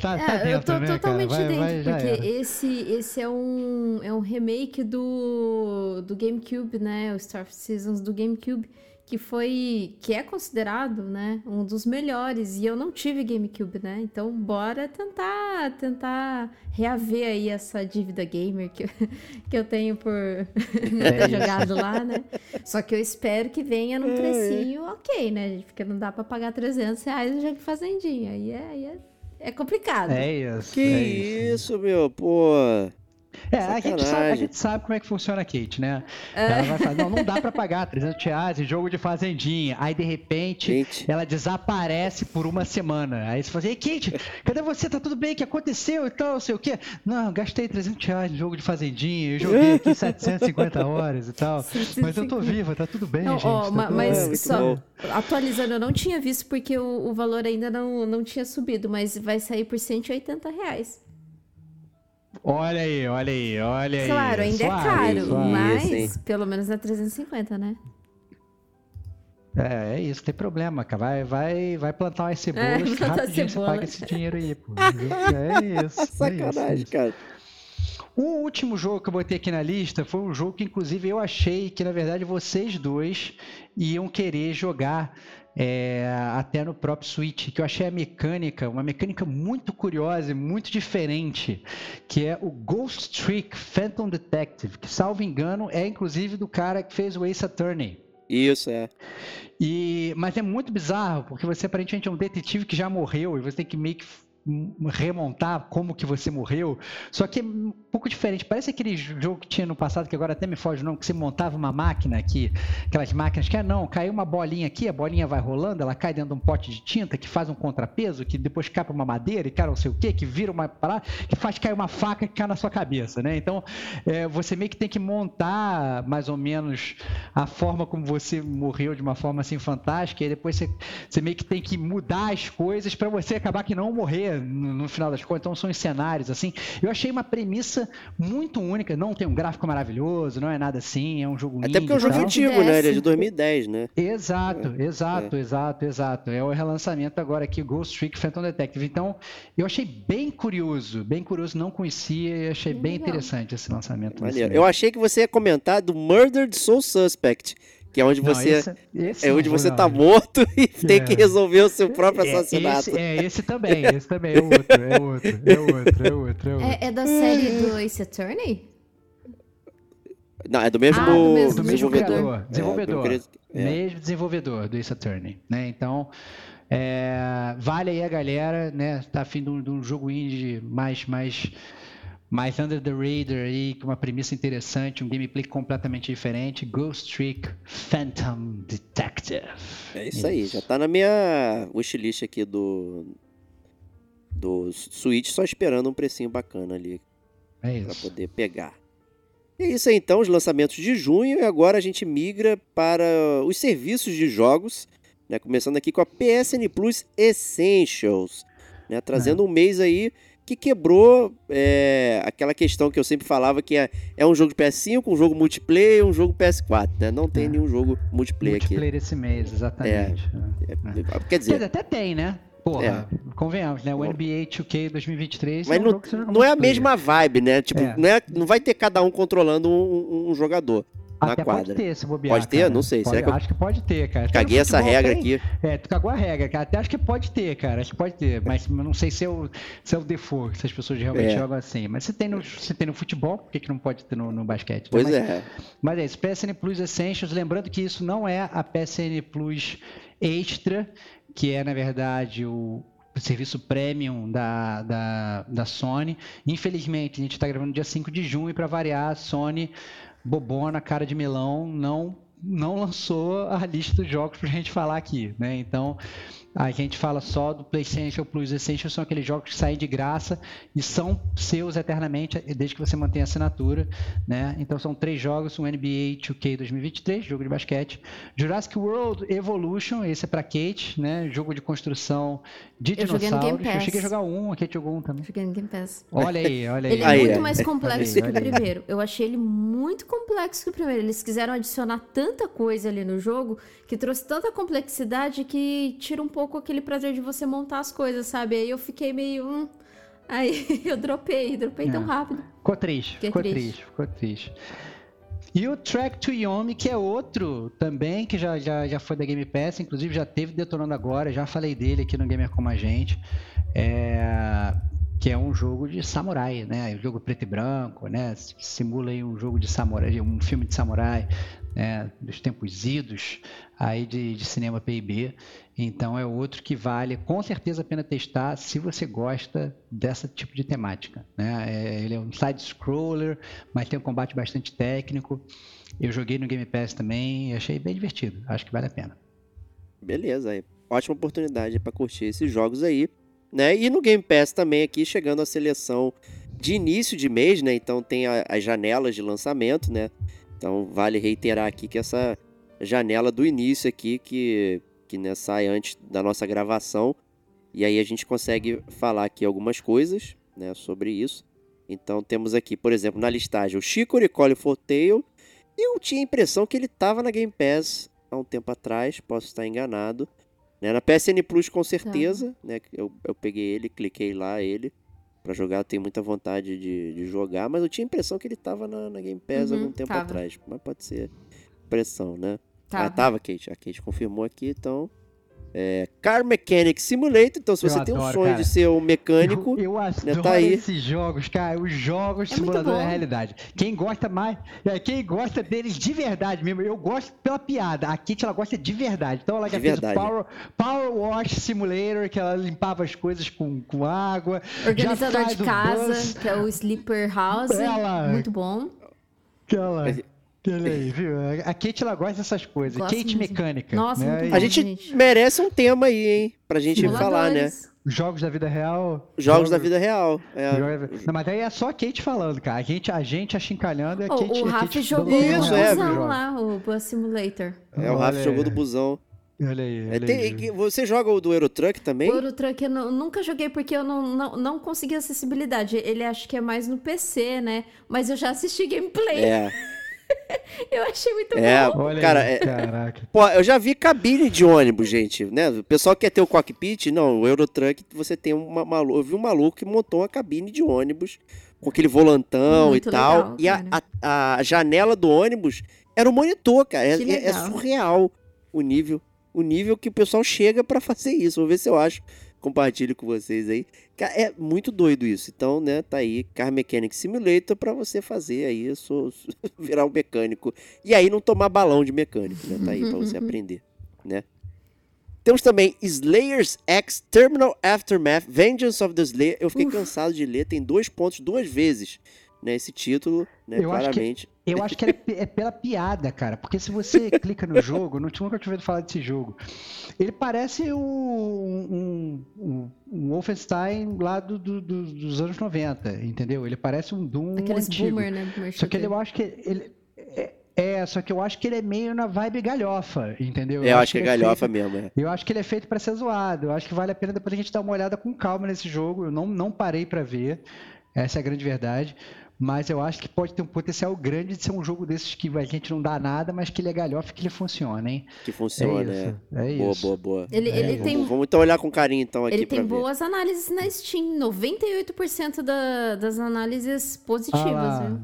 Tá, tá É, eu dentro, tô né, totalmente? Vai- dentro, vai, porque esse, esse é, um, é um remake do, do GameCube, né? O Star Seasons do GameCube, que foi que é considerado, né, um dos melhores e eu não tive GameCube, né? Então bora tentar tentar reaver aí essa dívida gamer que, que eu tenho por não ter jogado lá, né? Só que eu espero que venha num precinho ok, né? Porque não dá para pagar 300 reais no jogo fazendinha. Aí é, aí é, é complicado. É isso. Que é isso, meu, pô. É, a gente, sabe, a gente sabe como é que funciona a Kate, né? Ela vai falar, não, não dá pra pagar 300 reais em jogo de fazendinha. Aí, de repente, Gente. ela desaparece por uma semana. Aí você fala assim, ei, Kate, cadê você? Tá tudo bem? O que aconteceu e tal, não sei o quê? Não, gastei 300 reais em jogo de fazendinha, eu joguei aqui 750 horas e tal. Mas eu tô viva, tá tudo bem, Não, gente. ó, tá mas bem. muito só bom. atualizando, eu não tinha visto porque o, o valor ainda não, não tinha subido, mas vai sair por 180 reais. Olha aí, olha aí, olha aí. Claro, ainda é Suave, caro, suave. mas Isso, pelo menos é 350, né? É, é isso, não tem problema, cara. Vai, vai, vai plantar umas cebolas É, que rapidinho cebola. você paga esse dinheiro aí, pô. É isso. é isso, é Sacanagem, isso. cara. O último jogo que eu botei aqui na lista foi um jogo que, inclusive, eu achei que, na verdade, vocês dois iam querer jogar é, até no próprio Switch, que eu achei a mecânica, uma mecânica muito curiosa e muito diferente, que é o Ghost Trick Phantom Detective, que, salvo engano, é inclusive do cara que fez o Ace Attorney. Isso, é. E, mas é muito bizarro, porque você aparentemente é um detetive que já morreu e você tem que meio que remontar como que você morreu. Só que é um pouco diferente. Parece aquele jogo que tinha no passado, que agora até me foge o nome, que você montava uma máquina aqui, aquelas máquinas que, ah, não, caiu uma bolinha aqui, a bolinha vai rolando, ela cai dentro de um pote de tinta que faz um contrapeso, que depois cai para uma madeira e cai não sei o quê, que vira uma parada, que faz cair uma faca que cai na sua cabeça, né? Então, é, você meio que tem que montar mais ou menos a forma como você morreu de uma forma assim fantástica, e depois você, você meio que tem que mudar as coisas para você acabar que não morrer no, no final das contas. Então são os cenários assim. Eu achei uma premissa muito única, não tem um gráfico maravilhoso, não é nada assim, é um jogo. Até porque é um jogo antigo, né? Ele é de Desce. 2010, né? Exato, exato, exato, exato. É o relançamento agora aqui, Ghost Trick Phantom Detective. Então, eu achei bem curioso, bem curioso, não conhecia e achei bem Legal. interessante esse lançamento. Assim. Eu achei que você ia comentar do Murdered Soul Suspect, que é onde Não, você esse- esse é não onde você não. tá morto e tem É. que resolver o seu próprio É, assassinato. Esse, é, esse também, esse também é outro, é outro, é outro, é outro, é outro. É, é da série do Ace Attorney? Não, é do mesmo, Ah, do mesmo- do mesmo desenvolvedor. É, do desenvolvedor. mesmo é. Desenvolvedor do Ace Attorney, né? Então, é, vale aí a galera, né? Tá afim de um, de um jogo indie mais, mais, mais under the radar aí, com uma premissa interessante, um gameplay completamente diferente. Ghost Trick Phantom Detective. É isso aí, já tá na minha wishlist aqui do do Switch, só esperando um precinho bacana ali É isso. poder pegar. E é isso aí então, os lançamentos de junho e agora a gente migra para os serviços de jogos, né? Começando aqui com a PSN Plus Essentials, né? Trazendo um mês aí que quebrou é, aquela questão que eu sempre falava que é, é um jogo de PS5, um jogo multiplayer, e um jogo PS4, né? Não tem É. nenhum jogo multiplayer, Multiplayer esse mês, exatamente. aqui. É, Quer Quer dizer, até tem, né? Porra, convenhamos, né? O NBA 2K 2023 Mas é não, joga não é a multiplayer. mesma vibe, né? Tipo, É. Não, é- não vai ter cada um controlando um, um- um jogador na Até quadra. pode ter, se bobear. Pode ter? cara. Não sei, Pode- será que eu Acho que pode ter, cara. Caguei essa regra tem- aqui. É, tu cagou a regra, cara. Até acho que pode ter, cara. Acho que pode ter. Mas não sei se é o, se é o default, se as pessoas realmente É. jogam assim. Mas se tem no, se tem no futebol, por que, que não pode ter no, no basquete? Pois mas, é. Mas é isso, PSN Plus Essentials, lembrando que isso não é a PSN Plus Extra, que é, na verdade, o serviço premium da, da, da Sony. Infelizmente, a gente está gravando dia 5 de junho e para variar, a Sony, bobona, cara de melão, não não lançou a lista dos jogos pra gente falar aqui, né? Então, a gente fala só do PlayStation Plus Essentials, são aqueles jogos que saem de graça e são seus eternamente, desde que você mantenha a assinatura, né? Então, são três jogos, um NBA 2K 2023, jogo de basquete, Jurassic World Evolution, esse é pra Kate, né? Jogo de construção de Eu dinossauros. Eu cheguei a jogar um, a Kate jogou um também. Joguei no Game Pass. Olha aí, olha aí. Ele é muito mais complexo que o primeiro. Eu achei ele muito complexo que o primeiro. Eles quiseram adicionar tanta coisa ali no jogo que trouxe tanta complexidade que tira um pouco aquele prazer de você montar as coisas, sabe? Aí eu fiquei meio. Hum... Aí eu dropei, dropei tão É. rápido. Ficou triste, ficou triste. triste, ficou triste. E o Track to Yomi, que é outro também, que já, já, já foi da Game Pass, inclusive já teve detonando agora, já falei dele aqui no Gamer Como a Gente. É, que é um jogo de samurai, né? Um jogo preto e branco, né? Simula aí um jogo de samurai, um filme de samurai, né? Dos tempos idos aí de, de cinema P&B. Então é outro que vale com certeza a pena testar se você gosta dessa tipo de temática, né? É, ele é um side scroller, mas tem um combate bastante técnico. Eu joguei no Game Pass também e achei bem divertido. Acho que vale a pena. Beleza, aí. Ótima oportunidade para curtir esses jogos aí né? E no Game Pass também aqui chegando a seleção de início de mês, né? Então tem a, as janelas de lançamento, né? Então vale reiterar aqui que essa janela do início aqui que que né, sai antes da nossa gravação e aí a gente consegue falar aqui algumas coisas, né, sobre isso. Então temos aqui, por exemplo, na listagem o Chico Nicole Fortail. Eu tinha a impressão que ele estava na Game Pass há um tempo atrás, posso estar enganado. Né? Na PSN Plus, com certeza, tá. né? Eu, eu peguei ele, cliquei lá ele para jogar. Eu tenho muita vontade de, de jogar, mas eu tinha a impressão que ele tava na, na Game Pass uhum, algum tempo tava. atrás. Mas pode ser impressão, né? Tava. Ah, tava, Kate. A Kate confirmou aqui, então é, Car Mechanic Simulator. Então, se você eu tem adoro, um sonho cara. de ser um mecânico, eu, eu né, adoro né, tá aí. esses jogos, cara. Os jogos é simulador da realidade. Quem gosta mais, é, quem gosta deles de verdade mesmo. Eu gosto pela piada. A Kit ela gosta de verdade. Então ela já fez o Power, Power Wash Simulator, que ela limpava as coisas com, com água. Organizador de casa, que é o Sleeper House. Ela, muito bom. Que ela, Olha aí, viu? A Kate ela gosta dessas coisas. Gosto Kate mesmo. mecânica. Nossa, né? muito A gente, gente, merece um tema aí, hein? Pra gente falar, né? Jogos da vida real. Jogos, jogos... da vida real. É. Não, mas aí é só a Kate falando, cara. A gente, a gente achincalhando e a Kate. O, o Rafa jogou Isso, é, busão lá, o Bus Simulator. É, o Rafa jogou do busão. Olha aí, olha é, tem, aí. Você joga o do Eurotruck também? O Eurotruck eu não, nunca joguei porque eu não, não, não consegui acessibilidade. Ele acho que é mais no PC, né? Mas eu já assisti gameplay. É. eu achei muito é, bom. Olha cara, aí, é, caraca. Pô, eu já vi cabine de ônibus, gente, né? O pessoal quer ter o cockpit, não, o Eurotruck você tem uma maluco, eu vi um maluco que montou uma cabine de ônibus com aquele volantão muito e tal, legal, e a, a, a, janela do ônibus era um monitor, cara, é, é, é surreal o nível, o nível que o pessoal chega para fazer isso. Vou ver se eu acho compartilho com vocês aí. É muito doido isso. Então, né, tá aí Car Mechanic Simulator para você fazer aí isso, virar um mecânico. E aí não tomar balão de mecânico, né? Tá aí para você aprender, né? Temos também Slayers X Terminal Aftermath Vengeance of the Slayer. Eu fiquei Uf. cansado de ler, tem dois pontos duas vezes né, esse título, né, eu claramente. Acho que, eu acho que é, é, pela piada, cara, porque se você clica no jogo, não tinha nunca tinha ouvido falar desse jogo, ele parece um, um, um Wolfenstein lá do, do, do, dos anos 90, entendeu? Ele parece um Doom Aqueles antigo. Boomer, né? Só que ele, eu acho que ele... É, é, só que eu acho que ele é meio na vibe galhofa, entendeu? Eu, eu acho, que é, é galhofa feito, mesmo, é. Eu acho que ele é feito para ser zoado. Eu acho que vale a pena depois a gente dar uma olhada com calma nesse jogo. Eu não, não parei para ver. Essa é a grande verdade. Mas eu acho que pode ter um potencial grande de ser um jogo desses que a gente não dá nada, mas que ele é galhofa que ele funciona, hein? Que funciona, é. Isso, é. é boa, isso. boa, boa. Ele, é, ele vamos, tem... vamos então olhar com carinho então aqui Ele tem boas ver. análises na Steam. 98% da, das análises positivas, ah viu?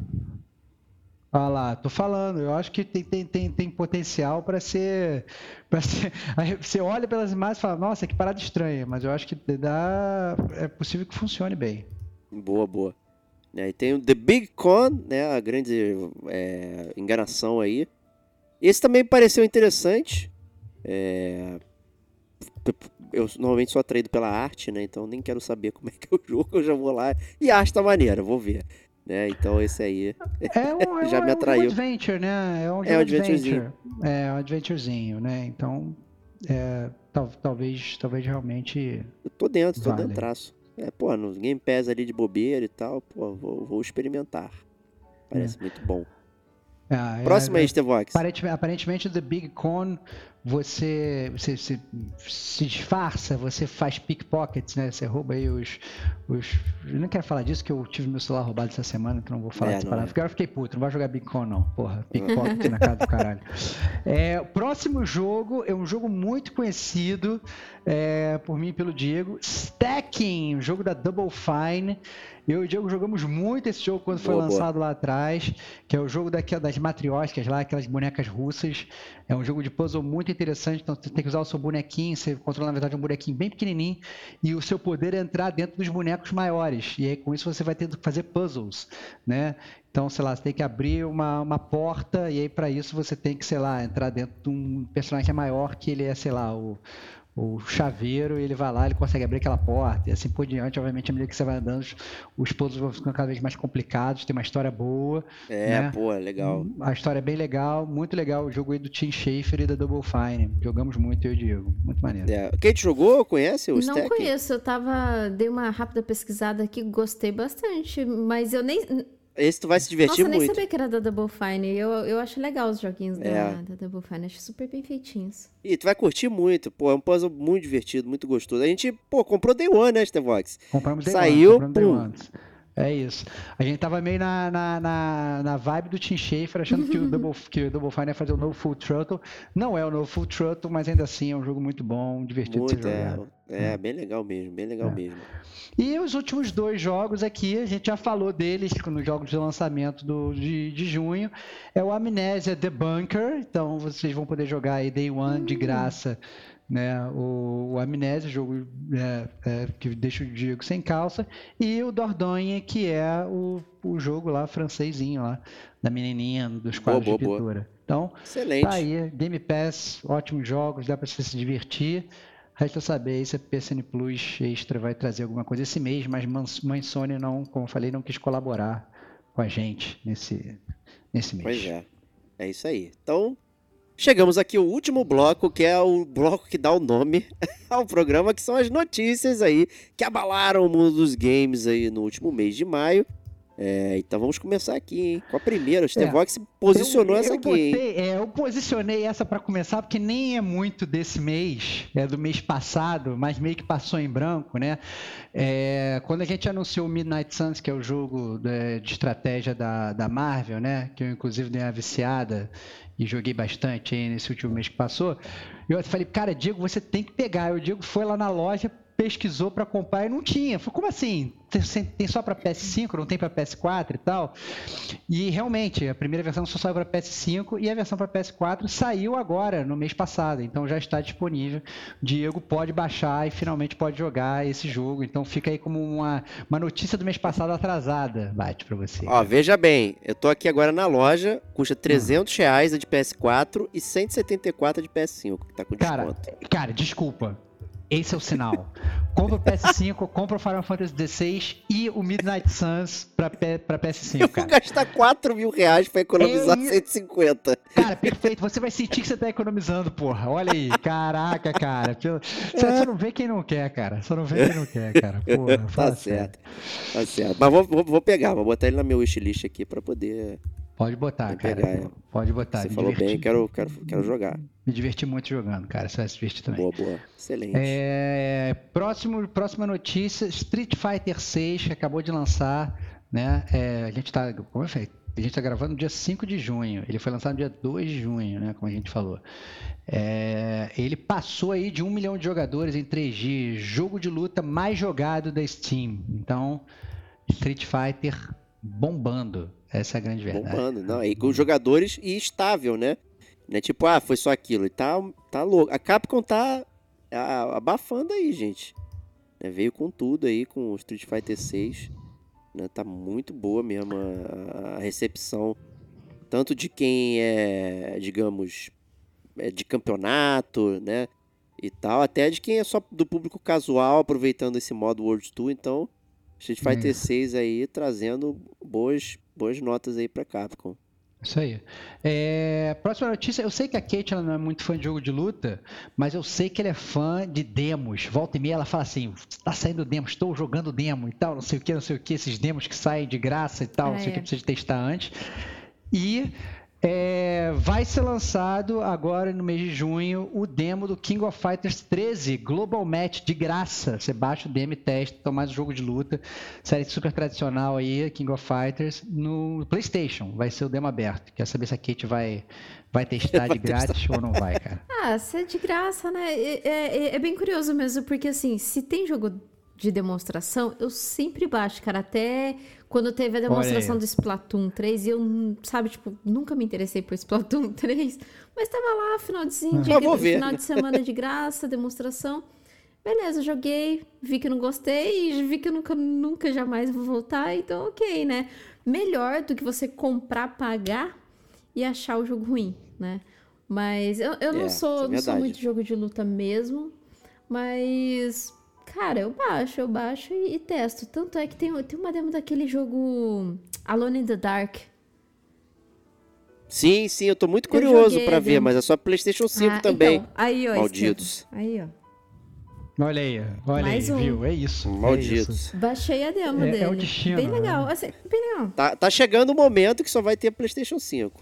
Ah lá, tô falando, eu acho que tem, tem, tem, tem potencial para ser, pra ser. Você olha pelas imagens e fala, nossa, que parada estranha, mas eu acho que dá. É possível que funcione bem. Boa, boa. Né? E tem o The Big Con, né? A grande é, enganação aí. Esse também pareceu interessante. É... Eu normalmente sou atraído pela arte, né? Então nem quero saber como é que é o jogo. Eu já vou lá. E a arte tá maneira, vou ver. Né? Então esse aí é um, já é um, me atraiu. É um adventure, né? É um, é um adventurezinho. É um adventurezinho, né? Então, é, tal, talvez, talvez realmente. Eu tô dentro, vale. tô dentro traço. É, pô, no Game Pass ali de bobeira e tal, pô, vou, vou experimentar. Parece é. muito bom. Ah, Próximo é, aí, Stevox. Aparentemente, The Big Con você, você, você se disfarça, você faz pickpockets, né? Você rouba aí os, os. Eu não quero falar disso, que eu tive meu celular roubado essa semana, então não vou falar É, dessa é. Porque eu fiquei puto, não vai jogar Bitcoin, não. Porra, pickpocket na casa do caralho. É, o próximo jogo é um jogo muito conhecido é, por mim e pelo Diego. Stacking, o jogo da Double Fine. Eu e o Diego jogamos muito esse jogo quando foi Boa, boa. lançado lá atrás, que é o jogo daqui, das matrioscas lá, aquelas bonecas russas. É um jogo de puzzle muito interessante, então você tem que usar o seu bonequinho, você controla na verdade um bonequinho bem pequenininho, e o seu poder é entrar dentro dos bonecos maiores. E aí com isso você vai ter que fazer puzzles, né? Então, sei lá, você tem que abrir uma, uma porta, e aí para isso você tem que, sei lá, entrar dentro de um personagem é maior, que ele é, sei lá, o, o chaveiro, e ele vai lá, ele consegue abrir aquela porta, e assim por diante. Obviamente, à medida que você vai andando, os- os puzzles vão ficando cada vez mais complicados, tem uma história boa. É, né? pô, legal. A história é bem legal, muito legal. O jogo aí do Tim Schafer e da Double Fine. Jogamos muito, eu e o Diego. Muito maneiro. É. Quem te jogou, conhece o Não Stack? conheço, eu tava. Dei uma rápida pesquisada aqui, gostei bastante, mas eu nem. Esse tu vai se divertir Nossa, eu nem muito. sabia que era da Double Fine. Eu, eu acho legal os joguinhos da, É. da Double Fine, acho super bem feitinhos. E tu vai curtir muito, pô, é um puzzle muito divertido, muito gostoso. A gente, pô, comprou Day One, né, Stevox? Compramos Day Saiu, One. Ones. É isso. A gente tava meio na, na, na, na vibe do Tim Schafer, achando que o Double, que o Double Fine ia fazer o novo Full Throttle. Não é o novo Full Throttle, mas ainda assim é um jogo muito bom, divertido de Muito, ser é, jogado. é, bem legal mesmo, bem legal É. mesmo. E os últimos dois jogos aqui, a gente já falou deles nos jogos de lançamento do, de, de junho. É o Amnésia The Bunker. Então vocês vão poder jogar aí Day One de graça. Né, o, o Amnésia, jogo é, é, que deixa o Diego sem calça, e o Dordogne, que é o, o jogo lá francesinho lá, da menininha dos quadros boa, de boa. pintura. Então, Excelente. Tá aí, Game Pass, ótimos jogos, dá pra você se divertir. Resta saber se a PSN Plus Extra vai trazer alguma coisa esse mês, mas Mãe Sony não, como eu falei, não quis colaborar com a gente nesse, nesse mês. Pois é. É isso aí. Então, chegamos aqui ao último bloco, que é o bloco que dá o nome ao programa, que são as notícias aí que abalaram o mundo dos games aí no último mês de maio. É, então vamos começar aqui, hein? Com a primeira. O Stevox posicionou eu, essa eu aqui, botei- é, eu posicionei essa pra começar porque nem é muito desse mês, é do mês passado, mas meio que passou em branco, né? É, quando a gente anunciou o Midnight Suns, que é o jogo é, de estratégia da, da Marvel, né? Que eu inclusive dei uma viciada e joguei bastante aí nesse último mês que passou. Eu falei, cara, Diego, você tem que pegar. O Diego foi lá na loja, pesquisou pra comprar e não tinha. Falei, como assim? Tem, só pra PS5, não tem pra PS4 e tal? E realmente, a primeira versão só saiu para PS5 e a versão para PS4 saiu agora, no mês passado. Então já está disponível. Diego pode baixar e finalmente pode jogar esse jogo. Então fica aí como uma, uma notícia do mês passado atrasada, Bate, para você. Ó, veja bem, eu tô aqui agora na loja, custa 300 reais a de PS4 e 174 a de PS5, que tá com Cara, desconto. cara, desculpa. Esse é o sinal. Compra o PS5, compra o Final Fantasy XVI e o Midnight Suns para PS5, Eu vou cara. gastar 4 mil reais pra economizar Eu ia- 150. Cara, perfeito. Você vai sentir que você tá economizando, porra. Olha aí. Caraca, cara. Você só não vê quem não quer, cara. Só não vê quem não quer, cara. Porra, Tá certo. Tá certo. Mas vou, vou, vou pegar, vou botar ele na minha wishlist aqui pra poder. Pode botar, cara. Pode botar. Você Me falou diverti- bem, quero, quero, quero jogar. Me diverti muito jogando, cara. Você vai se divertir também. Boa, boa. Excelente. É, próximo, próxima notícia: Street Fighter 6 que acabou de lançar, né? É, a gente tá, como eu falei, a gente tá gravando no dia 5 de junho. Ele foi lançado no dia 2 de junho, né? Como a gente falou. É, ele passou aí de um milhão de jogadores em 3 dias, jogo de luta mais jogado da Steam. Então, Street Fighter bombando. Essa é a grande verdade. Bombando. Não, e com jogadores e estável, né? Não é tipo, ah, foi só aquilo. Ele tá, tá louco. A Capcom tá abafando aí, gente. Né, Veio com tudo aí, com o Street Fighter 6. Né? Tá muito boa mesmo a, a recepção. Tanto de quem é, digamos, é de campeonato, né? E tal. Até de quem é só do público casual, aproveitando esse modo World Tour. Então, Street Fighter 6 aí trazendo boas, boas notas aí pra Capcom. Isso aí. É, próxima notícia. Eu sei que a Kate ela não é muito fã de jogo de luta, mas eu sei que ela é fã de demos. Volta e meia ela fala assim: tá saindo demo, estou jogando demo e tal, não sei o que, não sei o que, esses demos que saem de graça e tal, não sei o É. que precisa testar antes. E É, vai ser lançado agora no mês de junho o demo do King of Fighters 13 Global Match de graça. Você baixa o demo e testa, toma mais um jogo de luta, série super tradicional aí, King of Fighters, no PlayStation. Vai ser o demo aberto. Quer saber se a Kate vai, vai testar de grátis ou não vai, cara? Ah, se é de graça, né? É, é- é bem curioso mesmo, porque assim, se tem jogo de demonstração, eu sempre baixo, cara. Até quando teve a demonstração do Splatoon 3, e eu, sabe, tipo, nunca me interessei por Splatoon 3, mas tava lá, final de, de, Ah, vou ver. final de semana de graça, demonstração. Beleza, joguei, vi que não gostei, e vi que eu nunca, nunca jamais vou voltar, então ok, né? Melhor do que você comprar, pagar e achar o jogo ruim, né? Mas eu, eu não É, sou, é não sou muito de jogo de luta mesmo, mas cara, eu baixo, eu baixo e, e testo. Tanto é que tem, tem uma demo daquele jogo Alone in the Dark. Sim, sim, eu tô muito curioso pra ver, demo. mas é só PlayStation 5 Ah, também. então, aí, ó, Malditos. Aí, ó. Olha aí, olha Mais aí, um. viu? É isso. é isso. Malditos. Baixei a demo É- é dele. o destino, Bem né? legal, assim, bem legal. Tá, tá chegando o momento que só vai ter PlayStation 5.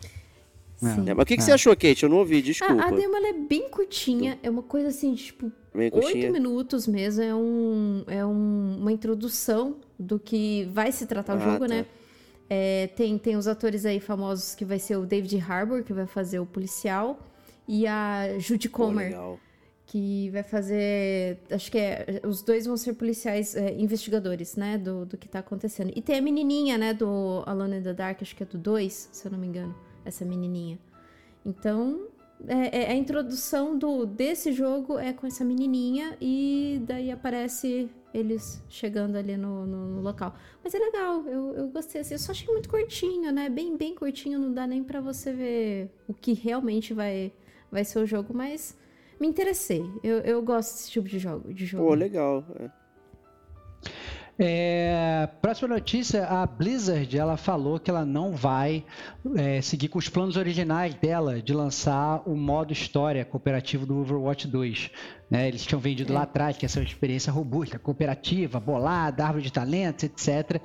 Sim. né? Mas o que, que É. você achou, Kate? Eu não ouvi, A, desculpa. a demo ela é bem curtinha, é uma coisa assim, de, tipo, Oito minutos mesmo. É, um, é um- uma introdução do que vai se tratar o Ah, jogo, tá. né? É, tem, tem os atores aí famosos que vai ser o David Harbour, que vai fazer o policial, e a Judy Comer, legal. que vai fazer. Acho que é. Os dois vão ser policiais é, investigadores, né? Do, do que tá acontecendo. E tem a menininha, né? Do Alone in the Dark, acho que é do 2, se eu não me engano. Essa menininha. Então. É, é- a introdução do, desse jogo é com essa menininha e daí aparece eles chegando ali no, no- no local. Mas é legal, eu, eu gostei assim. Eu só achei muito curtinho, né? Bem, bem curtinho, não dá nem pra você ver o que realmente vai, vai ser o jogo, mas me interessei. Eu, eu gosto desse tipo de jogo. De jogo. Pô, legal. é. É, próxima notícia, a Blizzard ela falou que ela não vai é, seguir com os planos originais dela de lançar o modo história cooperativo do Overwatch 2. Né? Eles tinham vendido lá atrás que essa é uma experiência robusta, cooperativa, bolada, árvore de talentos, etc.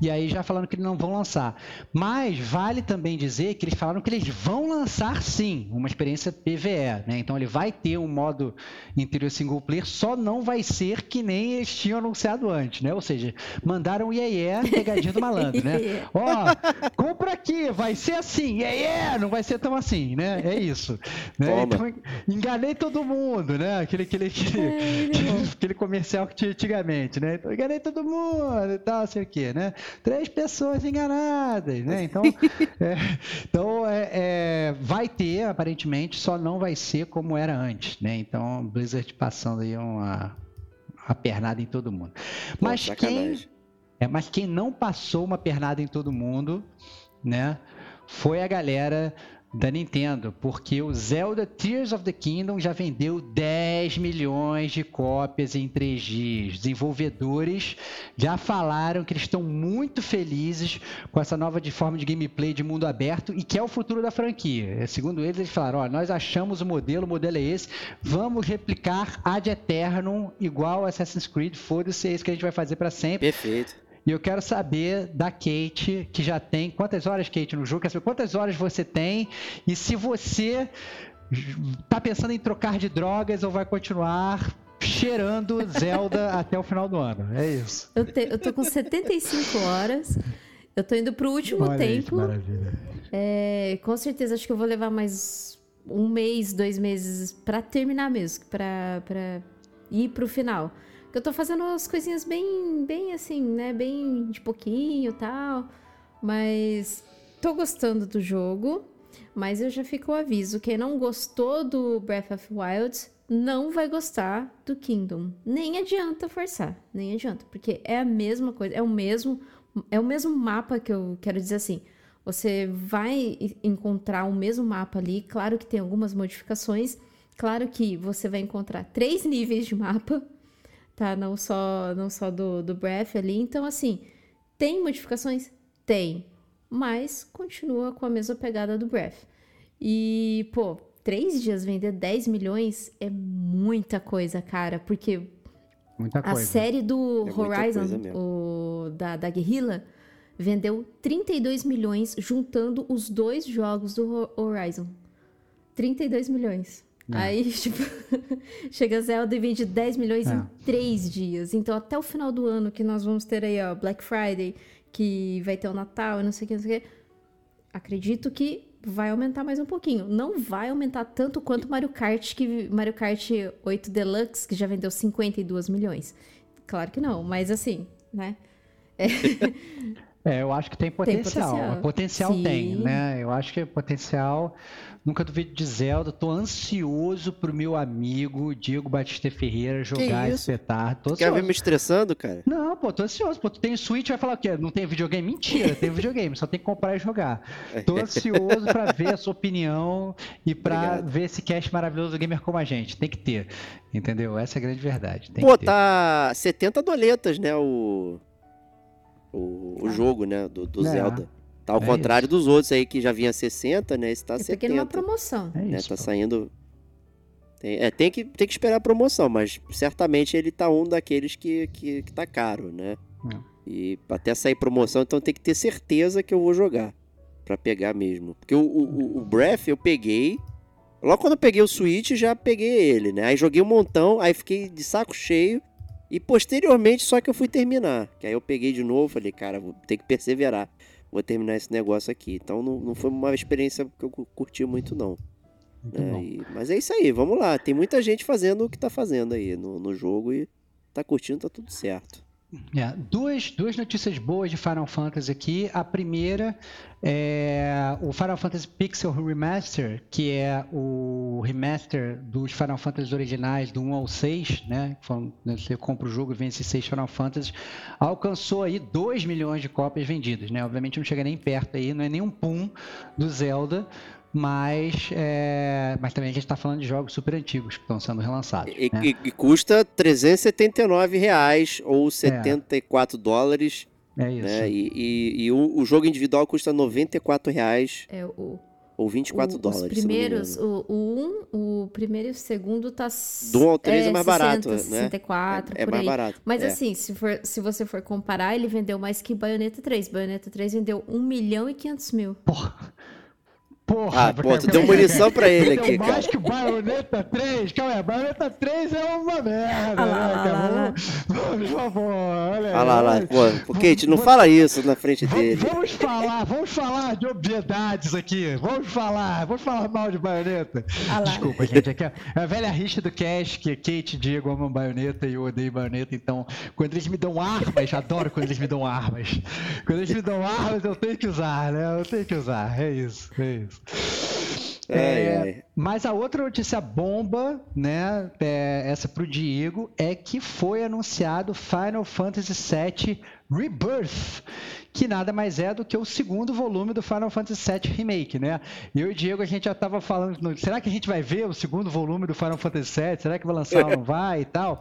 E aí já falando que eles não vão lançar. Mas vale também dizer que eles falaram que eles vão lançar sim uma experiência PVE. Né? Então ele vai ter um modo interior single player, só não vai ser que nem eles tinham anunciado antes, né? Ou seja, mandaram o iê pegadinha do malandro, né? Ó, compra aqui, vai ser assim, iê não vai ser tão assim, né? É isso. Né? Então, enganei todo mundo, né? Aquele, aquele, aquele, É, aquele comercial que tinha antigamente, né? Então, enganei todo mundo e tal, sei o quê, né? Três pessoas enganadas, né? Então, é, então é, é, vai ter, aparentemente, só não vai ser como era antes, né? Então, Blizzard passando aí uma, uma pernada em todo mundo. Pô, Mas quem, sacanagem. é, mas quem não passou uma pernada em todo mundo, né? Foi a galera da Nintendo, porque o Zelda Tears of the Kingdom já vendeu 10 milhões de cópias em 3 dias. Desenvolvedores já falaram que eles estão muito felizes com essa nova de forma de gameplay de mundo aberto e que é o futuro da franquia. Segundo eles, eles falaram: ó, nós achamos o modelo, o modelo é esse, vamos replicar Ad Eternum igual Assassin's Creed, foda-se, é isso que a gente vai fazer para sempre. Perfeito. E eu quero saber da Kate, que já tem. Quantas horas, Kate, no jogo? Quero saber quantas horas você tem. E se você tá pensando em trocar de drogas ou vai continuar cheirando Zelda até o final do ano. É isso. Eu, te- eu tô com 75 horas. Eu tô indo pro último Olha aí tempo. maravilha. É, com certeza, acho que eu vou levar mais um mês, dois meses pra terminar mesmo, pra ir pro final. Eu tô fazendo as coisinhas bem, bem assim, né? Bem de pouquinho tal. Mas tô gostando do jogo. Mas eu já fico o aviso: quem não gostou do Breath of Wild não vai gostar do Kingdom. Nem adianta forçar, nem adianta, porque é a mesma coisa, é o mesmo, é o mesmo mapa que eu quero dizer assim. Você vai encontrar o mesmo mapa ali, claro que tem algumas modificações, claro que você vai encontrar três níveis de mapa, tá? Não só, não só do, do Breath ali. Então, assim, tem modificações? Tem. Mas continua com a mesma pegada do Breath. E, pô, três dias vender 10 milhões é muita coisa, cara. Porque Muita a coisa. série do É Horizon, o, da, da Guerrilla, vendeu 32 milhões juntando os dois jogos do Horizon. 32 milhões. É. Aí, tipo, chega Zelda e vende 10 milhões é. em 3 dias. Então, até o final do ano, que nós vamos ter aí, ó, Black Friday, que vai ter o Natal e não sei o que, não sei o que. Acredito que vai aumentar mais um pouquinho. Não vai aumentar tanto quanto Mario Kart, que Mario Kart 8 Deluxe, que já vendeu 52 milhões. Claro que não, mas assim, né? É. É, eu acho que tem potencial. Tem potencial, potencial tem, né? Eu acho que é potencial. Nunca duvido de Zelda. Tô ansioso pro meu amigo Diego Batista Ferreira jogar esse petardo. Quer ver me estressando, cara? Não, pô, tô ansioso. Pô, tu tem Switch, vai falar o quê? Não tem videogame? Mentira, tem videogame. Só tem que comprar e jogar. Tô ansioso pra ver a sua opinião e pra Obrigado. ver esse cast maravilhoso do gamer como a gente. Tem que ter. Entendeu? Essa é a grande verdade. Tem pô, tá 70 doletas, né? O o, o jogo, né, do, do é. Zelda. Tá ao é contrário isso. dos outros aí que já vinha 60, né? Esse tá é 70. Porque numa promoção. É né? isso, tá pô. saindo. Tem, é, tem que, tem que esperar a promoção, mas certamente ele tá um daqueles que, que, que tá caro, né? É. E até sair promoção, então tem que ter certeza que eu vou jogar. para pegar mesmo. Porque o, o, o Breath eu peguei. Logo quando eu peguei o Switch, já peguei ele, né? Aí joguei um montão, aí fiquei de saco cheio. E posteriormente só que eu fui terminar. Que aí eu peguei de novo, falei, cara, vou ter que perseverar. Vou terminar esse negócio aqui. Então não, não foi uma experiência que eu curti muito, não. Muito é, e, mas é isso aí, vamos lá. Tem muita gente fazendo o que tá fazendo aí no, no jogo e tá curtindo, tá tudo certo. É, duas, duas notícias boas de Final Fantasy aqui. A primeira é o Final Fantasy Pixel Remaster, que é o remaster dos Final Fantasy originais do 1 ao 6, né? né? Você compra o jogo e esses seis Final Fantasy. Alcançou aí 2 milhões de cópias vendidas, né? Obviamente não chega nem perto aí, não é nem um pum do Zelda, mas, é, mas também a gente está falando de jogos super antigos que estão sendo relançados. E, né? e, e custa 379 reais ou 74 é. dólares. É isso. Né? E, e, e o, o, jogo individual custa 94 reais. É o. Ou 24 o, dólares. Os primeiros, o, o 1, um, o primeiro e o segundo tá. Do 1 ao 3 é, é mais 60, barato, né? 64, é, é mais barato. Mas é. assim, se, for, se você for comparar, ele vendeu mais que Bayonetta 3. Bayonetta 3 vendeu 1 milhão e 500 mil. Porra! Porra, ah, pô, tu deu munição pra ele aqui, cara. mais que Bayonetta 3, calma aí, Bayonetta 3 é uma merda, ah, né, cara? Vamos, por favor, olha Olha lá, lá, pô, Kate, não fala isso na frente dele. Vamos falar, vamos falar de obviedades aqui, vamos falar, vamos falar mal de Bayonetta. Ah Desculpa, gente, aqui é a velha rixa do Cash, que Kate e Diego amam Bayonetta e eu odeio Bayonetta, então, quando eles me dão armas, adoro quando eles me dão armas. Quando eles me dão armas, eu tenho que usar, né, eu tenho que usar, é isso, é isso. É, mas a outra notícia bomba, né, é, essa pro Diego, é que foi anunciado Final Fantasy VII Rebirth, que nada mais é do que o segundo volume do Final Fantasy VII Remake, né? Eu e o Diego, a gente já estava falando, será que a gente vai ver o segundo volume do Final Fantasy VII? Será que vai lançar ou não vai e tal?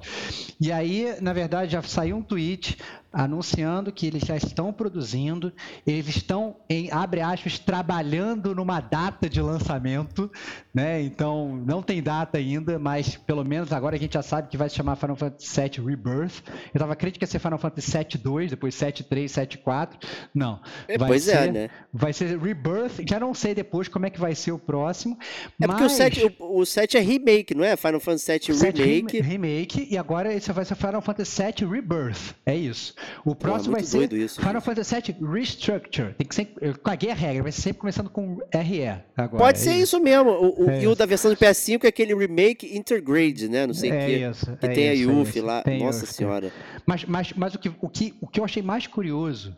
E aí, na verdade, já saiu um tweet anunciando que eles já estão produzindo, eles estão, em, abre aspas, trabalhando numa data de lançamento, né? Então, não tem data ainda, mas pelo menos agora a gente já sabe que vai se chamar Final Fantasy VII Rebirth. Eu estava acreditando que ia ser Final Fantasy VII 2, depois 7 3, 7 4. Não. É, vai pois é, ser, é, né? Vai ser Rebirth, já não sei depois como é que vai ser o próximo. É mas... porque o 7, o, o 7 é remake, não é? Final Fantasy VII Remake. Remake, e agora esse vai ser Final Fantasy VII Rebirth. É isso. O próximo Pô, vai ser isso, Final Fantasy VII Restructure. Tem que ser, eu caguei a regra, vai ser sempre começando com RE agora. Pode é ser isso, isso mesmo. O, o, é e o da versão do PS5 é aquele remake Intergrade, né? Não sei o é que. Isso, que é tem isso, a é Yuffie lá. Nossa senhora. Mas, mas, mas o, que, o, que, o que eu achei mais curioso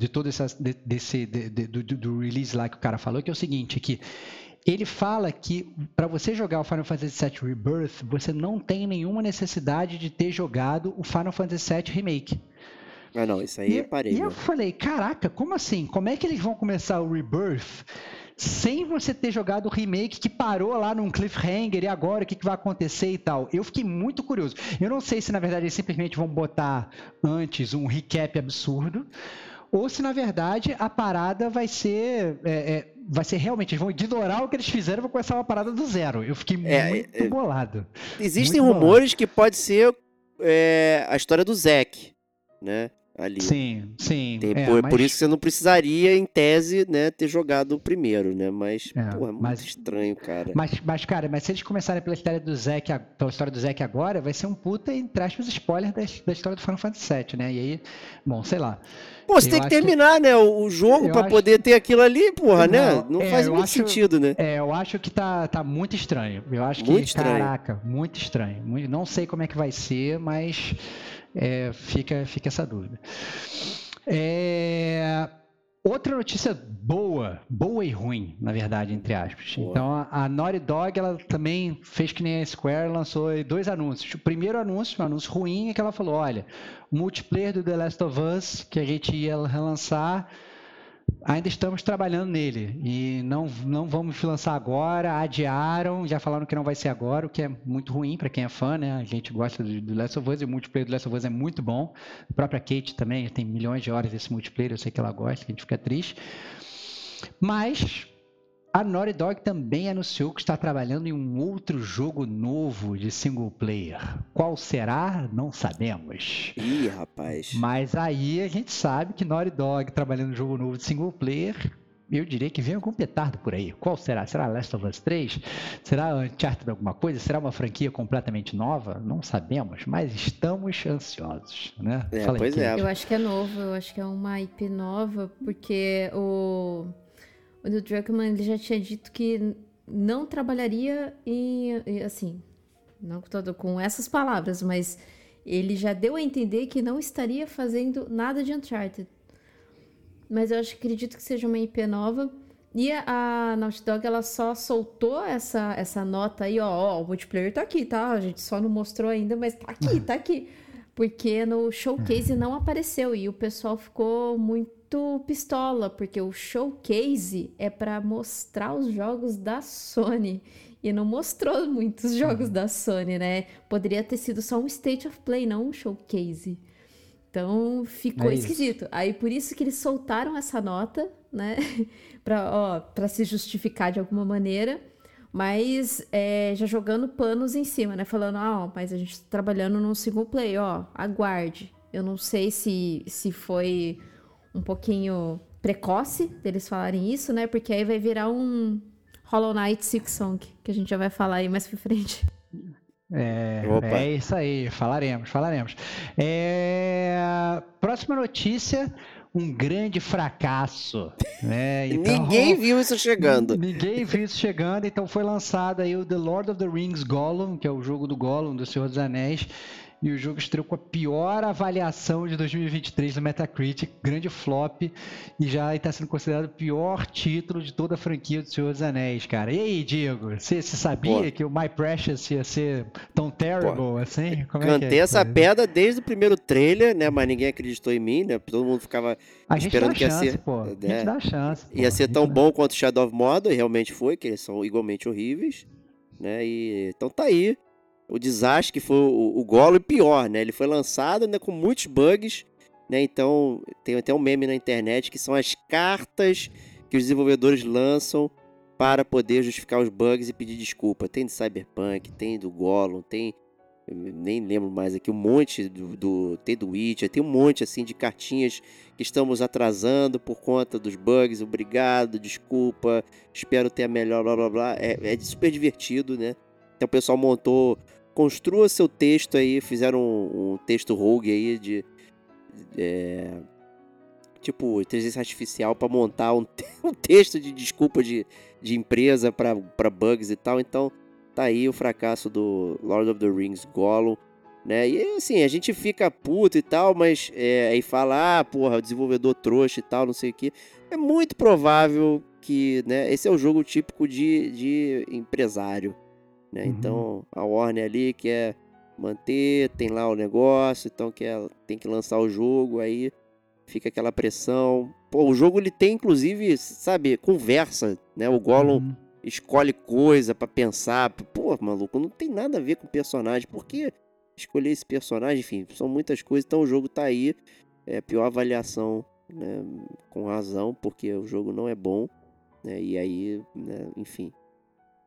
de todo essa, de, desse de, de, do, do release lá que o cara falou, que é o seguinte, que ele fala que para você jogar o Final Fantasy VII Rebirth, você não tem nenhuma necessidade de ter jogado o Final Fantasy VII Remake. Ah, não, isso aí e, é parede. E eu falei, caraca, como assim? Como é que eles vão começar o Rebirth sem você ter jogado o remake que parou lá num cliffhanger e agora o que, que vai acontecer e tal? Eu fiquei muito curioso. Eu não sei se na verdade eles simplesmente vão botar antes um recap absurdo ou se na verdade a parada vai ser é, é, vai ser realmente, eles vão ignorar o que eles fizeram e vão começar uma parada do zero. Eu fiquei é, muito é, bolado. Existem muito rumores bolado. que pode ser é, a história do Zack, né? Ali. Sim, sim. Tem- é, por, mas- por isso que você não precisaria, em tese, né, ter jogado o primeiro, né? Mas, É, pô, é muito mas- estranho, cara. Mas, mas, cara, mas se eles começarem pela história do Zack, pela história do Zack agora, vai ser um puta, entre aspas, spoiler da, da história do Final Fantasy VII, né? E aí, bom, sei lá. Pô, você eu tem que acho que- terminar, né, o, jogo pra acho- poder ter aquilo ali, porra, né? Não, Não é, faz muito acho- sentido, né? É, eu acho que tá, tá muito estranho. Eu acho que, Muito estranho. caraca, muito estranho. Muito- não sei como é que vai ser, mas é, fica, fica essa dúvida. É, outra notícia boa, boa e ruim, na verdade, entre aspas. Boa. Então, a, a Naughty Dog, ela também fez que nem a Square, lançou dois anúncios. O primeiro anúncio, um anúncio ruim, é que ela falou, olha, o multiplayer do The Last of Us, que a gente ia relançar, ainda estamos trabalhando nele e não, não vamos lançar agora, adiaram, já falaram que não vai ser agora, o que é muito ruim para quem é fã, né? A gente gosta do, do Last of Us e o multiplayer do Last of Us é muito bom. A própria Kate também tem milhões de horas desse multiplayer, eu sei que ela gosta, a gente fica triste. Mas a Naughty Dog também anunciou que está trabalhando em um outro jogo novo de single player. Qual será? Não sabemos. Ih, rapaz. Mas aí a gente sabe que Naughty Dog trabalhando em jogo novo de single player, eu diria que vem algum petardo por aí. Qual será? Será Last of Us 3? Será Uncharted alguma coisa? Será uma franquia completamente nova? Não sabemos, mas estamos ansiosos, né? É, Fala pois é. Eu acho que é novo, eu acho que é uma IP nova, porque o, o Neil Druckmann ele já tinha dito que não trabalharia em, assim, não todo com essas palavras, mas ele já deu a entender que não estaria fazendo nada de Uncharted. Mas eu acho, acredito que seja uma IP nova. E a, a Naughty Dog, ela só soltou essa, essa nota aí, ó, ó, o multiplayer tá aqui, tá? A gente só não mostrou ainda, mas tá aqui, tá aqui. Porque no showcase não apareceu e o pessoal ficou muito pistola, porque o showcase é pra mostrar os jogos da Sony. E não mostrou muitos jogos da Sony, né? Poderia ter sido só um State of Play, não um showcase. Então ficou É esquisito. Aí por isso que eles soltaram essa nota, né? pra, ó, pra se justificar de alguma maneira. Mas é, já jogando panos em cima, né? Falando, ah, ó, mas a gente tá trabalhando num single play, ó, aguarde. Eu não sei se, se foi um pouquinho precoce deles falarem isso, né? Porque aí vai virar um Hollow Knight Six Song, que a gente já vai falar aí mais pra frente. É, Opa. é isso aí, falaremos, falaremos. É, Próxima notícia, um grande fracasso. Né? Então- Ninguém viu isso chegando. Ninguém viu isso chegando, então foi lançado aí o The Lord of the Rings Gollum, que é o jogo do Gollum, do Senhor dos Anéis, e o jogo estreou com a pior avaliação de 2023 do Metacritic, grande flop, e já está sendo considerado o pior título de toda a franquia do Senhor dos Anéis, cara. E aí, Diego, você sabia que o My Precious ia ser tão terrible assim? Como é que Cantei é? essa pedra desde o primeiro trailer, né? Mas ninguém acreditou em mim, né? Todo mundo ficava. A esperando que ia chance, ser- pô. A é, gente dá chance. pô. Ia A ser tão dá- bom quanto Shadow of Mordor, e realmente foi, que eles são igualmente horríveis, né? E então tá aí o desastre que foi o, o Gollum e pior, né? Ele foi lançado ainda com muitos bugs, né? Então tem até um meme na internet que são as cartas que os desenvolvedores lançam para poder justificar os bugs e pedir desculpa. Tem de Cyberpunk, tem do Gollum, tem nem lembro mais aqui um monte do, do tem do Witcher, tem um monte assim de cartinhas que estamos atrasando por conta dos bugs. Obrigado, desculpa, espero ter a melhor, blá blá blá. É, é super divertido, né? Então o pessoal montou, construa seu texto aí, fizeram um, um texto rogue aí de. é, tipo, inteligência artificial para montar um, um texto de desculpa de, de empresa para bugs e tal. Então tá aí o fracasso do Lord of the Rings Gollum né? E assim, a gente fica puto e tal, mas é, aí fala, ah, porra, desenvolvedor trouxa e tal, não sei o que. É muito provável que, né, esse é o jogo típico de, de empresário, né? Uhum. Então, a Warner ali quer manter, tem lá o negócio, então quer, tem que lançar o jogo, aí fica aquela pressão. Pô, o jogo ele tem, inclusive, sabe, conversa, né? O Gollum Uhum. escolhe coisa pra pensar. Pô, maluco, não tem nada a ver com o personagem. Por que escolher esse personagem? Enfim, são muitas coisas. Então o jogo tá aí. É pior avaliação, né? Com razão, porque o jogo não é bom. Né? E aí, né? enfim,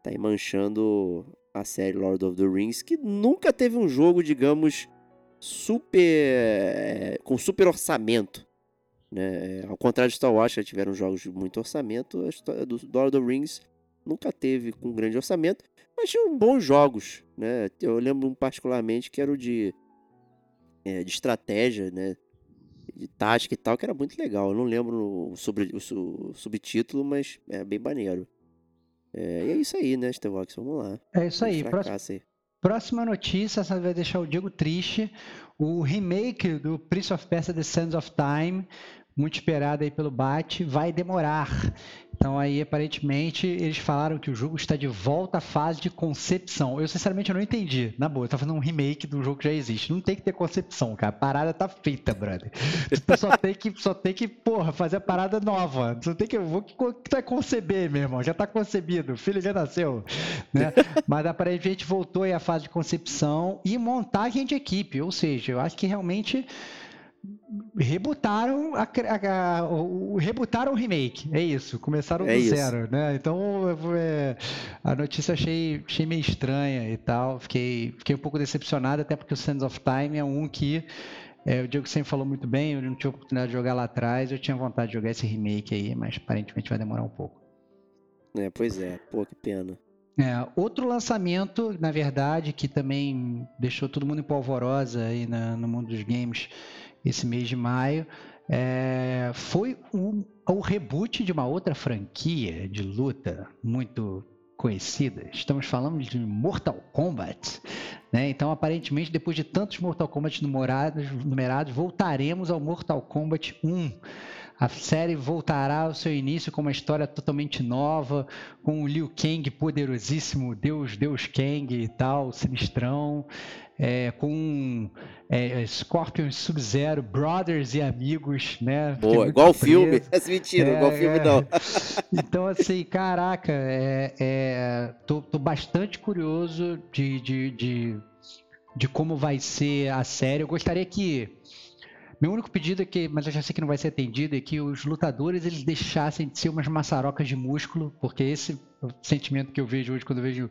tá aí manchando a série Lord of the Rings, que nunca teve um jogo, digamos, super. É, com super orçamento. Né? Ao contrário de Star Wars, já tiveram jogos de muito orçamento, a história do Lord of the Rings nunca teve com grande orçamento, mas tinham bons jogos. Né? Eu lembro um particularmente que era o de, é, de estratégia, né? de tática e tal, que era muito legal. Eu não lembro sobre o, o subtítulo, mas é bem maneiro. É, e é isso aí, né, Stevox? Vamos lá. É isso aí. Próxima, próxima notícia, essa vai deixar o Diego triste. O remake do Prince of Persia The Sands of Time muito esperado aí pelo BAT, vai demorar. Então aí, aparentemente, eles falaram que o jogo está de volta à fase de concepção. Eu, sinceramente, eu não entendi. Na boa, tá fazendo um remake do jogo que já existe. Não tem que ter concepção, cara. A parada tá feita, brother. Você só tem que, só tem que, porra, fazer a parada nova. Você tem que, vou que, que vai conceber, meu irmão. Já tá concebido. O filho já nasceu, né? Mas aparentemente voltou aí à fase de concepção e montagem de equipe. Ou seja, eu acho que realmente rebutaram a, a, a, o, rebutaram o remake, é isso, começaram é do isso. zero, né? Então é, a notícia achei, achei meio estranha e tal, fiquei, fiquei um pouco decepcionado, até porque o Sands of Time é um que é, o Diego sempre falou muito bem, eu não tive oportunidade de jogar lá atrás, eu tinha vontade de jogar esse remake aí, mas aparentemente vai demorar um pouco. É, pois é, pô, que pena. É, outro lançamento, na verdade, que também deixou todo mundo em polvorosa aí na, no mundo dos games, esse mês de maio, é, foi o, o reboot de uma outra franquia de luta muito conhecida. Estamos falando de Mortal Kombat. Né? Então, aparentemente, depois de tantos Mortal Kombat numerados, numerados, voltaremos ao Mortal Kombat 1. A série voltará ao seu início com uma história totalmente nova, com o Liu Kang poderosíssimo, Deus, Deus Kang e tal, sinistrão é, com é, Scorpion Sub-Zero, Brothers e Amigos, né? Boa, igual o filme. É mentira, é, igual o filme não. então, assim, caraca, é, é, tô, tô bastante curioso de, de, de, de como vai ser a série. Eu gostaria que meu único pedido é que, mas eu já sei que não vai ser atendido, é que os lutadores eles deixassem de ser umas maçarocas de músculo, porque esse sentimento que eu vejo hoje quando eu vejo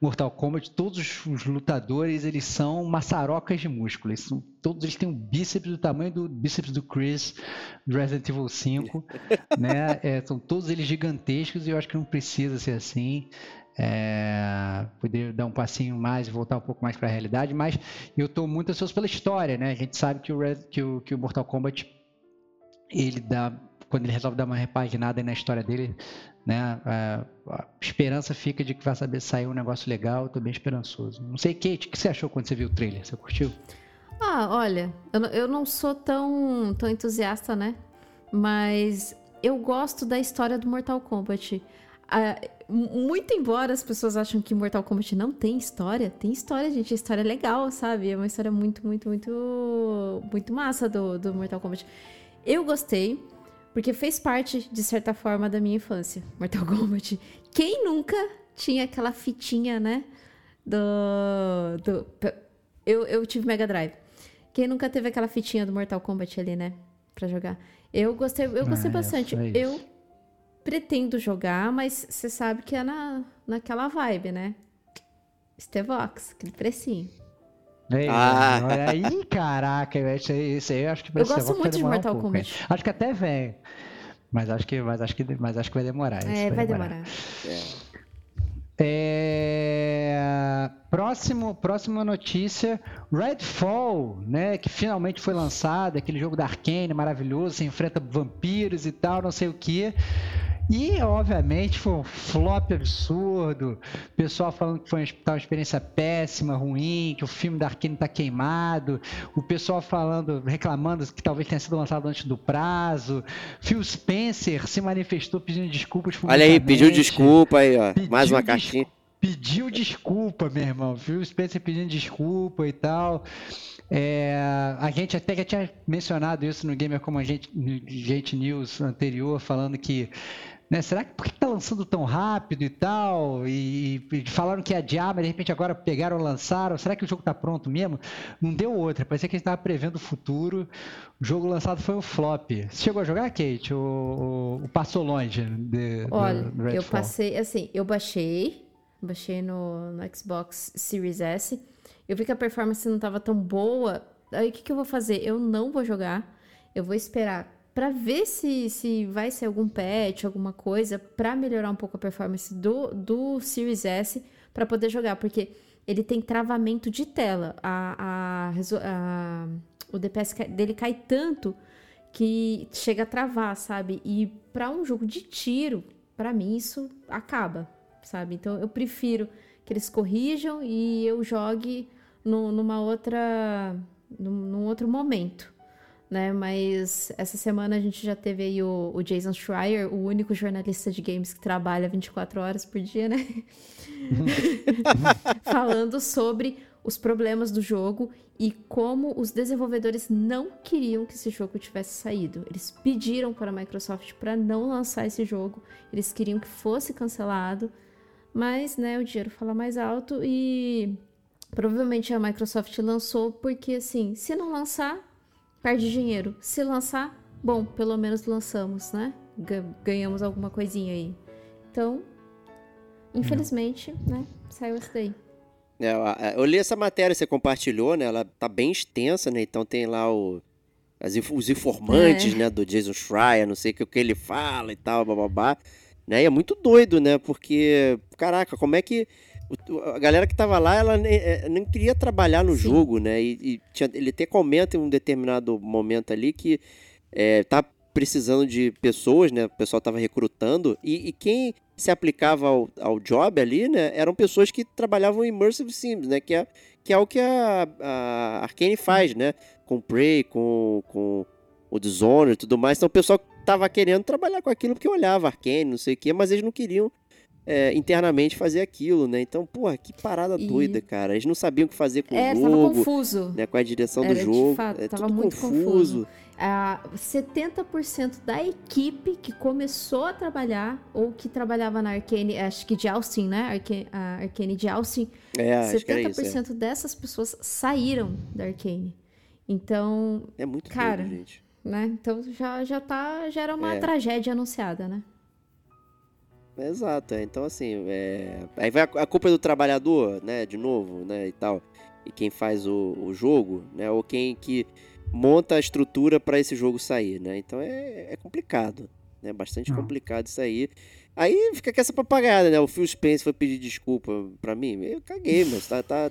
Mortal Kombat. Todos os lutadores eles são maçarocas de músculo. Eles são, todos eles têm um bíceps do tamanho do bíceps do Chris do Resident Evil 5, né? É, são todos eles gigantescos e eu acho que não precisa ser assim é, poder dar um passinho mais e voltar um pouco mais para a realidade, mas eu estou muito ansioso pela história, né? A gente sabe que o, Red, que o, que o Mortal Kombat, ele dá, quando ele resolve dar uma repaginada na história dele, né? A, a esperança fica de que vai saber sair um negócio legal, estou bem esperançoso. Não sei, Kate, o que você achou quando você viu o trailer? Você curtiu? Ah, olha, eu, eu não sou tão, tão entusiasta, né? Mas eu gosto da história do Mortal Kombat. Uh, muito embora as pessoas acham que Mortal Kombat não tem história, tem história, gente. A história é legal, sabe? É uma história muito, muito, muito, muito massa do, do Mortal Kombat. Eu gostei, porque fez parte, de certa forma, da minha infância. Mortal Kombat. Quem nunca tinha aquela fitinha, né? Do. do eu, eu tive Mega Drive. Quem nunca teve aquela fitinha do Mortal Kombat ali, né? Pra jogar. Eu gostei, eu gostei ah, bastante. É eu pretendo jogar, mas você sabe que é na, naquela vibe, né? Stevox, aquele precinho. Ei, ah. Olha aí, caraca, isso aí, isso aí eu acho que Eu gosto muito de Mortal um Kombat. Acho que até vem. Mas acho que, mas acho que, mas acho que vai demorar. É, vai, vai demorar. demorar. É. É... Próximo, próxima notícia, Redfall, né, que finalmente foi lançado, aquele jogo da Arkane maravilhoso, você enfrenta vampiros e tal, não sei o que. E, obviamente, foi um flop absurdo. O pessoal falando que foi tá uma experiência péssima, ruim, que o filme da Arkane tá queimado. O pessoal falando, reclamando que talvez tenha sido lançado antes do prazo. Phil Spencer se manifestou pedindo desculpas. Olha aí, pediu desculpa aí, ó. Pediu Mais uma caixinha. Pediu desculpa, meu irmão. Phil Spencer pedindo desculpa e tal. É, a gente até já tinha mencionado isso no Gamer Como a gente, gente News anterior, falando que né? Será que por que está lançando tão rápido e tal? E, e, falaram que ia adiar, mas de repente agora pegaram lançaram. Será que o jogo está pronto mesmo? Não deu outra. Parecia que a gente estava prevendo o futuro. O jogo lançado foi um flop. Você chegou a jogar, Kate? O, o passou longe de, Olha, do eu passei, assim, eu baixei, baixei no, no Xbox Series S. Eu vi que a performance não estava tão boa Aí o que, que eu vou fazer? Eu não vou jogar. Eu vou esperar para ver se, se vai ser algum patch, alguma coisa, para melhorar um pouco a performance do, do Series S para poder jogar, porque ele tem travamento de tela. A, a, a, o DPS dele cai tanto que chega a travar, sabe? E para um jogo de tiro, para mim isso acaba, sabe? Então eu prefiro que eles corrijam e eu jogue no, numa outra num, num, outro momento, né? Mas essa semana a gente já teve aí o, o, Jason Schreier, o único jornalista de games que trabalha 24 horas por dia, né? Falando sobre os problemas do jogo e como os desenvolvedores não queriam que esse jogo tivesse saído. Eles pediram para a Microsoft para não lançar esse jogo, eles queriam que fosse cancelado, mas né, o dinheiro fala mais alto e provavelmente a Microsoft lançou porque assim, se não lançar, perde dinheiro. Se lançar, bom, pelo menos lançamos, né? Ganhamos alguma coisinha aí. Então, infelizmente, né, saiu essa daí. É, eu li essa matéria que você compartilhou, né? Ela tá bem extensa, né? Então tem lá o, as, os informantes, é. né? Do Jason Schreier, não sei o que, o que ele fala e tal, bababá. Né? E é muito doido, né? Porque, caraca, como é que a galera que tava lá, ela nem, é, nem queria trabalhar no Sim. jogo, né? E, e tinha, ele até comenta em um determinado momento ali que é, tá precisando de pessoas, né? O pessoal tava recrutando e, e quem se aplicava ao, ao job ali, né, eram pessoas que trabalhavam em Immersive Sims, né, que é, que é o que a, a Arkane faz, né, com Prey, com, com o Dishonored e tudo mais. Então o pessoal tava querendo trabalhar com aquilo porque olhava Arkane, não sei o quê, mas eles não queriam é, internamente fazer aquilo, né? Então, porra, que parada e... doida, cara. Eles não sabiam o que fazer com é, o jogo. Tava confuso. Né, com a direção Era, do jogo. De fato, é tava muito confuso. confuso. Uh, 70% da equipe que começou a trabalhar, ou que trabalhava na Arcane, acho que de Austin, né? Arcane, a Arcane de Austin. É, 70% isso, é. dessas pessoas saíram da Arcane. Então. É muito cara, doido, gente. Né? Então já, já tá. Já era uma é. tragédia anunciada, né? Exato, é. então assim, é... aí vai a, culpa é do trabalhador, né, de novo, né, e tal, e quem faz o, o jogo, né, ou quem que monta a estrutura para esse jogo sair, né, então é, é complicado, né, bastante complicado isso aí, Aí fica com essa papagaiada, né? O Phil Spencer foi pedir desculpa pra mim. Eu caguei, mas tá, tá,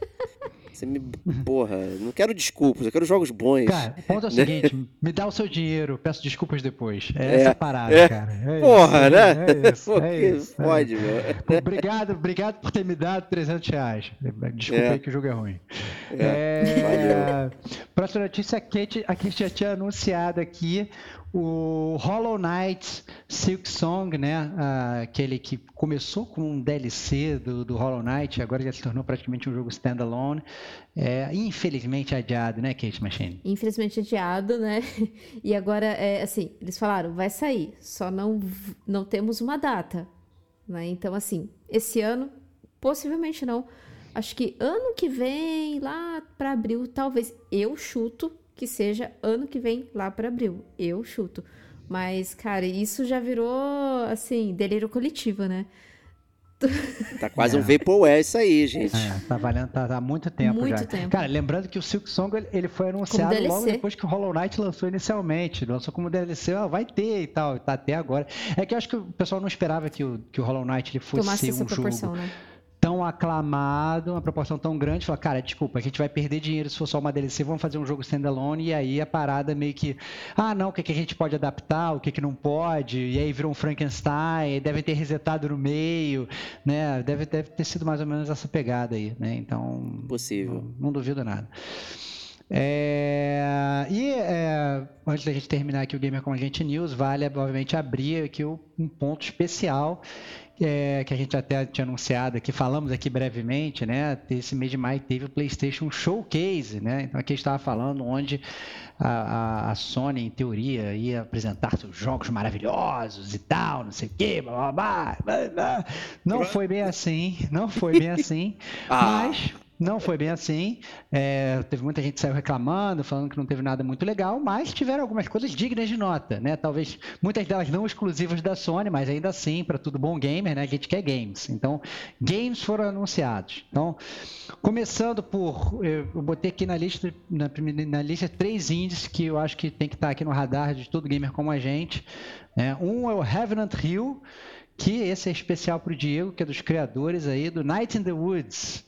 você me. Porra, não quero desculpas, eu quero jogos bons. Cara, o ponto é o né? seguinte: me dá o seu dinheiro, peço desculpas depois. É, é essa parada, é, cara. É porra, isso, né? É isso, é isso, pode, é. meu. Obrigado, obrigado por ter me dado 300 reais. Desculpa é. aí que o jogo é ruim. É, é próxima notícia: a Kate, a Kate já tinha anunciado aqui o Hollow Knight Silk Song, né? Ah, aquele que começou com um DLC do, do Hollow Knight, agora já se tornou praticamente um jogo standalone. É, infelizmente adiado, né, Kate Machine? Infelizmente adiado, né? E agora, é, assim, eles falaram, vai sair, só não, não temos uma data. Né? Então, assim, esse ano, possivelmente não. Acho que ano que vem, lá para abril, talvez eu chuto que seja ano que vem, lá para abril. Eu chuto. Mas, cara, isso já virou, assim, delírio coletivo, né? Tá quase é. um Vaporware isso aí, gente. É, tá valendo tá, tá há muito tempo muito já. Tempo. Cara, lembrando que o Silk Song ele foi anunciado logo depois que o Hollow Knight lançou inicialmente. Lançou como DLC, ó, vai ter e tal, tá até agora. É que eu acho que o pessoal não esperava que o, que o Hollow Knight ele fosse Tomasse ser um jogo. Né? Tão aclamado, uma proporção tão grande, fala, cara, desculpa, a gente vai perder dinheiro se for só uma DLC, vamos fazer um jogo standalone, e aí a parada meio que, ah, não, o que, que a gente pode adaptar, o que, que não pode, e aí virou um Frankenstein, devem ter resetado no meio, né, deve, deve ter sido mais ou menos essa pegada aí, né, então... Possível. Não, não duvido nada. É, e é, antes da gente terminar aqui o Gamer com a Gente News, vale obviamente abrir aqui um ponto especial é, que a gente até tinha anunciado aqui, falamos aqui brevemente, né? Esse mês de maio teve o PlayStation Showcase, né? Então aqui estava falando onde a, a, Sony, em teoria, ia apresentar seus jogos maravilhosos e tal, não sei o quê, blá blá blá. blá, blá. Não foi bem assim, não foi bem assim, ah. mas Não foi bem assim. É, teve muita gente que saiu reclamando, falando que não teve nada muito legal, mas tiveram algumas coisas dignas de nota, né? Talvez muitas delas não exclusivas da Sony, mas ainda assim, para todo bom gamer, né? A gente quer games. Então, games foram anunciados. Então, começando por. Eu botei aqui na lista, na, na lista três indies que eu acho que tem que estar aqui no radar de todo gamer como a gente. Né? Um é o Revenant Hill, que esse é especial para o Diego, que é dos criadores aí do Night in the Woods.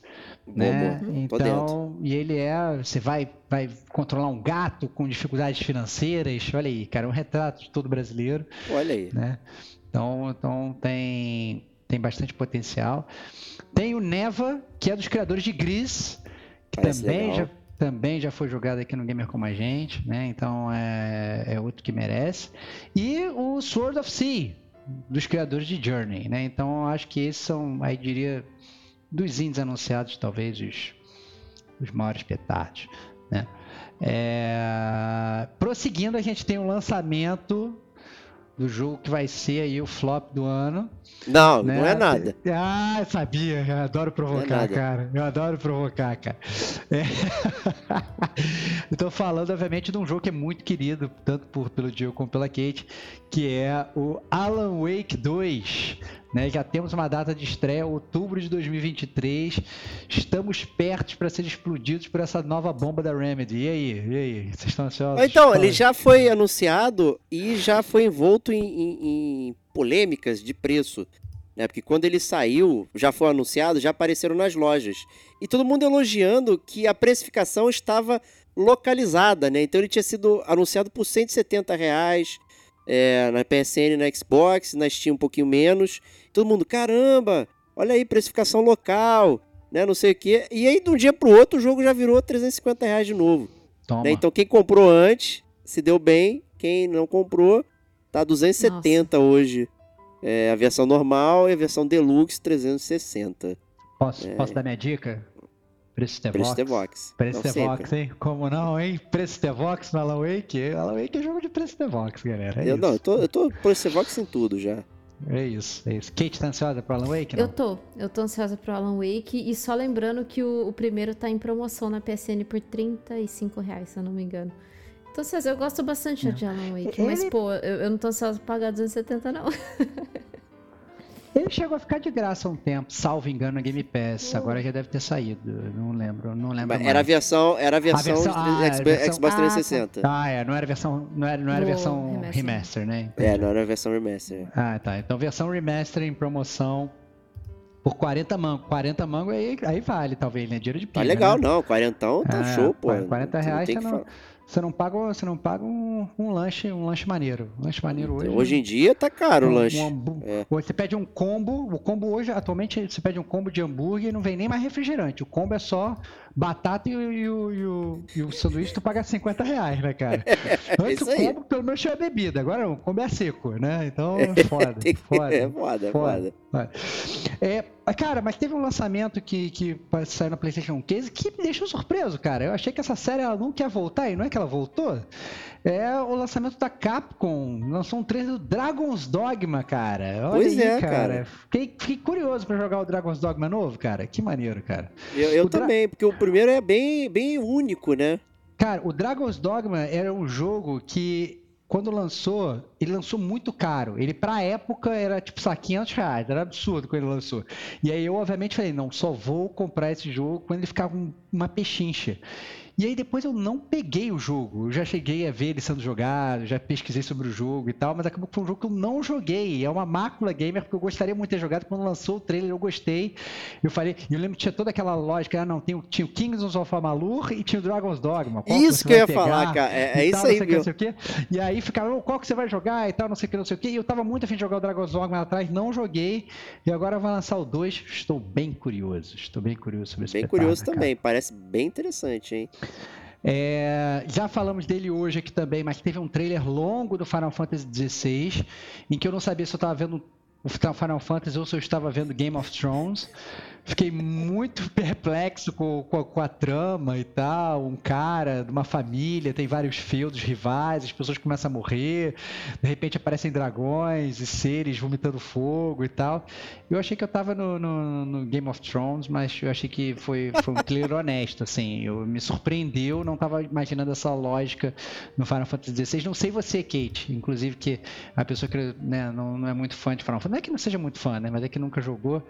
Né? Bom, bom. Então, e ele é, você vai, vai controlar um gato com dificuldades financeiras, olha aí, cara, é um retrato de todo brasileiro. Olha aí. Né? Então, então tem, tem bastante potencial. Tem o Neva, que é dos criadores de Gris, que Parece também já, também já foi jogado aqui no Gamer Como a Gente, né? Então é, é outro que merece. E o Sword of Sea, dos criadores de Journey, né? Então acho que esses são, aí diria, dos indies anunciados, talvez os, os maiores petardos. Né? É... Prosseguindo, a gente tem o um lançamento do jogo que vai ser aí o flop do ano. Não, né? não é nada. Ah, sabia, eu adoro provocar, é cara. Eu adoro provocar, cara. É... Estou falando, obviamente, de um jogo que é muito querido, tanto por, pelo Diego como pela Kate, que é o Alan Wake 2. Né? Já temos uma data de estreia, outubro de 2023. Estamos perto para ser explodidos por essa nova bomba da Remedy. E aí? E aí? Vocês estão ansiosos? Então, ele já foi anunciado e já foi envolto em, em, em polêmicas de preço. Né? Porque quando ele saiu, já foi anunciado, já apareceram nas lojas. E todo mundo elogiando que a precificação estava localizada, né? Então ele tinha sido anunciado por 170 reais é, na PSN, na Xbox, na Steam um pouquinho menos. Todo mundo, caramba, olha aí, precificação local, né? Não sei o quê. E aí, de um dia pro outro, o jogo já virou 350 reais de novo. Né? Então, quem comprou antes se deu bem. Quem não comprou, tá 270 Nossa. hoje. É, a versão normal e a versão deluxe 360. Posso, é. posso dar minha dica? Preço The. Preço The Vox, hein? Como não, hein? Preço The Vox no Alan Wake. Alan Wake é jogo de Preço The Vox, galera. É eu, isso. Não, eu tô, eu tô Preço The Vox em tudo já. É isso, é isso. Kate tá ansiosa pro Alan Wake? Não? Eu tô, eu tô ansiosa pro Alan Wake e só lembrando que o, o primeiro tá em promoção na PSN por 35 reais, se eu não me engano. Então, eu gosto bastante não. de Alan Wake, Ele... mas pô, eu, eu não tô ansiosa pra pagar 270 não. Ele chegou a ficar de graça há um tempo, salvo engano, na Game Pass. Agora já deve ter saído. Não lembro, não lembro. Era a versão, era a versão, a versão ah, Xbox, versão... Xbox 360. Ah, é, não era versão, não era, não era versão remaster. remaster, né? Entendi. É, não era a versão remaster. Ah, tá. Então versão remaster em promoção por 40 mango. 40 mango aí, aí vale, talvez, né? Dinheiro de pia, Tá legal, né? não. 40 tá é, show, pô. 40 reais você não, você não paga, você não paga um, um lanche, um lanche maneiro. Um lanche maneiro então, hoje. Hoje em dia tá caro um, o lanche. Um, é. Você pede um combo, o combo hoje, atualmente, você pede um combo de hambúrguer e não vem nem mais refrigerante. O combo é só batata e, e, e, o, e o sanduíche tu paga 50 reais, né, cara? Antes o combo pelo menos tinha bebida, agora o combo é seco, né? Então, foda. foda, é foda, foda. foda. É, cara, mas teve um lançamento que, que saiu na PlayStation Case que me deixou surpreso, cara. Eu achei que essa série ela não quer voltar e não é que ela voltou. É o lançamento da Capcom. Lançou um trailer do Dragon's Dogma, cara. Olha pois aí, é, cara. cara. Fiquei, fiquei, curioso para jogar o Dragon's Dogma novo, cara. Que maneiro, cara. Eu, eu também, porque o primeiro é bem, bem único, né? Cara, o Dragon's Dogma era um jogo que quando lançou, ele lançou muito caro. Ele, pra época, era tipo, só 500 reais. Era absurdo quando ele lançou. E aí eu, obviamente, falei, não, só vou comprar esse jogo quando ele ficar com uma pechincha. E aí depois eu não peguei o jogo. Eu já cheguei a ver ele sendo jogado, já pesquisei sobre o jogo e tal, mas acabou que foi um jogo que eu não joguei. É uma mácula gamer, porque eu gostaria muito de ter jogado. Quando lançou o trailer, eu gostei. Eu falei, eu lembro que tinha toda aquela lógica, ah, não, tinha, tinha o Kings of Amalur e tinha o Dragon's Dogma. Qual isso que, que eu ia pegar, falar, cara. É, é isso aí, viu? E aí ficava, oh, qual que você vai jogar e tal, não sei o que, não sei o que. E eu tava muito afim de jogar o Dragon's Dogma lá atrás, não joguei. E agora vai lançar o 2. Estou bem curioso. Estou bem curioso sobre esse Bem curioso também. Parece bem interessante, hein? É, já falamos dele hoje aqui também, mas teve um trailer longo do Final Fantasy XVI, em que eu não sabia se eu estava vendo o Final Fantasy ou se eu estava vendo Game of Thrones. Fiquei muito perplexo com, com, a, com, a, trama e tal. Um cara de uma família, tem vários feudos rivais, as pessoas começam a morrer, de repente aparecem dragões e seres vomitando fogo e tal. Eu achei que eu tava no, no, no Game of Thrones, mas eu achei que foi, foi um trailer honesto, assim. Eu, me surpreendeu, não tava imaginando essa lógica no Final Fantasy XVI. Não sei você, Kate, inclusive, que a pessoa que né, não, não é muito fã de Final Fantasy, não é que não seja muito fã, né, mas é que nunca jogou.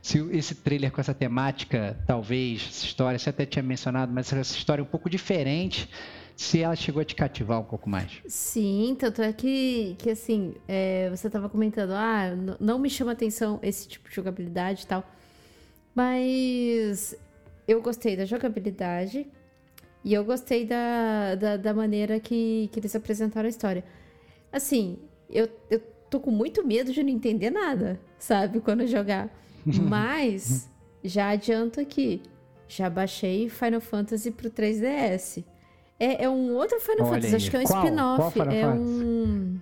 Se esse trailer com essa temática, talvez, essa história, você até tinha mencionado, mas essa história é um pouco diferente, se ela chegou a te cativar um pouco mais. Sim, tanto é que, que assim, é, você estava comentando, ah, não me chama atenção esse tipo de jogabilidade e tal, mas eu gostei da jogabilidade e eu gostei da, da, da maneira que, que eles apresentaram a história. Assim, eu, eu tô com muito medo de não entender nada, sabe, quando jogar. Mas já adianto aqui, já baixei Final Fantasy pro 3DS. É, é um outro Final Olha Fantasy, aí. acho que é um spin-off. É um.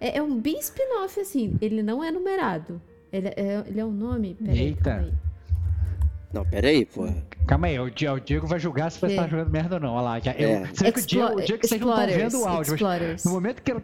É, é, um bem spin-off, assim. Ele não é numerado. Ele é, ele é um nome. Peraí, Eita. Não, peraí, pô. Calma aí, o Diego vai julgar se você é. tá jogando merda ou não. Olha lá. Já, eu, é. Você vê que o Diego, o Diego vocês não estão vendo o áudio, mas no momento que ele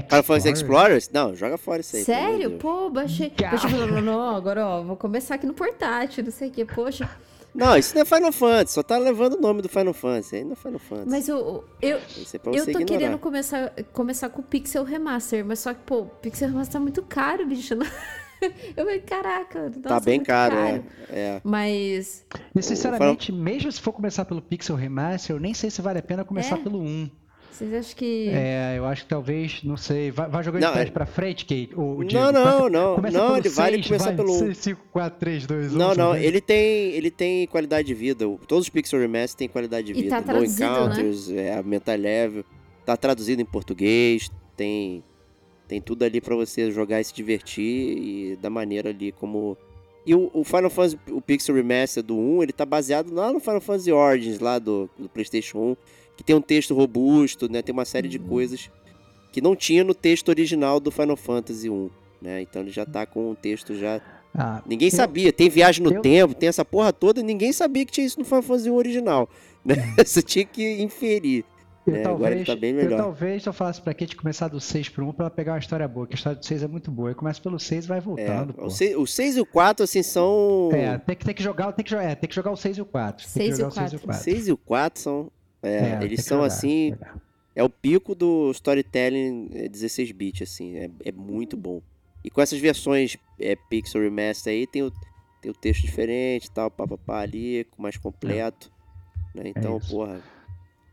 Final Fantasy Explorers? Não, joga fora isso aí. Sério? Pô, baixei. Deixa eu não, não, agora ó, vou começar aqui no portátil, não sei o que, poxa. Não, isso não é Final Fantasy, só tá levando o nome do Final Fantasy, não é Final Fantasy. Mas eu, eu, é eu tô ignorar. querendo começar, começar com o Pixel Remaster, mas só que, pô, o Pixel Remaster tá muito caro, bicho. Eu falei, caraca, nossa, tá bem caro, caro. É, é. Mas. E sinceramente, mesmo se for começar pelo Pixel Remaster, eu nem sei se vale a pena começar é? pelo 1. Vocês acham que. É, eu acho que talvez, não sei. Vai, vai jogando não, de trás é... pra frente, Kate? O, o Diego. Não, não, não. Começa não, ele vai ele começar pelo 6, 5, 4, 3, 2, 1. Não, não. Ele tem, ele tem qualidade de vida. Todos os Pixel Remaster têm qualidade de vida. E tá traduzido, no Encounters, né? é, a Mental Level. Tá traduzido em português. Tem, tem tudo ali pra você jogar e se divertir. E da maneira ali como. E o, o, Final Fantasy, o Pixel Remaster do 1, ele tá baseado lá no Final Fantasy Origins, lá do, do PlayStation 1 que tem um texto robusto, né? Tem uma série de uhum. coisas que não tinha no texto original do Final Fantasy 1, né? Então ele já tá com um texto já ah, ninguém eu, sabia, tem viagem no eu, tempo, tem essa porra toda, e ninguém sabia que tinha isso no Final Fantasy 1 original, né? Você tinha que inferir. Né? Talvez, Agora ele tá bem melhor. Eu, talvez eu falasse pra Kate começar do 6 pro 1 pra ela pegar uma história boa, que a história do 6 é muito boa. Eu começo pelo 6 e vai voltando. É, o, 6, o 6 e o 4, assim, são. É, tem que, tem que jogar, tem que, é, tem que jogar o 6 e o 4. 6 e o 4. O 6 e o 4 são é, é eles são jogar, assim. É o pico do storytelling 16-bit, é, assim. É, é, muito bom. E com essas versões é, Pixel Remaster aí, tem o, tem o texto diferente tal, papapá ali, mais completo. Né? Então, porra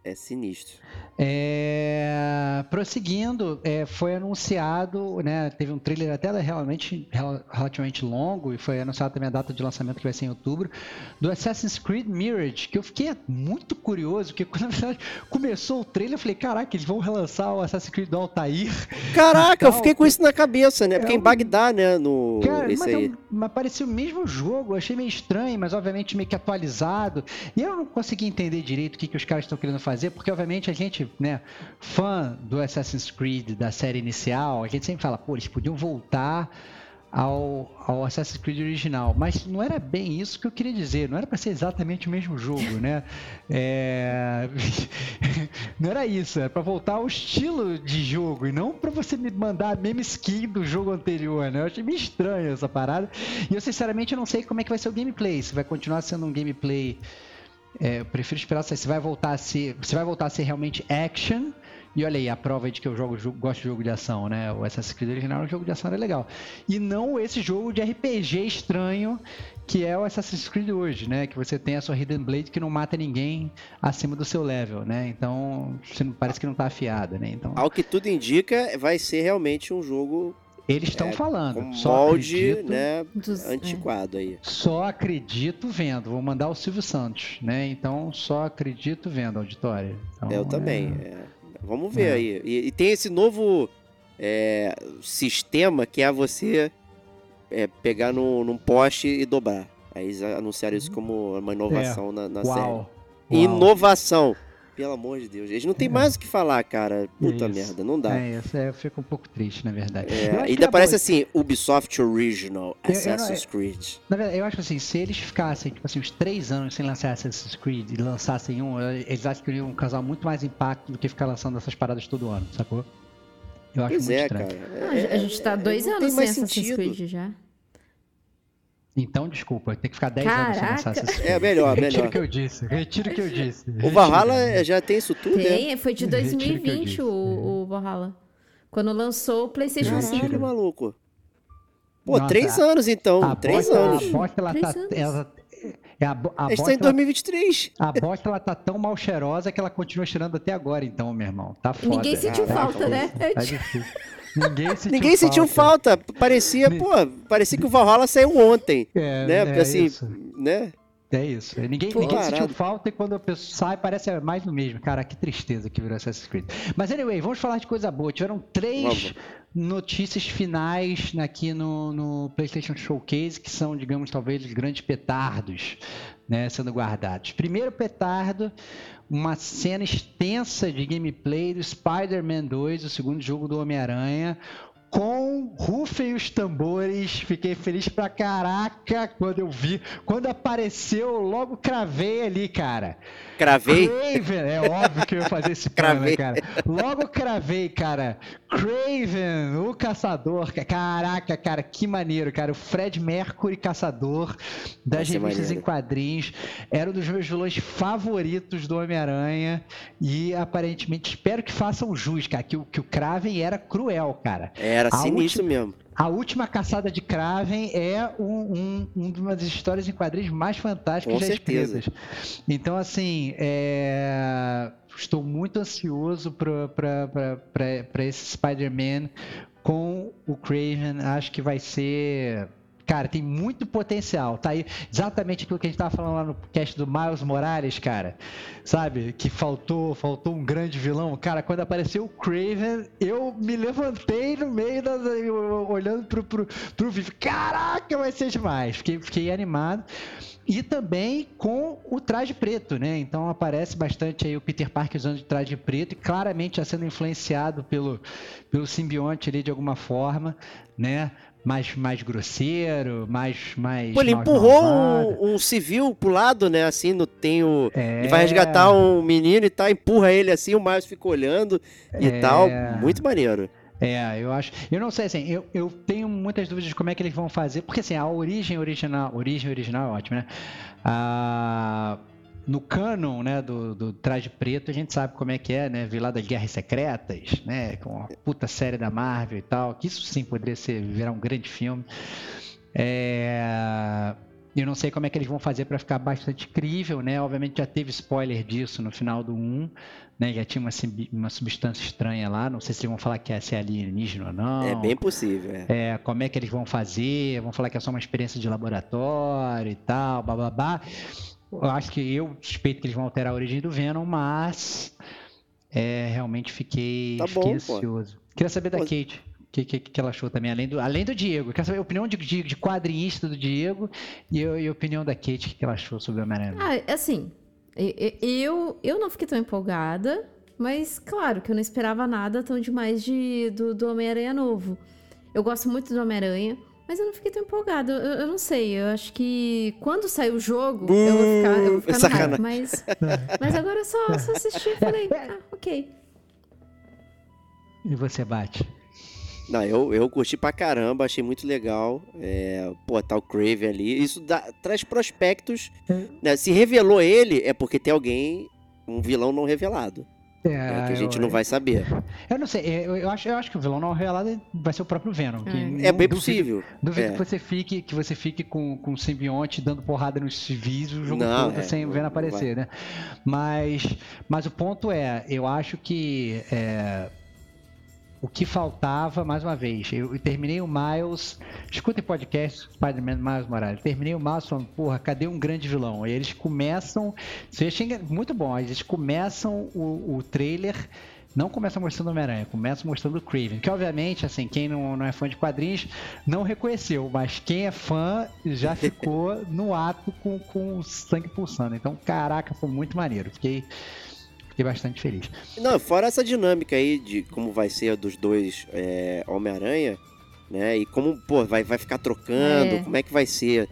é sinistro. É, prosseguindo, é, foi anunciado, né, teve um trailer até realmente relativamente longo e foi anunciado também a data de lançamento que vai ser em outubro do Assassin's Creed Mirage, que eu fiquei muito curioso, porque quando na verdade começou o trailer eu falei, caraca, eles vão relançar o Assassin's Creed do Altair. Caraca, eu fiquei com isso na cabeça, né? Porque é, em Bagdá, né, no cara, esse mas, aí. É, mas parecia o mesmo jogo, eu achei meio estranho, mas obviamente meio que atualizado. E eu não consegui entender direito o que, que os caras estão querendo fazer fazer, porque obviamente a gente, né, fã do Assassin's Creed da série inicial, a gente sempre fala, pô, eles podiam voltar ao, ao Assassin's Creed original, mas não era bem isso que eu queria dizer, não era para ser exatamente o mesmo jogo, né? É... não era isso, era para voltar ao estilo de jogo e não para você me mandar a mesma skin do jogo anterior, né? Eu achei meio estranho essa parada e eu sinceramente não sei como é que vai ser o gameplay, se vai continuar sendo um gameplay é, eu prefiro esperar se vai voltar a ser. Se vai voltar a ser realmente action. E olha aí, a prova de que eu jogo, gosto de jogo de ação, né? O Assassin's Creed original, o jogo de ação era legal. E não esse jogo de RPG estranho que é o Assassin's Creed hoje, né? Que você tem a sua Hidden Blade que não mata ninguém acima do seu level, né? Então, parece que não tá afiada, né? Então... Ao que tudo indica, vai ser realmente um jogo eles estão é, falando. Com só molde, acredito, né, dos, é. antiquado é. aí. Só acredito vendo. Vou mandar o Silvio Santos, né? Então, só acredito vendo, auditória. Então, Eu também. É... Vamos ver é. aí. E, e, tem esse novo é, sistema que é você pegar no, num poste e dobrar. Aí eles anunciaram isso como uma inovação na, na série. Uau. Inovação. Pelo amor de Deus. Eles não tem mais o que falar, cara. Puta Isso. merda, não dá. É, isso é, eu fico um pouco triste, na verdade. É, Eu ainda é parece boa. assim, Ubisoft Original Eu- eu não- Assassin's Creed. Na verdade, eu acho assim, se eles ficassem, tipo assim, uns três anos sem lançar Assassin's Creed e lançassem um, eles acham que iriam causar muito mais impacto do que ficar lançando essas paradas todo ano, sacou? Eu acho Pois muito é, estranho. cara. Ah, a gente tá dois não anos sem Assassin's sentido. Creed já. Então, desculpa, tem que ficar 10 anos sem lançar Creed. É, melhor, Retiro melhor. o que eu disse, retiro o que eu disse. O retiro. Valhalla já tem isso tudo, né? Tem, foi de Retiro o que eu 2020 disse. o, o Valhalla. Quando lançou o PlayStation Retiro. 5. Caralho, maluco. Pô, Nossa, três a- anos então. A três bosta, anos. A bosta, ela Três tá... Ela, é a, a A gente tá bosta, em 2023. A bosta ela tá tão mal cheirosa que ela continua cheirando até agora, então, meu irmão. Tá foda. Ninguém sentiu Caraca, falta, né? Eu Tá difícil. Ninguém sentiu Ninguém sentiu falta. Parecia, pô, parecia que o Valhalla saiu ontem. É, né? é Porque assim, isso. né? É isso. Ninguém, Pô, ninguém sentiu falta e quando a pessoa sai, parece mais do mesmo. Cara, que tristeza que virou Assassin's Creed. Mas anyway, vamos falar de coisa boa. Tiveram três Vamos. notícias finais aqui no, no PlayStation Showcase, que são, digamos, talvez os grandes petardos né, sendo guardados. Primeiro petardo, uma cena extensa de gameplay do Spider-Man 2, o segundo jogo do Homem-Aranha. Com rufem os tambores, fiquei feliz pra caraca quando eu vi. Quando apareceu, eu logo cravei ali, cara. Cravei. Craven, é óbvio que eu ia fazer esse plano, Cravei. né, cara? Logo cravei, cara. Craven, o caçador. ca- Caraca, cara, que maneiro, cara. O Fred Mercury, caçador das Vai ser revistas maneiro. em quadrinhos. Era um dos meus vilões favoritos do Homem-Aranha. E aparentemente, espero que façam jus, cara. Que, o- que o Craven era cruel, cara. Era sinistro mesmo. A última caçada de Kraven é um, um, um uma das histórias em quadrinhos mais fantásticas Com já certeza. escritas. Então, assim, é, estou muito ansioso para esse Spider-Man com o Craven. Acho que vai ser. Cara, tem muito potencial. Tá aí exatamente aquilo que a gente tava falando lá no cast do Miles Morales, cara. Sabe? Que faltou, faltou um grande vilão. Cara, quando apareceu o Craven, eu me levantei no meio das. olhando pro, pro, pro vídeo. Caraca, vai ser demais. Fiquei, fiquei animado. E também com o traje preto, né? Então aparece bastante aí o Peter Parker usando de traje preto e claramente já sendo influenciado pelo, pelo simbionte ali de alguma forma, né? Mais, mais grosseiro, mais. mais Pô, ele empurrou um, um civil pro lado, né? Assim, no, tem o. É. Ele vai resgatar um menino e tal, empurra ele assim, o Miles fica olhando e É. tal. Muito maneiro. É, eu acho. Eu não sei, assim, eu, eu tenho muitas dúvidas de como é que eles vão fazer, porque assim, a origem original. Origem original é ótima, né? Ah, no canon, né, do, do Traje Preto, a gente sabe como é que é, né? Vir lá das Guerras Secretas, né? Com a puta série da Marvel e tal, que isso sim poderia ser, virar um grande filme. É. Eu não sei como é que eles vão fazer para ficar bastante crível, né? Obviamente já teve spoiler disso no final do 1, né? Já tinha uma, uma substância estranha lá. Não sei se eles vão falar que é se é alienígena ou não. É bem possível. É. É, como é que eles vão fazer? Vão falar que é só uma experiência de laboratório e tal, bababá. Eu acho que eu suspeito que eles vão alterar a origem do Venom, mas é, realmente fiquei, Tá fiquei bom, pô. ansioso. Queria saber da Pô. Kate. O que, que, que ela achou também, além do, além do Diego. Quero saber a opinião de, de, de quadrinista do Diego e, eu- e a opinião da Kate, o que, que ela achou sobre o Homem-Aranha. Ah, assim, e- e- eu, eu não fiquei tão empolgada, mas claro que eu não esperava nada tão demais de, do, do Homem-Aranha novo. Eu gosto muito do Homem-Aranha, mas eu não fiquei tão empolgada. Eu, eu não sei, eu acho que quando sair o jogo, eu vou ficar, eu vou ficar no hype, mas, mas agora eu só, só assisti e falei, ah, ok. E você bate? Não, eu, eu curti pra caramba, achei muito legal. É, pô, tá o Crave ali. Isso dá- traz prospectos. né? Se revelou ele, é porque tem alguém, um vilão não revelado. Né, que a gente eu, não vai saber. Eu não sei, eu, eu acho, eu acho que o vilão não revelado vai ser o próprio Venom. que É. É bem duvido- possível. Duvido É. que você fique, que você fique com, com o simbionte dando porrada nos civis o jogo Não, todo é, sem o Venom aparecer, né? Mas, mas o ponto é, eu acho que é, o que faltava, mais uma vez, eu, eu terminei o Miles, escutem podcast Spider-Man Miles Morales, terminei o Miles falando, porra, cadê um grande vilão? E eles começam, isso eu achei muito bom, eles começam o, o trailer não começa mostrando o Homem-Aranha, começa mostrando o Craven. Que, obviamente, assim, quem não, não é fã de quadrinhos não reconheceu, mas quem é fã já ficou no ato com, com o sangue pulsando. Então, caraca, foi muito maneiro. Fiquei, fiquei bastante feliz. Não, fora essa dinâmica aí de como vai ser dos dois é, Homem-Aranha, né? E como, pô, vai, vai ficar trocando, É. como é que vai ser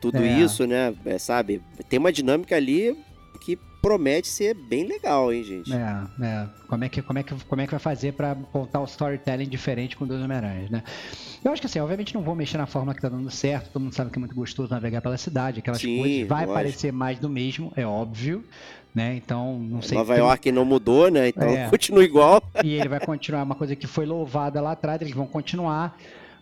tudo É. isso, né? É, sabe? Tem uma dinâmica ali que promete ser bem legal, hein, gente? É, é. Como é que, como é que, como é que vai fazer pra contar o storytelling diferente com dois Homem-Aranhas, né? Eu acho que assim, obviamente não vou mexer na forma que tá dando certo, todo mundo sabe que é muito gostoso navegar pela cidade, aquelas Sim, coisas. Vai lógico. parecer mais do mesmo, é óbvio, né? Então, não sei. Nova tem- York não mudou, né? Então É. continua igual. E ele vai continuar uma coisa que foi louvada lá atrás, eles vão continuar.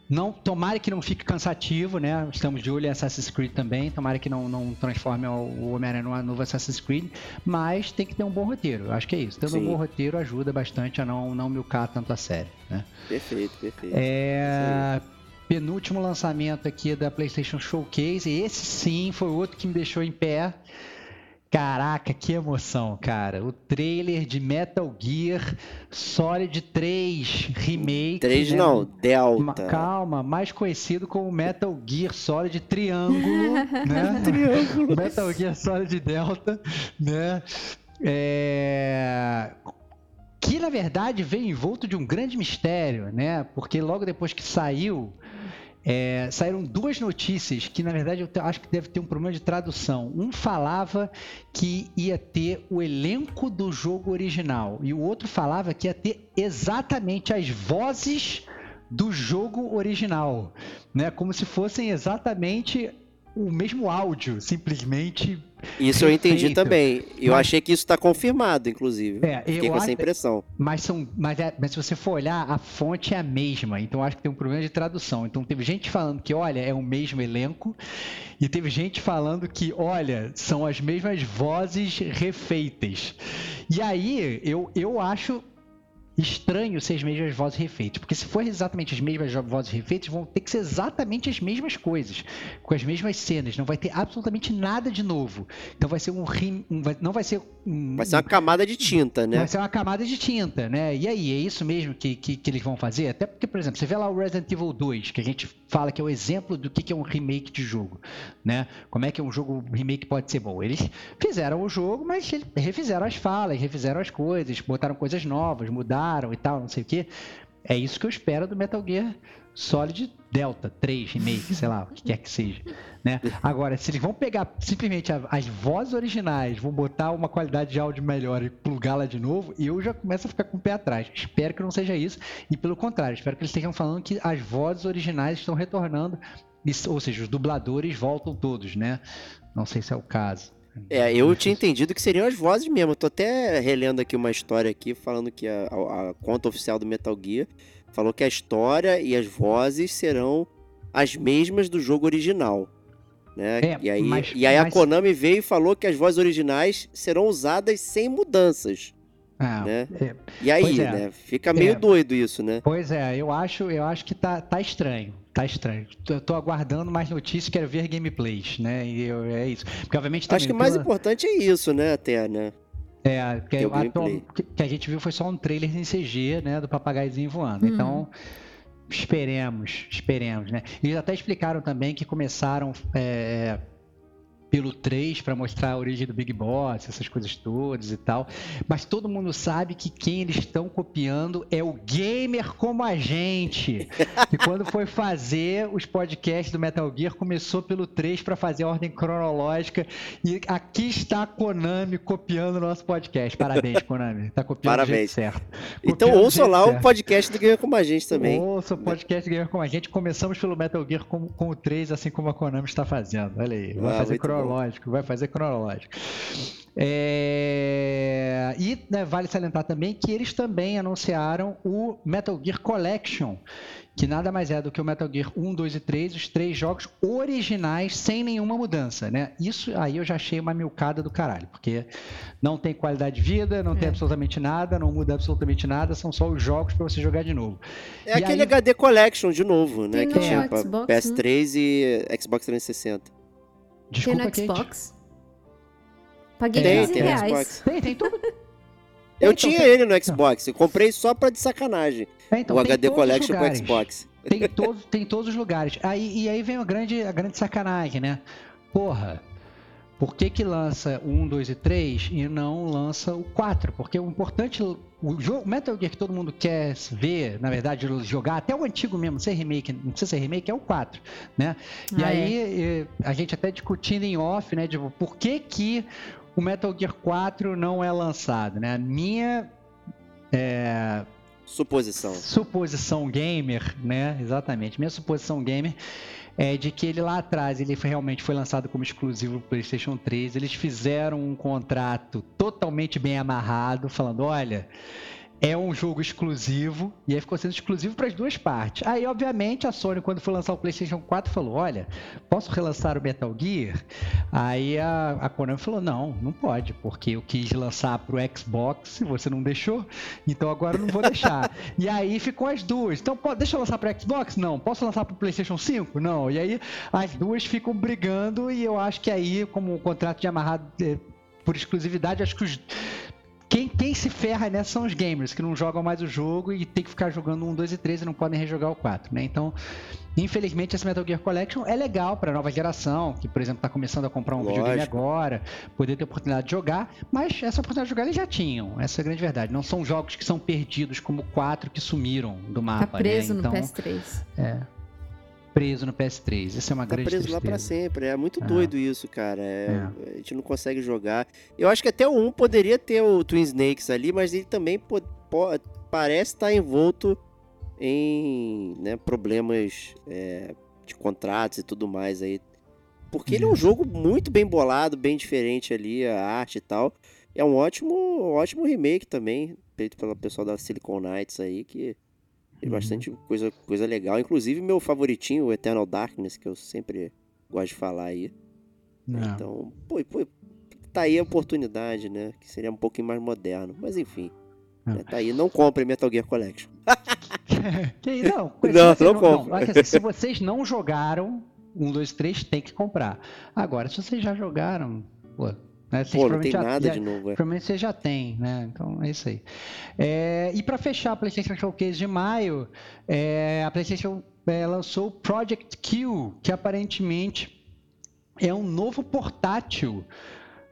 Não, tomara que não fique cansativo, né? Estamos de olho em Assassin's Creed também. Tomara que não, não transforme o Homem-Aranha numa novo Assassin's Creed. Mas tem que ter um bom roteiro. Acho que é isso. Tendo um Sim. bom roteiro ajuda bastante a não, não milcar tanto a série, né? Perfeito, perfeito. É. Penúltimo lançamento aqui da PlayStation Showcase. Esse sim foi outro que me deixou em pé. Caraca, que emoção, cara. O trailer de Metal Gear Solid 3 Remake. Três né? não, Delta. Calma, mais conhecido como Metal Gear Solid Triângulo, né? Triângulo. Metal Gear Solid Delta, né? É, Que na verdade veio envolto de um grande mistério, né? Porque logo depois que saiu, é, saíram duas notícias que na verdade eu acho que deve ter um problema de tradução. Um falava que ia ter o elenco do jogo original e o outro falava que ia ter exatamente as vozes do jogo original, né? Como se fossem exatamente o mesmo áudio, simplesmente. Isso eu entendi também. Eu Mas- achei que isso tá confirmado, inclusive. É, Fiquei com essa impressão. Mas, são, mas, é- mas se você for olhar, a fonte é a mesma. Então acho que tem um problema de tradução. Então teve gente falando que, olha, é o mesmo elenco. E teve gente falando que, olha, são as mesmas vozes refeitas. E aí, eu, eu acho estranho ser as mesmas vozes refeitas. Porque se for exatamente as mesmas vozes refeitas, vão ter que ser exatamente as mesmas coisas. Com as mesmas cenas. Não vai ter absolutamente nada de novo. Então vai ser um... rim- um não vai ser um... Vai ser uma camada de tinta, né? Vai ser uma camada de tinta, né? E aí, é isso mesmo que, que, que eles vão fazer? Até porque, por exemplo, você vê lá o Resident Evil 2, que a gente fala que é o exemplo do que, que é um remake de jogo, né? Como é que um jogo um remake pode ser bom? Eles fizeram o jogo, mas refizeram as falas, refizeram as coisas, botaram coisas novas, mudaram e tal, não sei o quê. É isso que eu espero do Metal Gear Solid Delta 3 Remake, sei lá, o que quer que seja. Né? Agora, se eles vão pegar simplesmente as vozes originais, vão botar uma qualidade de áudio melhor e plugá-la de novo, eu já começo a ficar com o pé atrás. Espero que não seja isso. E pelo contrário, espero que eles estejam falando que as vozes originais estão retornando. Ou seja, os dubladores voltam todos, né? Não sei se é o caso. É, eu tinha entendido que seriam as vozes mesmo. Eu tô até relendo aqui uma história aqui, falando que a, a- a conta oficial do Metal Gear falou que a história e as vozes serão as mesmas do jogo original. Né? É, e aí, mas- e aí a mas- Konami veio e falou que as vozes originais serão usadas sem mudanças. Ah, Né? é, E aí, é. né? Fica meio É. doido isso, né? Pois é, eu acho, eu acho que tá, tá estranho. Tá estranho. Eu tô aguardando mais notícias, quero ver gameplays, né? E eu- é isso. Porque obviamente Acho também que o mais pela- importante é isso, né, até, né? É, que, o a- que- a gente viu foi só um trailer em CG, né, do papagaiozinho voando. Uhum. Então, esperemos, esperemos, né? Eles até explicaram também que começaram é, pelo 3 para mostrar a origem do Big Boss, essas coisas todas e tal. Mas todo mundo sabe que quem eles estão copiando é o gamer como a gente. E quando foi fazer os podcasts do Metal Gear, começou pelo 3 para fazer a ordem cronológica. E aqui está a Konami copiando o nosso podcast. Parabéns, Konami. Tá copiando do jeito Parabéns. certo. Então Copiando do ouçam jeito lá o certo. podcast do Gamer Como a Gente também. Ouça o podcast Gamer como a gente. Começamos pelo Metal Gear com, com o 3, assim como a Konami está fazendo. Olha aí. Vai Ah, fazer. Cronológico, vai fazer cronológico. É, E né, vale salientar também que eles também anunciaram o Metal Gear Collection, que nada mais é do que o Metal Gear 1, 2 e 3, os três jogos originais sem nenhuma mudança, né? Isso aí eu já achei uma milcada do caralho, porque não tem qualidade de vida, não tem É. absolutamente nada, não muda absolutamente nada, são só os jogos para você jogar de novo. É E aquele aí- HD Collection de novo, né? Tem Que no tinha Xbox, PS3 e Xbox 360. Desculpa, tem no Kate. Xbox? Paguei Tem, 15 tem no reais. Xbox. Tem, tem tudo. Eu Então, tinha tem- ele no Xbox, eu comprei só pra de sacanagem. É, então, o HD Collection pro. Xbox. Tem, todo, tem todos os lugares. Aí, e aí vem a grande, a grande sacanagem, né? Porra, por que, que lança o 1, 2 e 3 e não lança o 4? Porque o importante, o jogo Metal Gear que todo mundo quer ver, na verdade, jogar, até o antigo mesmo, sem remake, não precisa ser remake, é o 4, né? E Ah, aí, a gente até discutindo em off, né, tipo, por que que o Metal Gear 4 não é lançado, né? A minha é, Suposição. suposição gamer, né? Exatamente. Minha suposição gamer é de que ele lá atrás ele foi- realmente foi lançado como exclusivo do PlayStation 3. Eles fizeram um contrato totalmente bem amarrado, falando: olha. É um jogo exclusivo e aí ficou sendo exclusivo para as duas partes. Aí, obviamente, a Sony, quando foi lançar o PlayStation 4, falou: Olha, posso relançar o Metal Gear? Aí a, a Konami falou: Não, não pode, porque eu quis lançar pro Xbox e você não deixou, então agora eu não vou deixar. e aí ficou as duas. Então, pô, deixa eu lançar pro Xbox? Não. Posso lançar pro PlayStation 5? Não. E aí as duas ficam brigando e eu acho que aí, como o contrato de amarrado eh, por exclusividade, acho que os. Quem, quem se ferra nessa são os gamers, que não jogam mais o jogo e tem que ficar jogando um, dois e três e não podem rejogar o 4, né? Então, infelizmente, esse Metal Gear Collection é legal para nova geração, que, por exemplo, está começando a comprar um videogame Lógico. agora, poder ter oportunidade de jogar, mas essa oportunidade de jogar eles já tinham, essa é a grande verdade. Não são jogos que são perdidos como o 4 que sumiram do Tá mapa, preso né? no Então, PS3. é, preso no PS3. Isso é uma Tá grande preso lá tristeza. pra sempre. É muito É. doido isso, cara. É- A gente não consegue jogar. Eu acho que até o 1 poderia ter o Twin Snakes ali, mas ele também parece estar envolto em né, problemas é, de contratos e tudo mais aí. Porque ele é um Isso. jogo muito bem bolado, bem diferente ali, a arte e tal. É um ótimo, ótimo remake também, feito pelo pessoal da Silicon Knights aí, que tem Uhum. bastante coisa, coisa legal. Inclusive meu favoritinho, o Eternal Darkness, que eu sempre gosto de falar aí. Não. Então, pô, pô, tá aí a oportunidade, né? Que seria um pouquinho mais moderno. Mas enfim, É. né, tá aí. Não compre Metal Gear Collection. Que aí, não, Não, não compro. quer dizer, se vocês não jogaram um, dois, três, tem que comprar. Agora, se vocês já jogaram, pô, né, vocês Pô, não tem já- nada já- de novo. É. Provavelmente você já tem, né? Então é isso aí. É, e para fechar a PlayStation Showcase de maio, é, a PlayStation é, lançou o Project Q, que aparentemente é um novo portátil